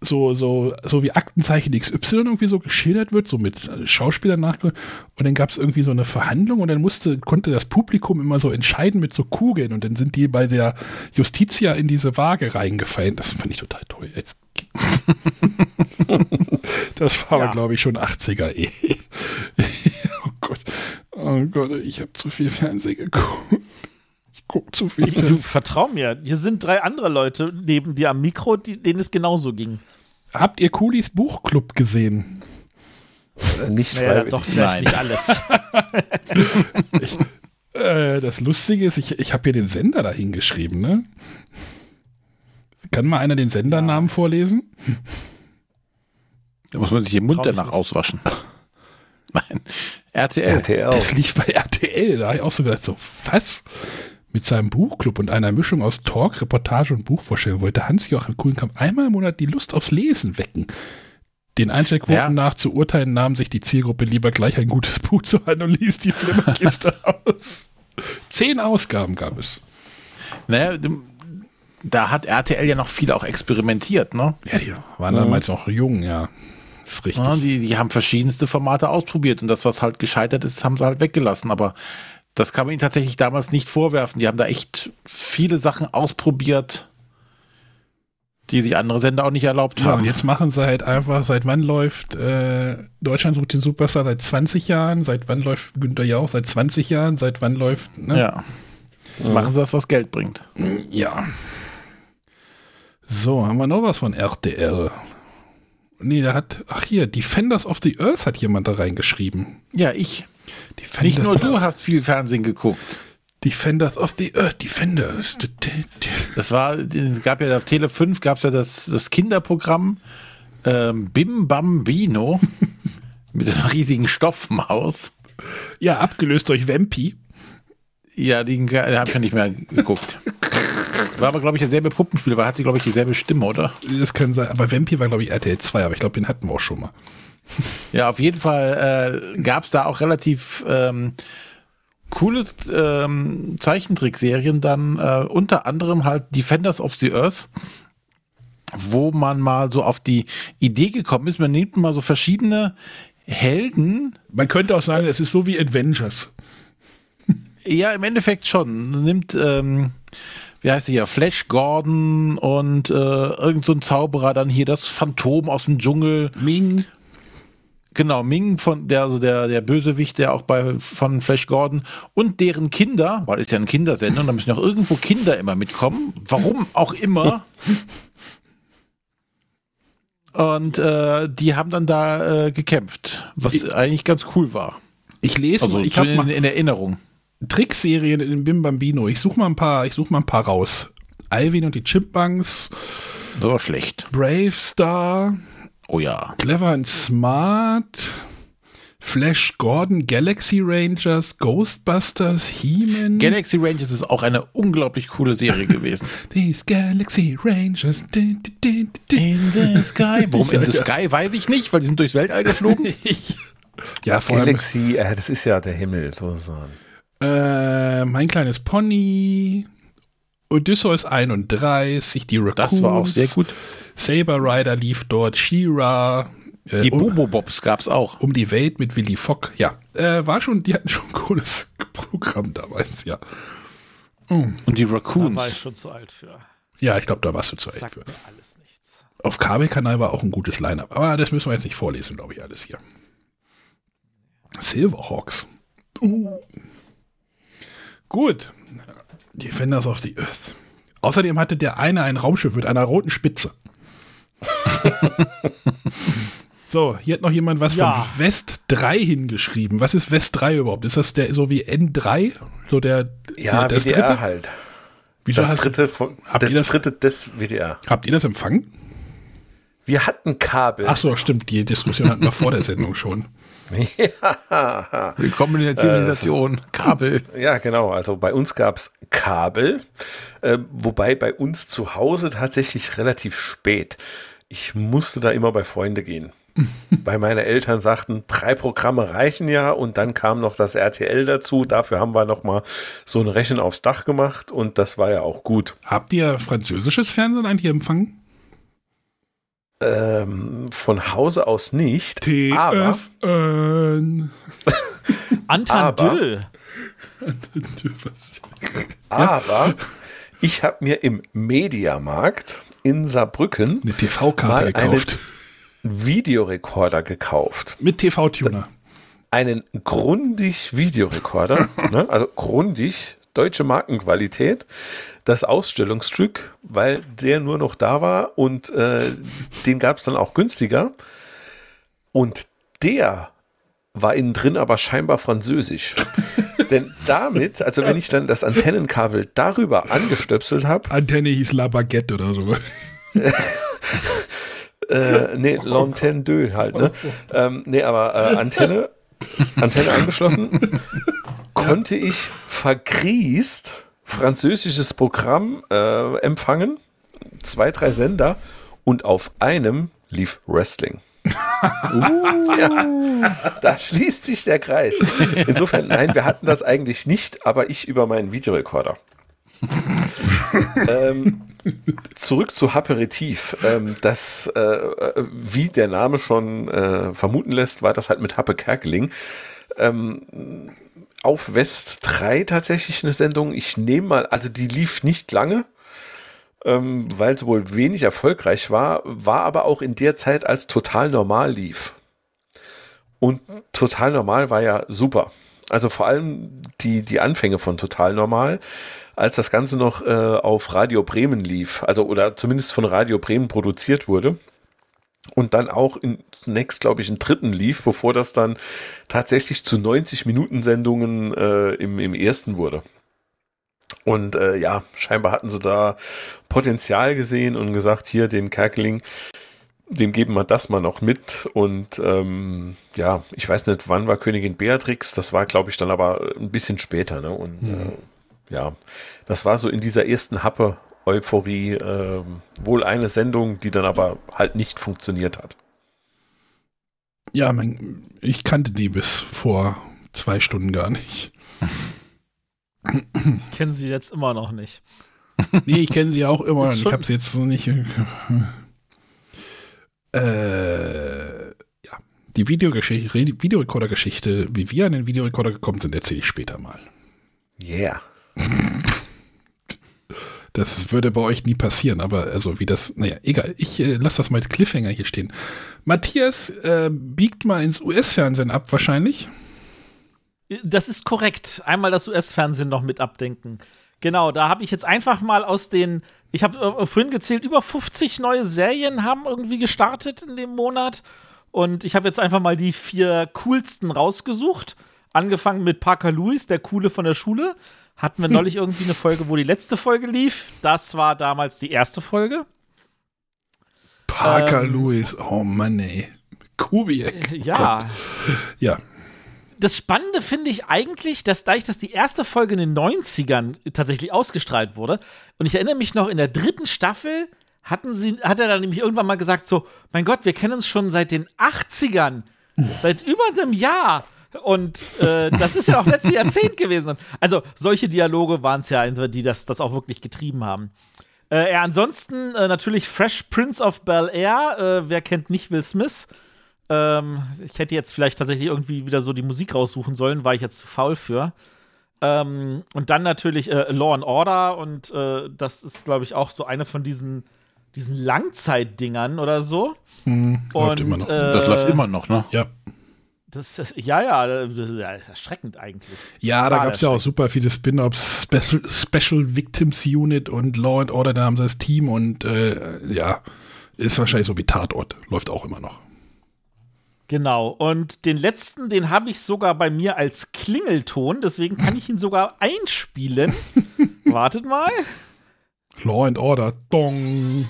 so, so, so wie Aktenzeichen XY irgendwie so geschildert wird, so mit äh, Schauspielern nach. Und dann gab es irgendwie so eine Verhandlung und dann musste, konnte das Publikum immer so entscheiden mit so Kugeln und dann sind die bei der Justitia in diese Waage reingefallen. Das fand ich total toll. Jetzt. das war aber, Ja. glaube ich, schon 80er eh. oh Gott. Oh Gott, ich habe zu viel Fernsehen geguckt. Ich gucke zu viel Ich, Fernsehen. du vertrau mir. Hier sind drei andere Leute neben dir am Mikro, die, denen es genauso ging. Habt ihr Kulis Buchclub gesehen? Äh, nicht Naja, doch vielleicht Nein. nicht alles. Äh, das Lustige ist, ich, ich habe hier den Sender da hingeschrieben, ne? Kann mal einer den Sendernamen vorlesen? Da muss man sich den Mund danach nicht. auswaschen. Nein. RTL. RTL. Das lief bei RTL. Da habe ich auch so gedacht, so, was? Mit seinem Buchclub und einer Mischung aus Talk, Reportage und Buchvorstellung wollte Hans-Joachim Kuhlenkamp einmal im Monat die Lust aufs Lesen wecken. Den Einschaltquoten Ja. nach zu urteilen nahm sich die Zielgruppe lieber gleich ein gutes Buch zu Hand und ließ die Flimmerkiste aus. Zehn Ausgaben gab es. Naja, da hat RTL ja noch viel auch experimentiert, ne? Ja, die waren damals noch jung, ja. Ist richtig. Ja, die, die haben verschiedenste Formate ausprobiert und das, was halt gescheitert ist, haben sie halt weggelassen. Aber das kann man ihnen tatsächlich damals nicht vorwerfen. Die haben da echt viele Sachen ausprobiert, die sich andere Sender auch nicht erlaubt Ja, haben. und jetzt machen sie halt einfach, seit wann läuft äh, Deutschland sucht den Superstar? Seit 20 Jahren. Seit wann läuft Günther Jauch? Seit 20 Jahren. Seit wann läuft. Ne? Ja. Machen sie das, was Geld bringt. Ja. So, haben wir noch was von RTL? Nee, der hat, ach hier, Defenders of the Earth hat jemand da reingeschrieben. Ja, ich. Defenders Nicht nur du hast viel Fernsehen geguckt. Defenders of the Earth, Defenders. Das war, es gab ja auf Tele 5 gab es ja das, das Kinderprogramm ähm, Bim Bam Bino mit so einer riesigen Stoffmaus. Ja, abgelöst durch Vampi. Ja, den, den habe ich ja nicht mehr geguckt. War aber, glaube ich, derselbe Puppenspieler, weil hatte, glaube ich, dieselbe Stimme, oder? Das kann sein, aber Vampi war, glaube ich, RTL 2, aber ich glaube, den hatten wir auch schon mal. Ja, auf jeden Fall äh, gab es da auch relativ ähm, coole ähm, Zeichentrickserien dann, äh, unter anderem halt Defenders of the Earth, wo man mal so auf die Idee gekommen ist, man nimmt mal so verschiedene Helden. Man könnte auch sagen, es ist so wie Avengers. Ja, im Endeffekt schon. Man nimmt, ähm, wie heißt er hier, Flash Gordon und äh, irgend so ein Zauberer, dann hier das Phantom aus dem Dschungel. Ming. Genau, Ming von der, also der, der Bösewicht, der auch bei von Flash Gordon und deren Kinder, weil es ja ein Kindersendung, da müssen auch irgendwo Kinder immer mitkommen. Warum auch immer. Und äh, die haben dann da äh, gekämpft, was Ich- eigentlich ganz cool war. Ich lese, Also ich habe in, in Erinnerung. Trickserien in Bim Bambino. Ich suche mal ein paar, ich suche mal ein paar raus. Alvin und die Chipmunks, Das war schlecht. Brave Star, Oh ja. Clever and Smart, Flash Gordon, Galaxy Rangers, Ghostbusters, He-Man. Galaxy Rangers ist auch eine unglaublich coole Serie gewesen. These Galaxy Rangers. Din, din, din, In the sky. Warum in the sky, weiß ich nicht, weil die sind durchs Weltall geflogen. Ja, vor allem Galaxy, äh, das ist ja der Himmel, sozusagen. Äh, mein kleines Pony, Odysseus 31, die Raccoons. Das war auch sehr gut. Saber Rider lief dort, She-Ra. äh, Die um, Bobo-Bobs gab es auch. um die Welt mit Willy Fogg. Ja, äh, war schon, die hatten schon ein cooles Programm damals, ja. Und die Da Raccoons. war ich schon zu alt für. Ja, ich glaube, da warst du zu alt Sagt für. mir alles nichts. Auf Kabelkanal war auch ein gutes Line-Up. Aber das müssen wir jetzt nicht vorlesen, glaube ich, alles hier. Silverhawks. Uh. Gut. Defenders of the Earth. Außerdem hatte der eine ein Raumschiff mit einer roten Spitze. so, hier hat noch jemand was Ja. von West 3 hingeschrieben. Was ist West 3 überhaupt? Ist das der so wie N3? So der, Ja, das WDR dritte? halt. Wieso das hast- dritte, von, Habt das ihr das- dritte des WDR. Habt ihr das empfangen? Wir hatten Kabel. Ach so, stimmt. Die Diskussion hatten wir vor der Sendung schon. Ja. Willkommen in der Zivilisation. Kabel. Ja, genau. Also bei uns gab es Kabel, äh, wobei bei uns zu Hause tatsächlich relativ spät. Ich musste da immer bei Freunde gehen. Weil meine Eltern sagten, drei Programme reichen ja und dann kam noch das RTL dazu. Dafür haben wir noch mal so ein Rechen aufs Dach gemacht und das war ja auch gut. Habt ihr französisches Fernsehen eigentlich empfangen? Ähm, von Hause aus nicht. Aber, TFN. Antandö. aber ich habe mir im Mediamarkt in Saarbrücken Eine TV-Karte mal einen gekauft. Videorekorder gekauft. Mit TV-Tuner. einen Grundig Videorekorder, ne? also Grundig, deutsche Markenqualität, das Ausstellungsstück, weil der nur noch da war und äh, den gab es dann auch günstiger. Und der war innen drin aber scheinbar französisch. Denn damit, also wenn ich dann das Antennenkabel darüber angestöpselt habe, Antenne hieß La Baguette oder so. äh, nee, L'Antenne 2 halt, ne? Ähm, nee, aber äh, Antenne, Antenne angeschlossen, konnte ich vergriest französisches Programm äh, empfangen, zwei, drei Sender und auf einem lief Wrestling. uh, ja, da schließt sich der Kreis. Insofern, nein, wir hatten das eigentlich nicht, aber ich über meinen Videorekorder. ähm, zurück zu Haperitif. Ähm, das, äh, wie der Name schon äh, vermuten lässt, war das halt mit Happe Kerkeling. Ähm, auf West 3 tatsächlich eine Sendung. Ich nehme mal, also die lief nicht lange, ähm, weil sie wohl wenig erfolgreich war, war aber auch in der Zeit als total normal lief. Und total normal war ja super. Also vor allem die, die Anfänge von total normal, als das Ganze noch äh, auf Radio Bremen lief, also oder zumindest von Radio Bremen produziert wurde und dann auch in, zunächst, glaube ich, einen dritten lief, bevor das dann tatsächlich zu 90 Minuten Sendungen äh, im, im ersten wurde. Und äh, ja, scheinbar hatten sie da Potenzial gesehen und gesagt, hier den Kerkeling, dem geben wir das mal noch mit. Und ähm, ja, ich weiß nicht, wann war Königin Beatrix, das war, glaube ich, dann aber ein bisschen später. Ne? Und Mhm. äh, ja, das war so in dieser ersten Happe Euphorie ähm, wohl eine Sendung, die dann aber halt nicht funktioniert hat. Ja, mein, ich kannte die bis vor zwei Stunden gar nicht. Ich kenne sie jetzt immer noch nicht. Nee, ich kenne sie auch immer. Ist und Ich habe sie jetzt noch nicht. Äh, ja, die Videogeschichte, Re- Videorekorder-Geschichte, wie wir an den Videorekorder gekommen sind, erzähle ich später mal. Yeah. Das würde bei euch nie passieren, aber also wie das, naja, egal. Ich äh, lasse das mal als Cliffhanger hier stehen. Matthias äh, biegt mal ins US-Fernsehen ab, wahrscheinlich. Das ist korrekt. Einmal das US-Fernsehen noch mit abdenken. Genau, da habe ich jetzt einfach mal aus den, ich habe äh, vorhin gezählt, über 50 neue Serien haben irgendwie gestartet in dem Monat. Und ich habe jetzt einfach mal die vier coolsten rausgesucht. Angefangen mit Parker Lewis, der Coole von der Schule. Hatten wir neulich irgendwie eine Folge, wo die letzte Folge lief. Das war damals die erste Folge. Parker Ähm, Lewis, oh Mann, ey. Kubiak. Ja. Gott. Ja. das Spannende finde ich eigentlich, dass dadurch, dass die erste Folge in den 90ern tatsächlich ausgestrahlt wurde, und ich erinnere mich noch, in der dritten Staffel hatten sie, hat er dann nämlich irgendwann mal gesagt: so, mein Gott, wir kennen uns schon seit den 80ern, seit über einem Jahr. Und äh, das ist ja auch letztes Jahrzehnt gewesen. Also solche Dialoge waren es ja, die das, das auch wirklich getrieben haben. Äh, ja, ansonsten äh, natürlich Fresh Prince of Bel Air. Äh, wer kennt nicht Will Smith? Ähm, ich hätte jetzt vielleicht tatsächlich irgendwie wieder so die Musik raussuchen sollen, war ich jetzt zu faul für. Ähm, und dann natürlich äh, Law and Order und äh, das ist, glaube ich, auch so eine von diesen, diesen Langzeitdingern oder so. Hm, läuft Und, immer noch. äh, Das läuft immer noch, ne? Ja. Das ist, ja, ja, das ist, erschreckend eigentlich. Ja, da Total gab es ja auch super viele Spin-offs, Special, Special Victims Unit und Law and Order, da haben sie das Team und äh, ja, ist wahrscheinlich so wie Tatort, läuft auch immer noch. Genau. Und den letzten, den habe ich sogar bei mir als Klingelton, deswegen kann ich ihn sogar einspielen. Wartet mal. Law and Order, dong.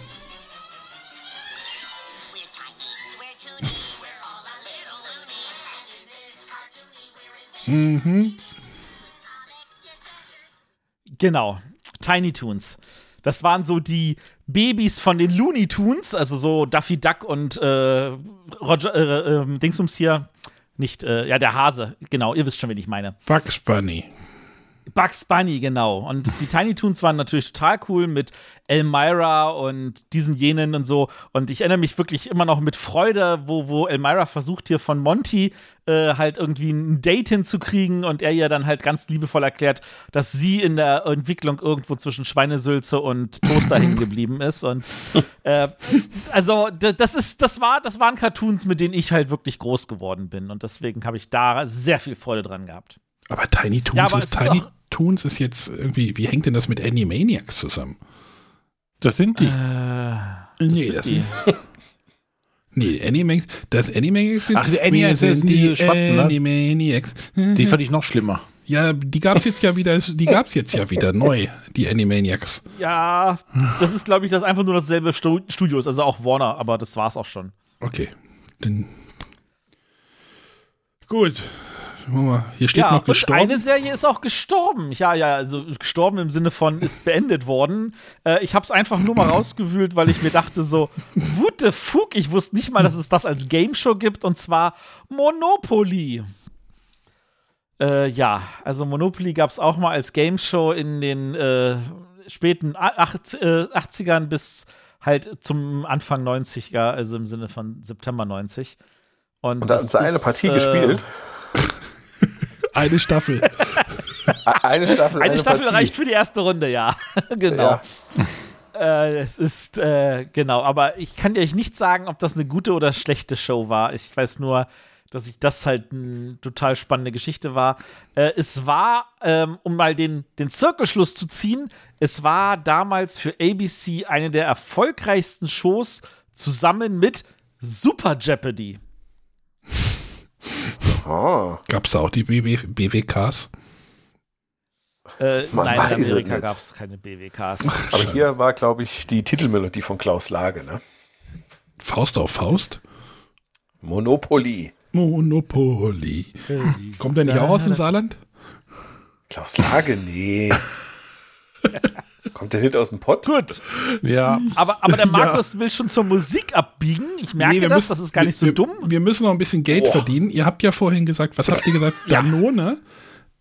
Mhm. Genau. Tiny Toons. Das waren so die Babys von den Looney Tunes, also so Daffy Duck und äh, Roger, äh, äh, Dingsums hier. Nicht, äh, ja, der Hase. Genau, ihr wisst schon, wen ich meine. Bugs Bunny. Bugs Bunny, genau. Und die Tiny Toons waren natürlich total cool mit Elmira und diesen jenen und so. Und ich erinnere mich wirklich immer noch mit Freude, wo, wo Elmira versucht hier von Monty äh, halt irgendwie ein Date hinzukriegen und er ihr dann halt ganz liebevoll erklärt, dass sie in der Entwicklung irgendwo zwischen Schweinesülze und Toaster hängen geblieben ist. Und äh, also das ist, das war, das waren Cartoons, mit denen ich halt wirklich groß geworden bin. Und deswegen habe ich da sehr viel Freude dran gehabt. Aber Tiny Toons, Ja, aber ist, Tiny Toons ist jetzt irgendwie, wie hängt denn das mit Animaniacs zusammen? Das sind die. Äh, nee, sind das die. sind Nee, Animaniacs, das Animaniacs sind Ach, die Animaniacs sind diese Schwatten, ne? Animaniacs. Die fand ich noch schlimmer. Ja, die gab's jetzt ja wieder, die gab's jetzt ja wieder neu, die Animaniacs. Ja, das ist, glaube ich, das einfach nur dasselbe Stu Studio ist, also auch Warner, aber das war's auch schon. Okay. Dann Gut. Guck mal, Hier steht ja, noch und gestorben. eine Serie ist auch gestorben. Ja, ja, also gestorben im Sinne von ist beendet worden. Äh, ich habe es einfach nur mal rausgewühlt, weil ich mir dachte so, what the fuck? Ich wusste nicht mal, dass es das als Game Show gibt und zwar Monopoly. Äh, ja, also Monopoly gab es auch mal als Game Show in den äh, späten A- acht- äh, 80ern bis halt zum Anfang 90er, also im Sinne von September 90. Und, Und da du eine Partie äh, gespielt. Eine Staffel. Eine Staffel, Eine, eine Staffel Partie. reicht für die erste Runde, ja. genau. Äh, es ist, äh, genau, aber ich kann dir euch nicht sagen, ob das eine gute oder schlechte Show war. Ich weiß nur, dass ich das halt eine total spannende Geschichte war. Äh, es war, ähm, um mal den, den Zirkelschluss zu ziehen, es war damals für ABC eine der erfolgreichsten Shows zusammen mit Super Jeopardy. Gab es da auch die BW, BWKs? Äh, nein, in Amerika gab es keine BWKs. Aber hier war, glaube ich, die Titelmelodie von Klaus Lage, ne? Faust auf Faust? Monopoly. Monopoly. Kommt der nicht auch aus dem Saarland? Klaus Lage, nee. Kommt der nicht aus dem Pott? Gut. Ja. Aber, aber der Ja. Markus will schon zur Musik abbiegen. Ich merke Nee, wir das, müssen- das ist gar nicht so wir, dumm. Wir müssen noch ein bisschen Geld Boah. verdienen. Ihr habt ja vorhin gesagt, was habt ihr gesagt? Danone?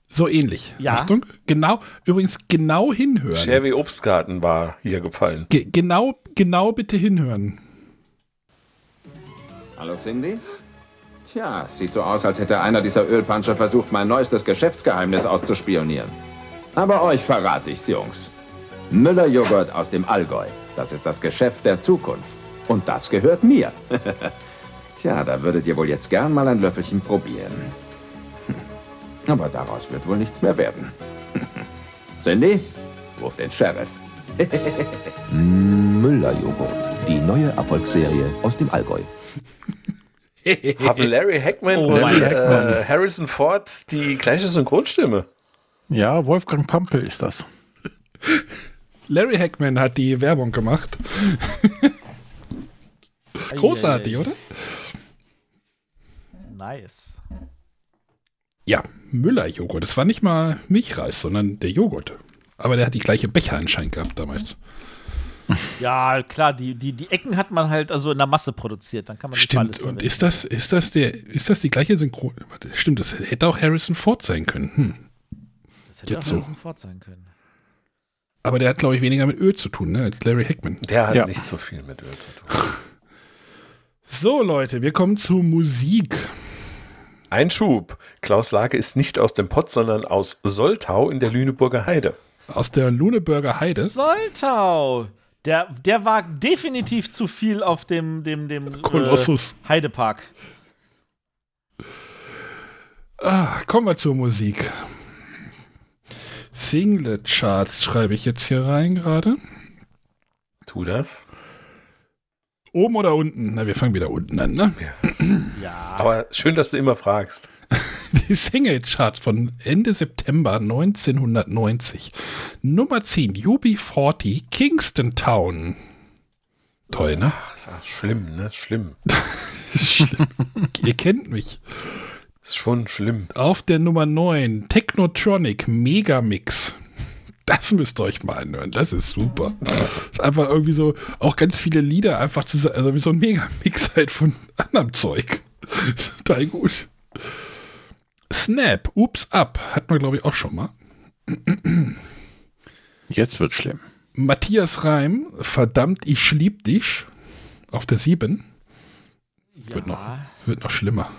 So ähnlich. Ja. Achtung. Genau, übrigens genau hinhören. Chevy Obstgarten war hier gefallen. Ge genau, genau bitte hinhören. Hallo Cindy? Tja, sieht so aus, als hätte einer dieser Ölpanscher versucht, mein neuestes Geschäftsgeheimnis auszuspionieren. Aber euch verrate ich's, Jungs. Müller-Joghurt aus dem Allgäu. Das ist das Geschäft der Zukunft. Und das gehört mir. Tja, da würdet ihr wohl jetzt gern mal ein Löffelchen probieren. Aber daraus wird wohl nichts mehr werden. Cindy, ruf den Sheriff. Müller-Joghurt. Die neue Erfolgsserie aus dem Allgäu. Haben Larry Hackman Oh und äh. Harrison Ford die gleiche Synchronstimme? Ja, Wolfgang Pampel ist das. Larry Hackman hat die Werbung gemacht. Großartig, oder? Nice. Ja, Müller-Joghurt. Das war nicht mal Milchreis, sondern der Joghurt. Aber der hat die gleiche Becher anscheinend gehabt damals. Ja, klar, die, die, die Ecken hat man halt also in der Masse produziert. Dann kann man Stimmt. Und ist das, ist das der, ist das die gleiche Synchron? Stimmt, das hätte auch Harrison Ford sein können. Hm. Das hätte jetzt auch so. Harrison Ford sein können. Aber der hat, glaube ich, weniger mit Öl zu tun, ne, als Larry Hackman. Der hat Ja. nicht so viel mit Öl zu tun. So, Leute, wir kommen zu Musik. Einschub. Klaus Lage ist nicht aus dem Pott, sondern aus Soltau in der Lüneburger Heide. Aus der Luneburger Heide. Soltau! Der, der war definitiv zu viel auf dem, dem, dem Kolossus. Äh, Heidepark. Ah, kommen wir zur Musik. Singlet-Charts schreibe ich jetzt hier rein gerade. Tu das. Oben oder unten? Na, wir fangen wieder unten an, ne? Ja. Aber schön, dass du immer fragst. Die Single-Charts von Ende September 1990. Nummer 10, UB40, Kingston Town. Toll, ne? Ach, ist auch schlimm, ne? Schlimm. Ihr kennt mich. Ist schon schlimm. Auf der Nummer 9, Technotronic Megamix. Das müsst ihr euch mal anhören. Das ist super. ist einfach irgendwie so, auch ganz viele Lieder einfach zusammen, also wie so ein Megamix halt von anderem Zeug. Ist Total gut. Snap, Ups Up, hatten wir glaube ich auch schon mal. Jetzt wird schlimm. Matthias Reim, verdammt, ich lieb dich. Auf der 7. Wird, noch, wird noch schlimmer.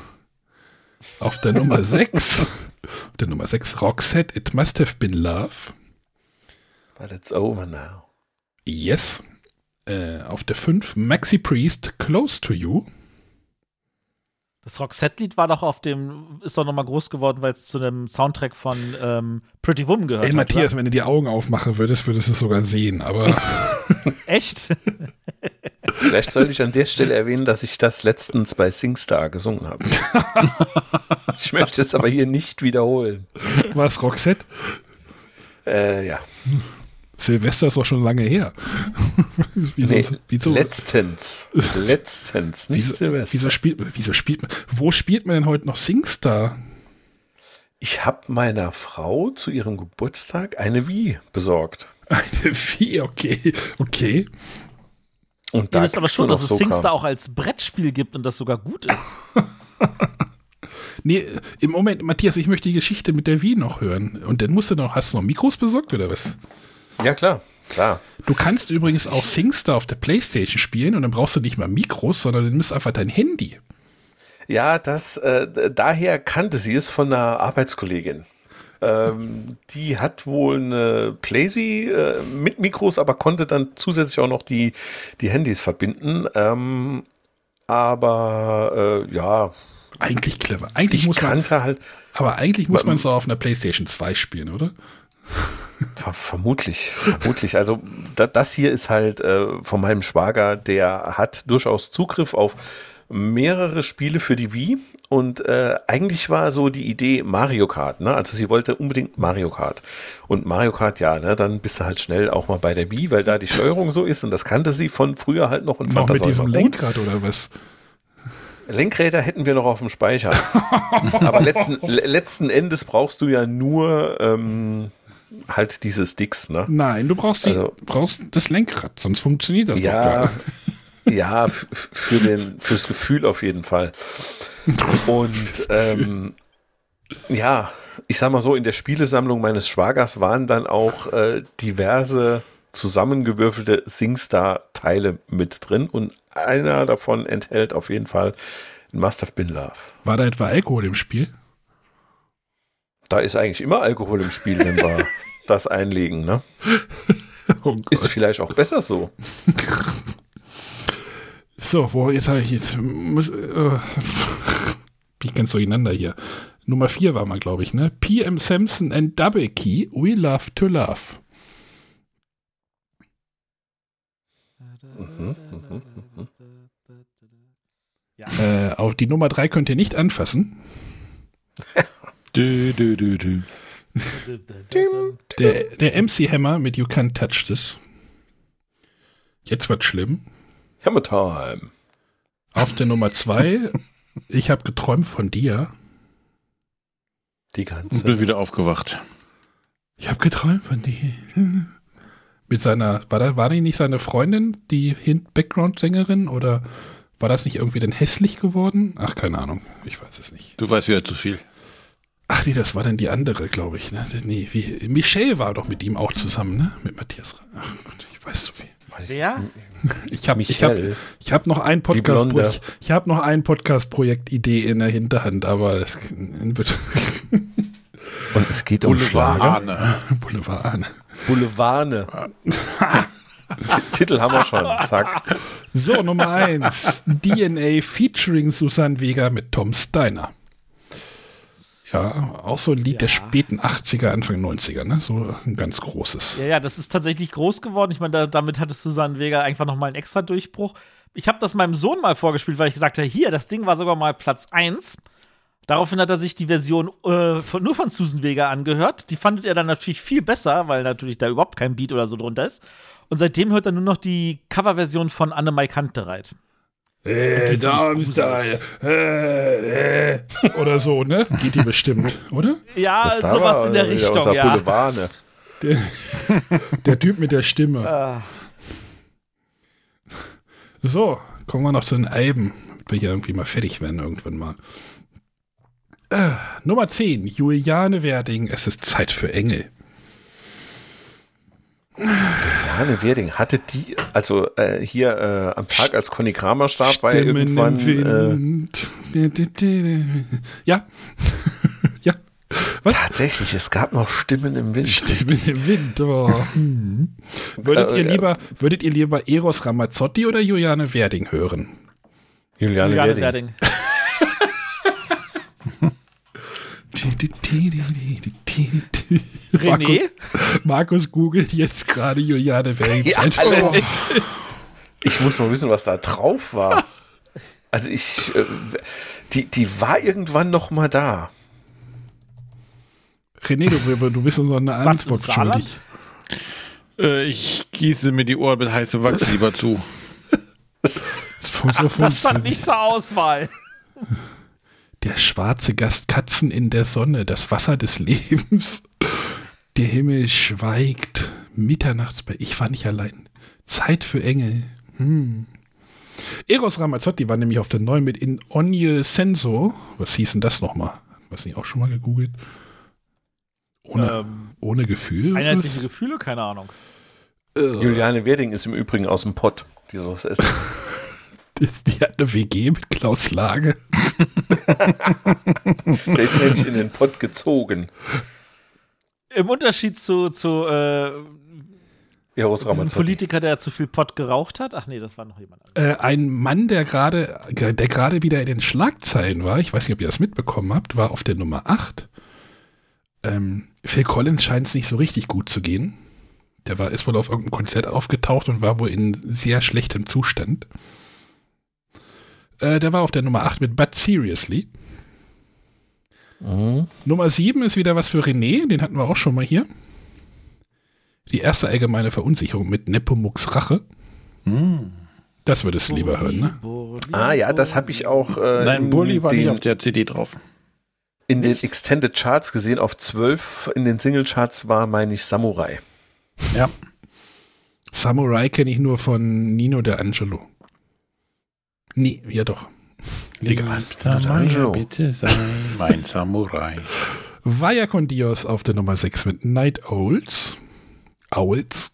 Auf der Nummer 6. auf der Nummer 6, Roxette, It Must Have Been Love. But it's over now. Yes. Äh, auf der 5, Maxi Priest, Close to You. Das Roxette-Lied war doch auf dem, ist doch nochmal groß geworden, weil es zu dem Soundtrack von ähm, Pretty Woman gehört Ey, hat. Matthias, oder? wenn du die Augen aufmachen würdest, würdest du es sogar sehen, aber Echt? Vielleicht sollte ich an der Stelle erwähnen, dass ich das letztens bei SingStar gesungen habe. ich möchte es aber hier nicht wiederholen. was, Roxette? Äh, ja. Silvester ist doch schon lange her. wieso, Nee, wieso, Letztens. Letztens, nicht wieso, Silvester. wieso, spielt, wieso spielt man, wo spielt man denn heute noch Singstar? Ich habe meiner Frau zu ihrem Geburtstag eine Wii besorgt. Eine Vieh, okay, okay. Und Ihr wisst aber schon, dass es so Singstar auch als Brettspiel gibt und das sogar gut ist. Nee, im Moment, Matthias, ich möchte die Geschichte mit der Wii noch hören. Und dann musst du noch, hast du noch Mikros besorgt oder was? Ja, klar. Klar. Du kannst übrigens auch SingStar auf der Playstation spielen und dann brauchst du nicht mal Mikros, sondern du nimmst einfach dein Handy. Ja, das, äh, daher kannte sie es von einer Arbeitskollegin. Ähm, die hat wohl eine Playsee äh, mit Mikros, aber konnte dann zusätzlich auch noch die, die Handys verbinden. Ähm, aber äh, ja. Eigentlich clever. Eigentlich ich muss man, kannte halt. aber eigentlich muss man es auch auf einer Playstation 2 spielen, oder? Ver vermutlich, vermutlich. Also da, das hier ist halt äh, von meinem Schwager, der hat durchaus Zugriff auf mehrere Spiele für die Wii und äh, eigentlich war so die Idee Mario Kart, ne? Also sie wollte unbedingt Mario Kart. Und Mario Kart, ja, ne, dann bist du halt schnell auch mal bei der Wii, weil da die Steuerung so ist und das kannte sie von früher halt noch und Noch fand mit diesem. Lenkrad oder was? Lenkräder hätten wir noch auf dem Speicher. Aber letzten, le- letzten Endes brauchst du ja nur ähm, halt diese Sticks, ne? Nein, du brauchst, die, Also- brauchst das Lenkrad, sonst funktioniert das Ja, ja, für den, fürs Gefühl auf jeden Fall. Und ähm, ja, ich sag mal so, in der Spielesammlung meines Schwagers waren dann auch äh, diverse zusammengewürfelte SingStar-Teile mit drin und einer davon enthält auf jeden Fall Must Have Been Love. War da etwa Alkohol im Spiel? Da ist eigentlich immer Alkohol im Spiel, wenn wir das einlegen, ne? Oh Ist vielleicht auch besser so. So, wo jetzt habe ich jetzt muss, äh, bin ich ganz durcheinander hier. Nummer 4 war mal, glaube ich, ne? PM Samson and Double Key, We Love to Love. Mhm, Äh, auf die Nummer 3 könnt ihr nicht anfassen. Dü, dü, dü, dü. Der, der MC Hammer mit You Can't Touch This. Jetzt wird schlimm. Hammer Time. Auf der Nummer 2, ich habe geträumt von dir. Die Und ganze. bin wieder aufgewacht. Ich habe geträumt von dir. Mit seiner, war, da, war die nicht seine Freundin, die Background-Sängerin? Oder war das nicht irgendwie dann hässlich geworden? Ach, keine Ahnung. Ich weiß es nicht. Du weißt wieder zu viel. Ach nee, das war dann die andere, glaube ich. Ne? Nee, wie, Michelle war doch mit ihm auch zusammen, ne? Mit Matthias. Ach Gott, ich weiß zu viel. Wer? Ich habe ich hab, Michelle. ich hab noch ein Podcast Blonde. ich, ich habe noch ein Podcast Projektidee in der Hinterhand, aber es wird Und es geht um Schlager. Ahne. Boulevard an. Boulevardne. Titel haben wir schon. Zack. So, Nummer eins. DNA featuring Susan Vega mit Tom Steiner. Ja, auch so ein Lied der späten 80er, Anfang 90er, ne? So ein ganz großes. Ja, ja, das ist tatsächlich groß geworden. Ich meine, da, damit hatte Susanne Vega einfach noch mal einen extra Durchbruch. Ich habe das meinem Sohn mal vorgespielt, weil ich gesagt habe, hier, das Ding war sogar mal Platz 1. Daraufhin hat er sich die Version äh, von, nur von Susan Vega angehört. Die fandet er dann natürlich viel besser, weil natürlich da überhaupt kein Beat oder so drunter ist. Und seitdem hört er nur noch die Coverversion von Anne-Mai Kantereit. Äh, die da find ich ist da, äh, äh, oder so, ne? Geht die bestimmt, oder? Ja, Das da sowas war in der wieder Richtung, ja. Der, der Typ mit der Stimme. Ah. So, kommen wir noch zu den Alben, damit wir hier irgendwie mal fertig werden irgendwann mal. Äh, Nummer 10, Juliane Werding, es ist Zeit für Engel. Jane Werding, hatte die, also äh, hier äh, am Tag, als Conny Kramer starb, war ja Stimmen irgendwann. im Wind. Ja. ja. Äh, tatsächlich, es gab noch Stimmen im Wind. Stimmen im Wind. Oh. Hm. Würdet, Äh, ihr äh, lieber, würdet ihr lieber Eros Ramazzotti oder Juliane Werding hören? Juliane, Juliane Werding. Werding. René? Markus, Markus googelt jetzt gerade Juliane Werding. Ja, Zeit Alter, für- Ich muss mal wissen, was da drauf war. Also ich, äh, die, die war irgendwann noch mal da. René, du, du bist uns noch eine Antwort schuldig. Äh, ich gieße mir die Ohren mit heißem Wachs lieber zu. Das, so Das stand nicht zur Auswahl. Der schwarze Gast Katzen in der Sonne, das Wasser des Lebens. Der Himmel schweigt. Mitternachtsbett. Ich war nicht allein. Zeit für Engel. Hm. Eros Ramazzotti war nämlich auf der 9 mit In Onye Senso. Was hieß denn das nochmal? Was nicht auch schon mal gegoogelt? Ohne, Ähm, ohne Gefühl? Einheitliche was? Gefühle, keine Ahnung. Juliane Werding ist im Übrigen aus dem Pott, die sowas essen. Die, die hat eine WG mit Klaus Lage. Der ist nämlich in den Pott gezogen. Im Unterschied zu, zu äh, diesem Ramazzotti. Politiker, der zu viel Pott geraucht hat. Ach nee, das war noch jemand. Äh, ein Mann, der gerade der gerade wieder in den Schlagzeilen war, ich weiß nicht, ob ihr das mitbekommen habt, war auf der Nummer 8. Ähm, Phil Collins scheint es nicht so richtig gut zu gehen. Der war, ist wohl auf irgendeinem Konzert aufgetaucht und war wohl in sehr schlechtem Zustand. Äh, der war auf der Nummer 8 mit But Seriously. Nummer 7 ist wieder was für René, den hatten wir auch schon mal hier. Die erste allgemeine Verunsicherung mit Nepomuk's Rache. Das würdest du lieber hören, ne? Ah ja, das habe ich auch. Äh, Nein, in Burli war nicht auf der CD drauf. In den Extended Charts gesehen, auf 12 in den Single Charts war, meine ich, Samurai. Ja. Samurai kenne ich nur von Nino de Angelo. Nee, ja doch. Egal. Samurai, bitte sei mein Samurai. Vaya con Dios auf der Nummer 6 mit Night Owls. Owls.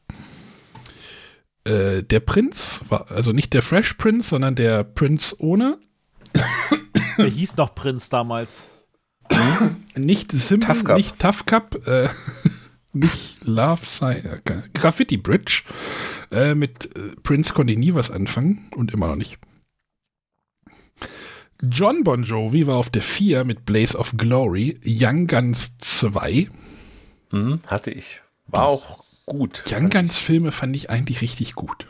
Äh, der Prinz war, also nicht der Fresh Prince, sondern der Prinz ohne. Der hieß noch Prinz damals. Nicht Simple, Tough Cup. nicht Tough Cup, äh, nicht Love Sign, äh, Graffiti Bridge. Äh, mit äh, Prince konnte ich nie was anfangen und immer noch nicht. John Bon Jovi war auf der 4 mit Blaze of Glory. Young Guns 2. Hm, hatte ich. War auch gut. Young Guns Filme fand ich eigentlich richtig gut.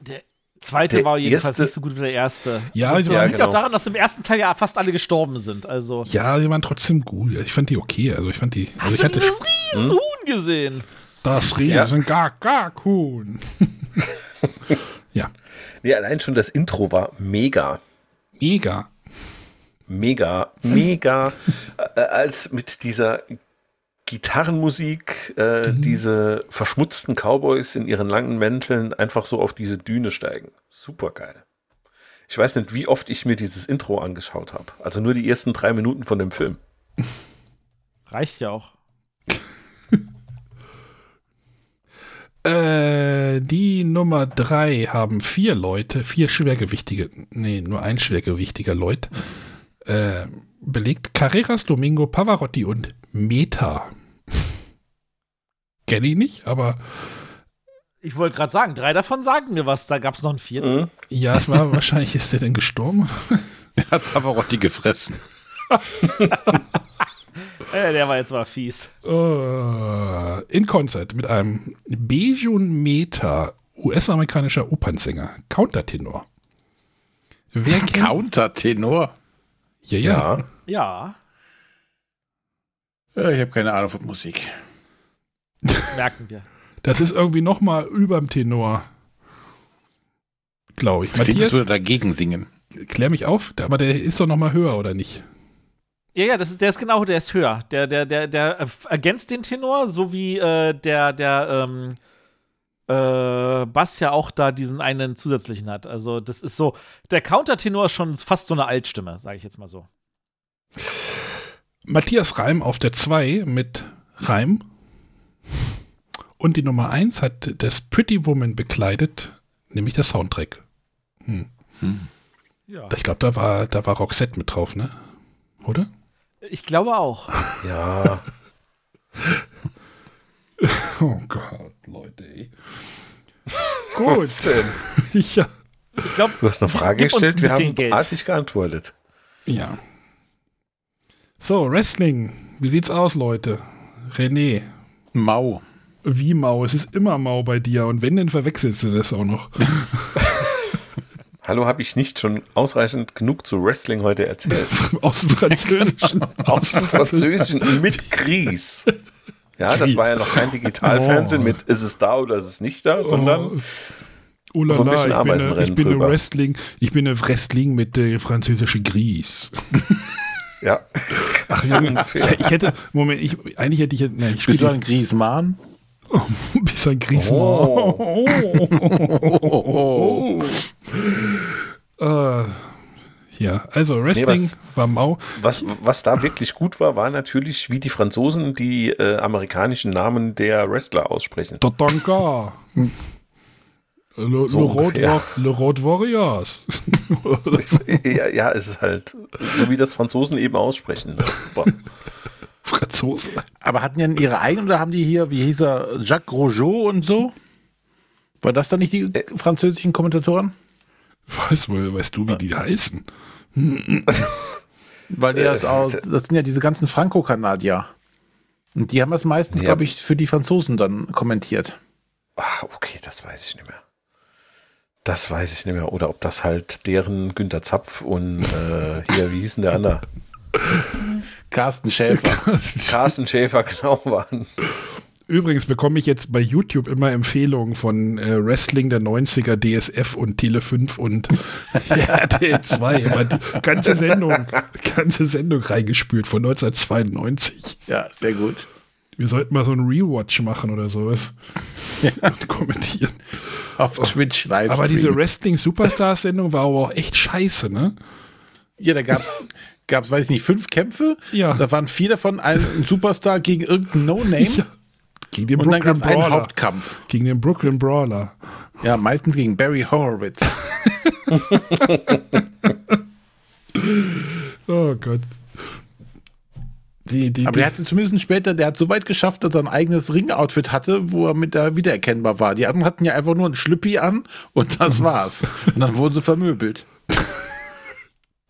Der zweite Der war jedenfalls erste- nicht so gut wie der erste. Ja, das, ja, das liegt genau. auch daran, dass im ersten Teil ja fast alle gestorben sind. Also Ja, die waren trotzdem gut. Ich fand die okay. Also ich fand die. hast also du ich dieses riesen Huhn gesehen? Das riesen gar, gar cool. ja. Nee, allein schon das Intro war mega. Mega. Mega, mega. äh, als mit dieser Gitarrenmusik äh, diese verschmutzten Cowboys in ihren langen Mänteln einfach so auf diese Düne steigen. Super geil. Ich weiß nicht, wie oft ich mir dieses Intro angeschaut habe. Also nur die ersten drei Minuten von dem Film. Reicht ja auch. Äh, die Nummer drei haben vier Leute, vier schwergewichtige, nee, nur ein schwergewichtiger Leut, äh, belegt. Carreras, Domingo, Pavarotti und Meta. Kenne ich nicht, aber Ich wollte gerade sagen, drei davon sagen mir was. Da gab es noch einen vierten. ja, es war wahrscheinlich, ist der denn gestorben? Er hat Pavarotti gefressen. Äh, der war jetzt mal fies. Äh, in Konzert mit einem Bejun Meta, US-amerikanischer Opernsänger, Countertenor. Wer kennt Countertenor? Ja, ja. Ja, Ja, ich habe keine Ahnung von Musik. das merken wir. Das ist irgendwie noch mal überm Tenor. Glaube ich. Matthias, würde dagegen singen. klär mich auf, aber der ist doch noch mal höher, oder nicht? Ja, ja, das ist, der ist genau, der ist höher. Der, der, der, der ergänzt den Tenor, so wie äh, der, der ähm, äh, Bass ja auch da diesen einen zusätzlichen hat. Also, das ist so, der Countertenor ist schon fast so eine Altstimme, sage ich jetzt mal so. Matthias Reim auf der 2 mit Reim. Und die Nummer 1 hat das Pretty Woman bekleidet, nämlich der Soundtrack. Hm. Ja. Ich glaube, da war, da war Roxette mit drauf, ne? Oder? Ich glaube auch. Ja. Oh Gott, Leute, ey. Was Gut. denn? ja. Ich glaube, Du hast eine Frage gib uns gestellt, ein wir bisschen haben Geld. artig geantwortet. Ja. So, Wrestling. Wie sieht's aus, Leute? René. Mau. Wie Mau? Es ist immer Mau bei dir. Und wenn, dann verwechselst du das auch noch. Hallo, habe ich nicht schon ausreichend genug zu Wrestling heute erzählt? Aus dem Französischen. Aus dem Französischen mit Gries. Ja, das Gries. war ja noch kein Digitalfernsehen Oh. mit ist es da oder ist es nicht da, sondern Oh la so ein bisschen ich bin, eine, Ameisenrennen ich bin eine drüber. Wrestling, ich bin eine Wrestling mit äh, französische Gries. Ja. Ach, So ich hätte, Moment, ich, eigentlich hätte ich, jetzt- nein, ich Bist du spiele ein Griesmann? bis ein Griesmann. Oh. Äh, ja, Also Wrestling Nee, was- war mau. Was, was da wirklich gut war, war natürlich, wie die Franzosen die äh, amerikanischen Namen der Wrestler aussprechen. Tatanka. Le, So Le, Road. War- Le Road Warriors. ja, ja, es ist halt so, wie das Franzosen eben aussprechen. Super. Franzosen. Aber hatten die denn ihre eigenen oder haben die hier, wie hieß er, Jacques Rougeau und so? War das dann nicht die französischen Kommentatoren? Weiß, wohl- weißt du, wie die heißen? Weil die das Äh, aus, das sind ja diese ganzen Franco-Kanadier. Und die haben das meistens, Ja. glaube ich, für die Franzosen dann kommentiert. Ah, okay, das weiß ich nicht mehr. Das weiß ich nicht mehr. Oder ob das halt deren Günter Zapf und äh, hier, wie hieß denn der andere? Carsten Schäfer. Carsten Schäfer, genau waren. Übrigens bekomme ich jetzt bei YouTube immer Empfehlungen von äh, Wrestling der 90er, DSF und Tele 5 und RTL 2. Immer die ganze Sendung, ganze Sendung reingespült von 1992. Ja, sehr gut. Wir sollten mal so einen Rewatch machen oder sowas. Und kommentieren. Auf Twitch live. Aber diese Wrestling-Superstars-Sendung war aber auch echt scheiße, ne? Ja, da gab's, gab's, weiß ich nicht, fünf Kämpfe. Ja. Da waren vier davon ein Superstar gegen irgendeinen No-Name. Gegen den Und dann Brooklyn gab's einen Brawler. Hauptkampf. Gegen den Brooklyn Brawler. Ja, meistens gegen Barry Horowitz. Oh Gott. Die, die, Aber der hatte zumindest später, der hat so weit geschafft, dass er ein eigenes Ring-Outfit hatte, wo er mit da wiedererkennbar war. Die anderen hatten ja einfach nur ein Schlüppi an und das war's. Und dann wurden sie vermöbelt.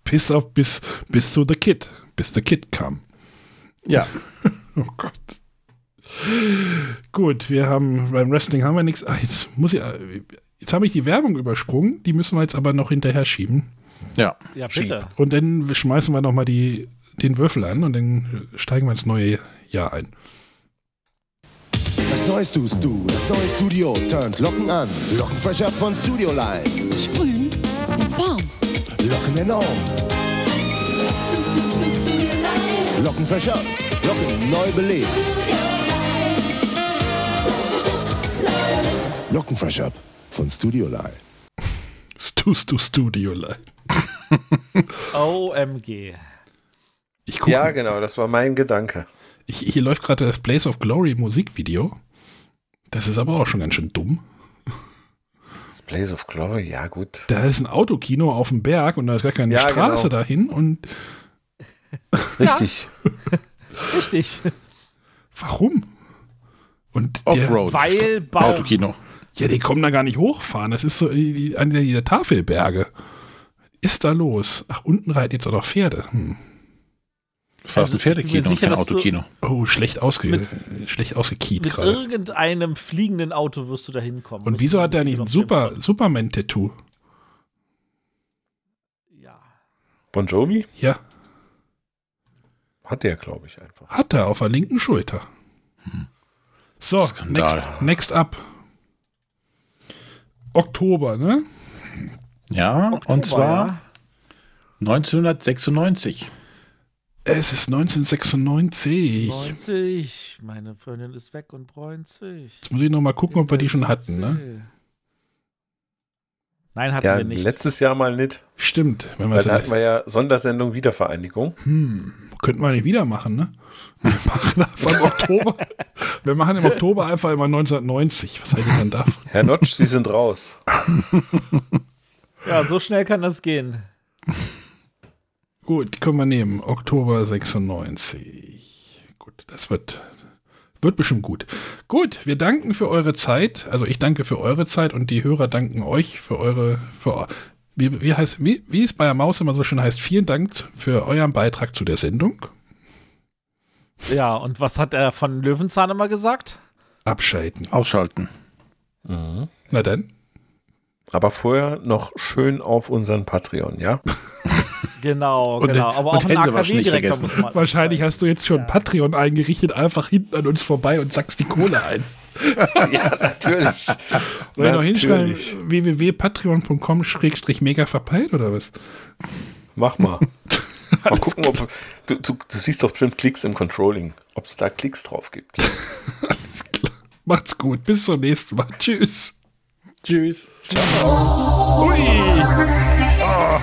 Piss auf bis, bis zu The Kid. Bis The Kid kam. Ja. Oh Gott. Gut, wir haben beim Wrestling haben wir nichts. Ah, jetzt muss ich. Jetzt habe ich die Werbung übersprungen. Die müssen wir jetzt aber noch hinterher schieben. Ja. Ja, bitte. Und dann schmeißen wir noch mal die, den Würfel an und dann steigen wir ins neue Jahr ein. Das Neues tust du, das neue Studio turnt Locken an. Lockenfresher von Studio Line. Sprühen in Form. Locken enorm. Lockenfresher, Locken neu belebt. Lockenfresher von Studio Line. Stu Stu Studio Line. OMG. Ich guck, Ja, genau, das war mein Gedanke. ich, hier läuft gerade das Blaze of Glory Musikvideo. Das ist aber auch schon ganz schön dumm. Das Blaze of Glory, ja gut. Da ist ein Autokino auf dem Berg und da ist gar keine Ja, Straße genau. dahin und Richtig. Richtig. warum? Und der, Offroad. Weil. Autokino. ja, die kommen da gar nicht hochfahren. Das ist so die, an dieser Tafelberge. Was ist da los? Ach, unten reiten jetzt auch noch Pferde. Hm. War Also, ein Pferdekino, sicher, kein Autokino. Oh, schlecht, ausge Mit- schlecht ausgekiet Mit gerade. irgendeinem fliegenden Auto wirst du da hinkommen. Und wieso hat er nicht ein super Superman-Tattoo? Ja. Bon Jovi Ja, hat der, glaube ich, einfach. hat er auf der linken Schulter. So, next, next up. Oktober, ne? Ja, Oktober, und zwar ja. 1996. Es ist 1996. 90. Meine Freundin ist weg und bräunt sich. Jetzt muss ich noch mal gucken, ob wir die schon hatten, ne? Nein, hatten Ja, wir nicht. letztes Jahr mal nicht. Stimmt. Wenn wir Weil so, da hatten wir ja Sondersendung Wiedervereinigung. hm, könnten wir nicht wieder machen, ne? Wir machen einfach im Oktober. wir machen im Oktober einfach immer 1990. Was ihr denn davon? Herr Notch, Sie sind raus. Ja, so schnell kann das gehen. Gut, die können wir nehmen. Oktober 96. Gut, das wird, wird bestimmt gut. Gut, wir danken für eure Zeit. Also ich danke für eure Zeit und die Hörer danken euch für eure, für, wie, wie heißt, wie, wie es bei der Maus immer so schön heißt, vielen Dank für euren Beitrag zu der Sendung. Ja, und was hat er von Löwenzahn immer gesagt? Abschalten. Ausschalten. Mhm. Na dann. Aber vorher noch schön auf unseren Patreon, ja? Genau, Und- genau. Aber und auch ein Hände waschen nicht AKW-Direktor vergessen. muss man. Wahrscheinlich hast du jetzt schon Patreon eingerichtet, einfach hinten an uns vorbei und sackst die Kohle ein. ja, natürlich. Soll ich noch hinschreiben, www.patreon.com mega verpeilt oder was? Mach mal. mal gucken, ob du, du, du siehst doch bestimmt Klicks im Controlling, ob es da Klicks drauf gibt. Alles klar. Macht's gut. Bis zum nächsten Mal. Tschüss. Tschüss. Ui. Ah.